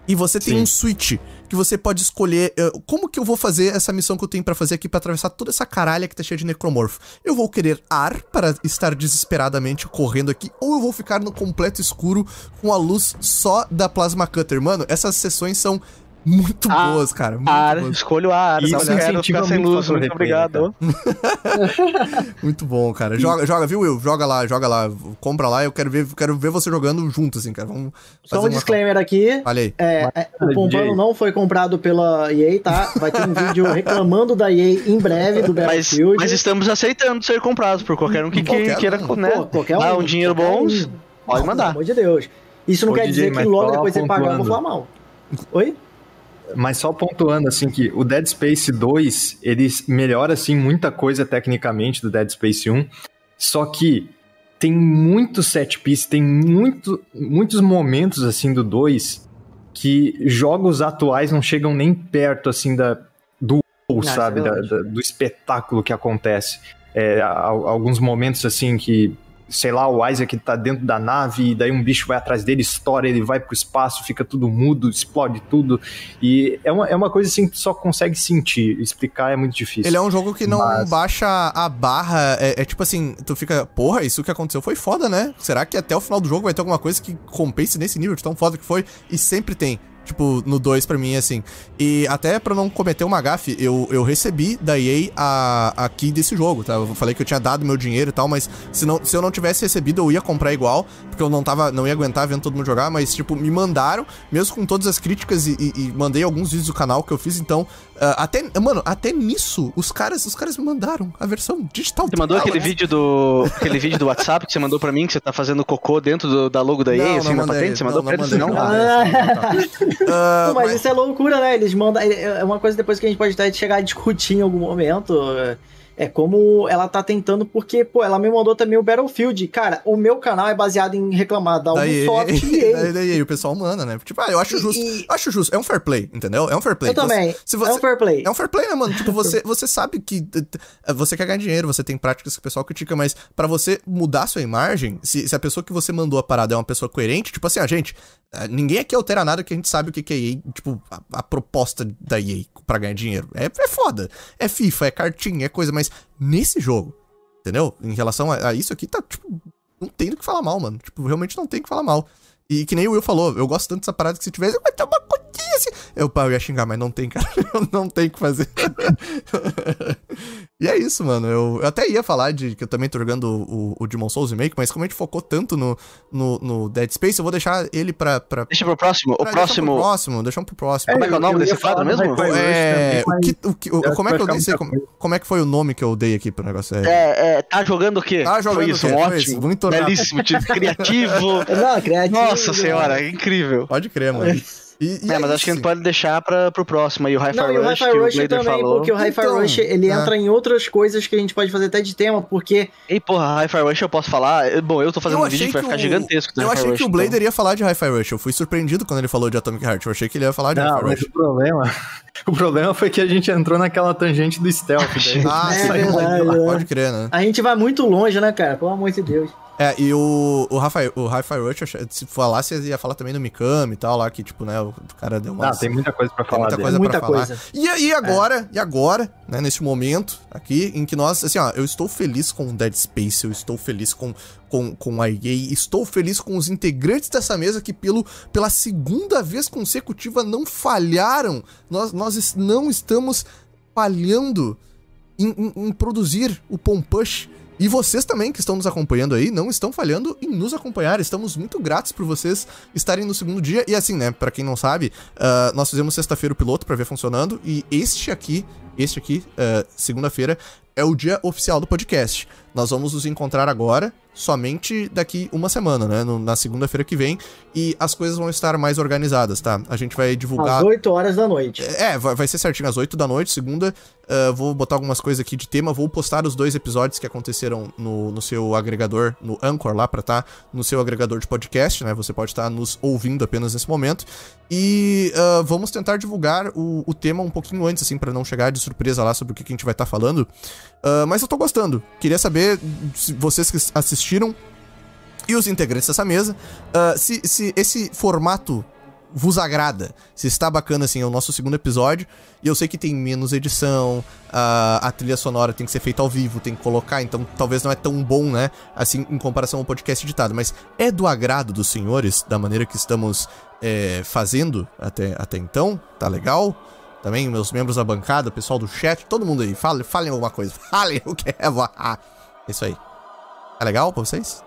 E você tem Sim. um switch que você pode escolher uh, como que eu vou fazer essa missão que eu tenho para fazer aqui para atravessar toda essa caralha que tá cheia de necromorfo. Eu vou querer ar para estar desesperadamente correndo aqui, ou eu vou ficar no completo escuro com a luz só da plasma cutter. Mano, essas sessões são muito Ah, boas, cara. Muito Ar, boas. escolho a ar, Isso não quero ficar sem muito luz, muito obrigado. Muito bom, cara. Joga, joga, viu, Will? Joga lá, joga lá. Compra lá, eu quero ver, quero ver você jogando junto, assim, cara. Vamos Só um uma... disclaimer aqui. Olha aí. É, é, o. Pompano não foi comprado pela EA, tá? Vai ter um vídeo reclamando da EA em breve do Mas, Battlefield. mas estamos aceitando ser comprados por qualquer um que, que Qualquer queira, um. né? Pô, qualquer Ah, um, um dinheiro bom, pode Pelo mandar. amor de Deus. Isso não Ô, quer DJ, dizer que mas logo depois de você pagar eu vou falar mal. Oi? Mas só pontuando, assim, que o Dead Space 2, ele melhora, assim, muita coisa tecnicamente do Dead Space 1, só que tem muito set piece, tem muito, muitos momentos, assim, do 2 que jogos atuais não chegam nem perto, assim, da, do isso é sabe, da- verdade. da- do espetáculo que acontece. É, há- alguns momentos, assim, que sei lá, o Isaac tá dentro da nave e daí um bicho vai atrás dele, estoura, ele vai pro espaço, fica tudo mudo, explode tudo. E é uma, é uma coisa assim que tu só consegue sentir, explicar é muito difícil. Ele é um jogo que não Mas- baixa a barra. É, é tipo assim, tu fica, porra, isso que aconteceu foi foda, né? Será que até o final do jogo vai ter alguma coisa que compense nesse nível de tão foda que foi? E sempre tem. Tipo, no 2 pra mim, assim. E até pra não cometer uma gafe, eu, eu recebi da EA a, a key desse jogo, tá? Eu falei que eu tinha dado meu dinheiro e tal, mas se, não, se eu não tivesse recebido, eu ia comprar igual, porque eu não tava, não ia aguentar vendo todo mundo jogar, mas, tipo, me mandaram, mesmo com todas as críticas e, e- e mandei alguns vídeos do canal que eu fiz, então, até, mano, até nisso, os caras, os caras me mandaram a versão digital. Você mandou aquele né? vídeo do aquele vídeo do WhatsApp que você mandou pra mim, que você tá fazendo cocô dentro do- da logo da EA, assim, na mandei, patente? Você mandou pra eles? mandei, Não? não Ah, não. Ah, mas, mas- isso é loucura, né? Eles mandam. É uma coisa depois que a gente pode até chegar a discutir em algum momento. É como ela tá tentando, porque, pô, ela me mandou também o Battlefield. Cara, o meu canal é baseado em reclamar da Ubisoft e EA, o pessoal manda, né? Tipo, ah, eu acho justo. e- Acho justo. É um fair play, entendeu? É um fair play. Eu também. Se você, É um fair play. É um fair play, né, mano? Tipo, você, você sabe que você quer ganhar dinheiro, você tem práticas que o pessoal critica, mas pra você mudar sua imagem, se, se a pessoa que você mandou a parada é uma pessoa coerente, tipo assim, a gente, eh, ninguém aqui altera nada que a gente sabe o que que é EA, tipo, a, a proposta da EA pra ganhar dinheiro. É, é foda. É FIFA, é cartinha, é coisa, mas nesse jogo, entendeu? Em relação a, a isso aqui, tá, tipo, não tem do que falar mal, mano. Tipo, realmente não tem o que falar mal. E que nem o Will falou, eu gosto tanto dessa parada que se tivesse, vai ter uma coisinha assim. Eu, pá, eu ia xingar, mas não tem, cara. Eu não tem o que fazer. e é isso, mano. Eu, eu até ia falar de que eu também tô jogando o, o Demon Souls Remake, mas como a gente focou tanto no, no, no Dead Space, eu vou deixar ele pra. pra Deixa pro próximo. O pra- deixar pro próximo. próximo, deixar pro próximo. Como é que é o nome eu desse quadro mesmo? É, o que, o que, o- como é que eu ficar como, como é que foi o nome que eu dei aqui pro negócio? É, É, é, tá jogando o quê? Tá jogando Foi isso, o quê? um Foi isso, ótimo. muito. Belíssimo, tipo, criativo. Não, criativo. Nossa senhora, incrível. Pode crer, mano. E, e É, mas acho que a gente pode deixar pra, pro próximo aí, o Hi-Fi Não, e o Rush, Hi-Fi que o Rush Blader também, falou. porque o Hi-Fi Então, Rush ele é. entra em outras coisas que a gente pode fazer até de tema, porque Ei, porra, Hi-Fi Rush eu posso falar? Bom, eu tô fazendo Eu um vídeo que vai que ficar o- gigantesco Eu achei Rush, que o então. Blader ia falar de Hi-Fi Rush. Eu fui surpreendido quando ele falou de Atomic Heart. Eu achei que ele ia falar de Não, Hi-Fi mas Rush. o problema, o problema foi que a gente entrou naquela tangente do stealth. Daí Ah, É sim, verdade, pode, é. pode crer, né? a gente vai muito longe, né, cara? Pelo amor de Deus. É, e o, o Hi-Fi o Hi-Fi Rush, se falasse, ia falar também do Mikami e tal, lá, que, tipo, né, o cara deu uma. Ah, tem muita coisa pra Tem falar muita dele. coisa Muita pra falar. coisa. E, aí agora, e agora, né, nesse momento aqui, em que nós, assim, ó, eu estou feliz com o Dead Space, eu estou feliz com, com, com a EA, estou feliz com os integrantes dessa mesa que pelo, pela segunda vez consecutiva não falharam. Nós, nós não estamos falhando em, em- em produzir o Pompush. E vocês também que estão nos acompanhando aí não estão falhando em nos acompanhar. Estamos muito gratos por vocês estarem no segundo dia. E assim, né, Pra quem não sabe, ah, nós fizemos sexta-feira o piloto pra ver funcionando e este aqui, este aqui, ah, segunda-feira é o dia oficial do podcast. Nós vamos nos encontrar agora, somente daqui uma semana, né? no- na segunda-feira que vem. E as coisas vão estar mais organizadas, tá? A gente vai divulgar. Às 8 horas da noite. É, vai, vai ser certinho às 8 da noite, segunda. ah, vou botar algumas coisas aqui de tema. Vou postar os dois episódios que aconteceram no, no seu agregador, no Anchor lá pra tá no seu agregador de podcast, né? Você pode estar nos ouvindo apenas nesse momento. E ah, vamos tentar divulgar o, o tema um pouquinho antes, assim, pra não chegar de surpresa lá sobre o que, que a gente vai estar falando. Ah, mas eu tô gostando. Queria saber se vocês que assistiram e os integrantes dessa mesa, ah, se, se esse formato vos agrada. Se está bacana, assim, é o nosso segundo episódio. E eu sei que tem menos edição, a, a trilha sonora tem que ser feita ao vivo, tem que colocar, então talvez não é tão bom, né? Assim, em comparação ao podcast editado. Mas é do agrado dos senhores, da maneira que estamos é, fazendo até, até então? Tá legal? Também meus membros da bancada, pessoal do chat, todo mundo aí, falem, falem alguma coisa. Falem o que é. Ah, isso aí. Tá legal pra vocês?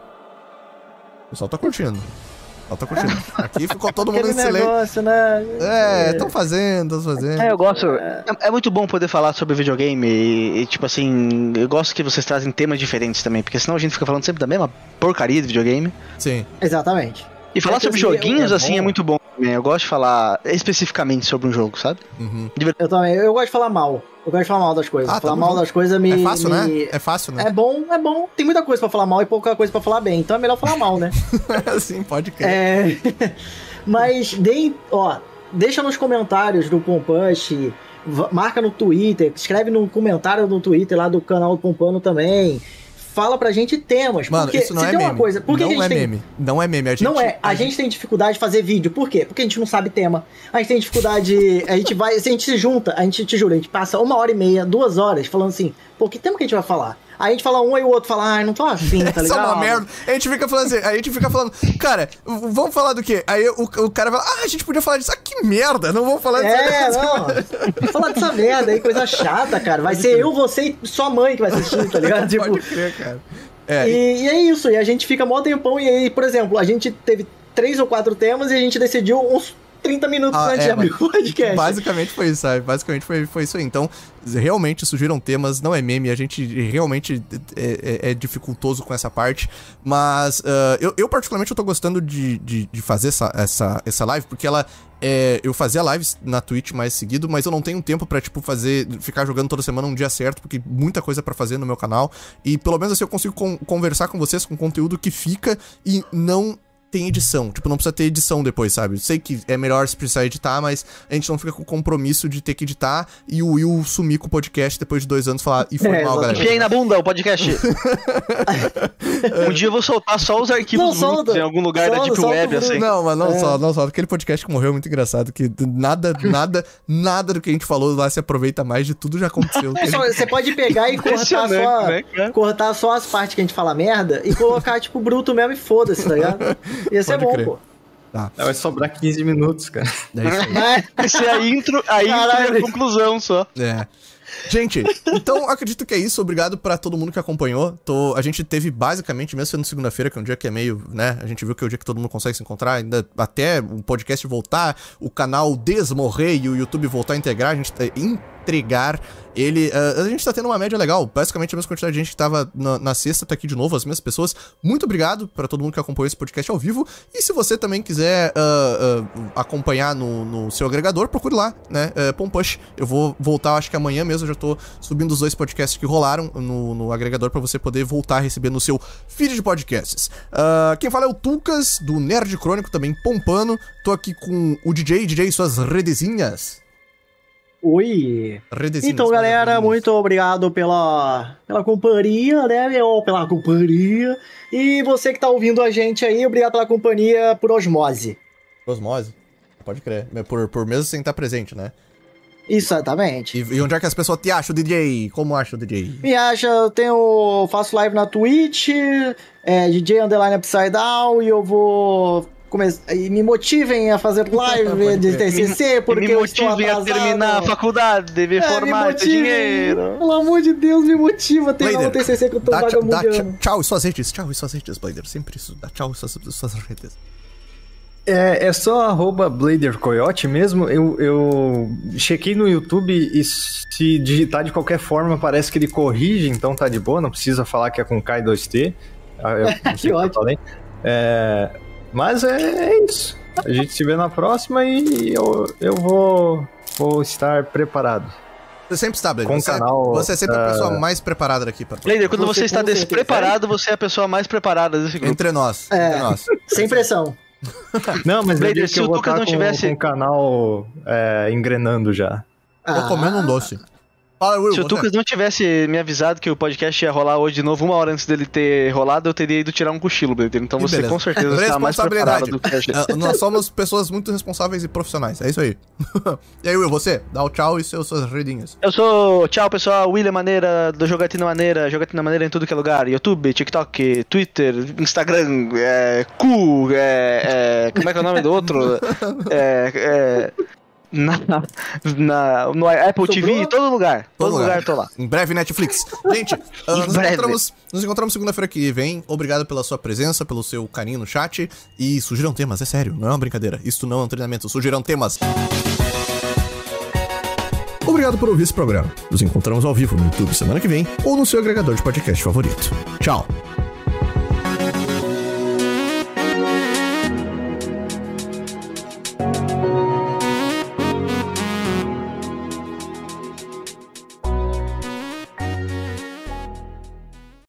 O pessoal tá curtindo. O pessoal tá curtindo. Aqui ficou todo mundo em silêncio. negócio, né? É, estão fazendo, estão fazendo. É, eu gosto. É, é muito bom poder falar sobre videogame e, e, tipo assim, eu gosto que vocês trazem temas diferentes também, porque senão a gente fica falando sempre da mesma porcaria de videogame. Sim. Exatamente. E falar É sobre assim, joguinhos é assim é muito bom também. Eu gosto de falar especificamente sobre um jogo, sabe? Uhum. Eu também. Eu gosto de falar mal. Eu gosto de falar mal das coisas. Ah, falar tamo mal das coisas me. É fácil, me- né? É fácil, né? É bom, é bom. Tem muita coisa pra falar mal e pouca coisa pra falar bem. Então é melhor falar mal, né? Sim, pode crer. É. Mas deem, ó, deixa nos comentários do Pompush, marca no Twitter, escreve no comentário no Twitter lá do canal do Pompano também. Fala pra gente temas. Mano, porque isso não é meme. coisa, não a gente é tem meme. Não é meme. A gente, não é, a, gente, tem dificuldade de fazer vídeo. Por quê? Porque a gente não sabe tema. A gente tem dificuldade. A gente vai. Se a gente se junta, a gente te jura, a gente passa uma hora e meia, duas horas falando assim, pô, que tema que a gente vai falar? Aí a gente fala um e o outro fala, ai, não tô afim, tá Essa é ligado? uma merda. A gente fica falando assim, a gente fica falando, cara, vamos falar do quê? Aí o, o cara fala, ah, a gente podia falar disso. Ah, que merda, não vamos falar disso. É, não. Falar dessa merda aí, coisa chata, cara. Vai ser eu, você e sua mãe que vai assistir, tá ligado? Tipo, Pode crer, cara. É, e, e é isso, e a gente fica mó tempão, e aí, por exemplo, a gente teve três ou quatro temas e a gente decidiu uns 30 minutos Ah, antes é, de abrir o podcast. Basicamente foi isso, sabe? Basicamente foi, foi isso aí. Então, realmente surgiram temas, não é meme, a gente realmente é, é- é dificultoso com essa parte. Mas ah, eu, eu, particularmente, eu tô gostando de, de, de fazer essa, essa, essa live, porque ela. É, eu fazia lives na Twitch mais seguido, mas eu não tenho tempo pra, tipo, fazer. ficar jogando toda semana um dia certo, porque muita coisa pra fazer no meu canal. E pelo menos assim eu consigo con- conversar com vocês com conteúdo que fica e não tem edição. Tipo, não precisa ter edição depois, sabe? Sei que é melhor se precisar editar, mas a gente não fica com o compromisso de ter que editar e o Will sumir com o podcast depois de dois anos e falar, e foi É, mal, galera. Enfia aí na bunda o podcast. um dia eu vou soltar só os arquivos solta. em algum lugar da Solta, Deep solta Web, assim. Não, mas não É. só, não só. Aquele podcast que morreu é muito engraçado, que nada, nada, nada do que a gente falou lá se aproveita mais de tudo já aconteceu. É só- você pode pegar e cortar só, né, cortar só as partes que a gente fala merda e colocar, tipo, bruto mesmo e foda-se, tá ligado? Ia ser Pode bom, crer. pô. Vai sobrar 15 minutos, cara. É isso aí. Vai ser a intro, a intro e a conclusão só. É. Gente, então acredito que é isso. Obrigado pra todo mundo que acompanhou. Tô, a gente teve basicamente, mesmo sendo segunda-feira, que é um dia que é meio, né? A gente viu que é o dia que todo mundo consegue se encontrar, ainda até o podcast voltar, o canal desmorrer e o YouTube voltar a integrar, a gente tá- entregar ele. ah, a gente tá tendo uma média legal. Basicamente a mesma quantidade de gente que tava na, na sexta tá aqui de novo, as mesmas pessoas. Muito obrigado pra todo mundo que acompanhou esse podcast ao vivo. E se você também quiser ah, ah, acompanhar no, no seu agregador, procure lá, né? Pompush. Eu vou voltar, acho que amanhã mesmo, eu já tô subindo os dois podcasts que rolaram no, no agregador pra você poder voltar a receber no seu feed de podcasts. Ah, quem fala é o Tucas, do Nerd Crônico, também pompano. Tô aqui com o DJ, DJ e suas redezinhas. Oi. Então, galera, muito obrigado pela, pela companhia, né, meu? Pela companhia. E você que tá ouvindo a gente aí, obrigado pela companhia por osmose. Osmose. Pode crer. Por, por mesmo sem estar presente, né? Exatamente. E, e onde é que as pessoas te acham, DJ? Como acham, DJ? Me acha, eu tenho. faço live na Twitch, é, DJ Underline Upside Down, e eu vou. Come- e me motivem a fazer live de. TCC, porque me eu estou motivem a atrasado. terminar a faculdade, É, me formar, ter motivem. dinheiro. Pelo amor de Deus, me motiva a terminar o TCC que eu tô vagabundando. tchau, e suas redes. Tchau e suas redes, Blader. Sempre isso. Dá tchau e suas, suas redes. É, é só arroba Blader Coyote mesmo. Eu, eu chequei no YouTube e se digitar de qualquer forma parece que ele corrige, então tá de boa, não precisa falar que é com K e 2T. Ah, eu não sei Que ótimo. É, mas é, é isso. A gente se vê na próxima e eu, eu vou, vou estar preparado. Você sempre está, Blader. Com Você, canal, você é sempre a ah, pessoa mais preparada daqui. Pra... Blader, quando Você você, está despreparado, você é a pessoa mais preparada desse grupo. Entre nós. É. Entre nós. Sem pressão. Não, mas Blader, se que eu o vou Tucas estar não tivesse- com o canal é, engrenando já. Tô comendo um doce. Will. Se o. Tucas não tivesse me avisado que o podcast ia rolar hoje de novo, uma hora antes dele ter rolado, eu teria ido tirar um cochilo dele. Então Que você beleza. com certeza está mais preparado do que a gente. Ah, nós somos pessoas muito responsáveis e profissionais. É isso aí. e aí, Will, você? Dá o tchau e seus, suas redinhas. Eu sou, tchau pessoal, William Maneira, do Jogatina Maneira, Jogatina Maneira em tudo que é lugar, YouTube, TikTok, Twitter, Instagram, é, cu, é, é, como é que é o nome do outro? É, é, na, na, no Apple TV, Sobrou? todo lugar, todo, Todo lugar. lugar. tô lá. Em breve, Netflix. Gente, ah, nos, breve. encontramos, nos encontramos segunda-feira que vem. Obrigado pela sua presença, pelo seu carinho no chat. E sugiram temas, é sério, não é uma brincadeira. Isto não é um treinamento, sugiram temas. Obrigado por ouvir esse programa. Nos encontramos ao vivo no YouTube semana que vem ou no seu agregador de podcast favorito. Tchau.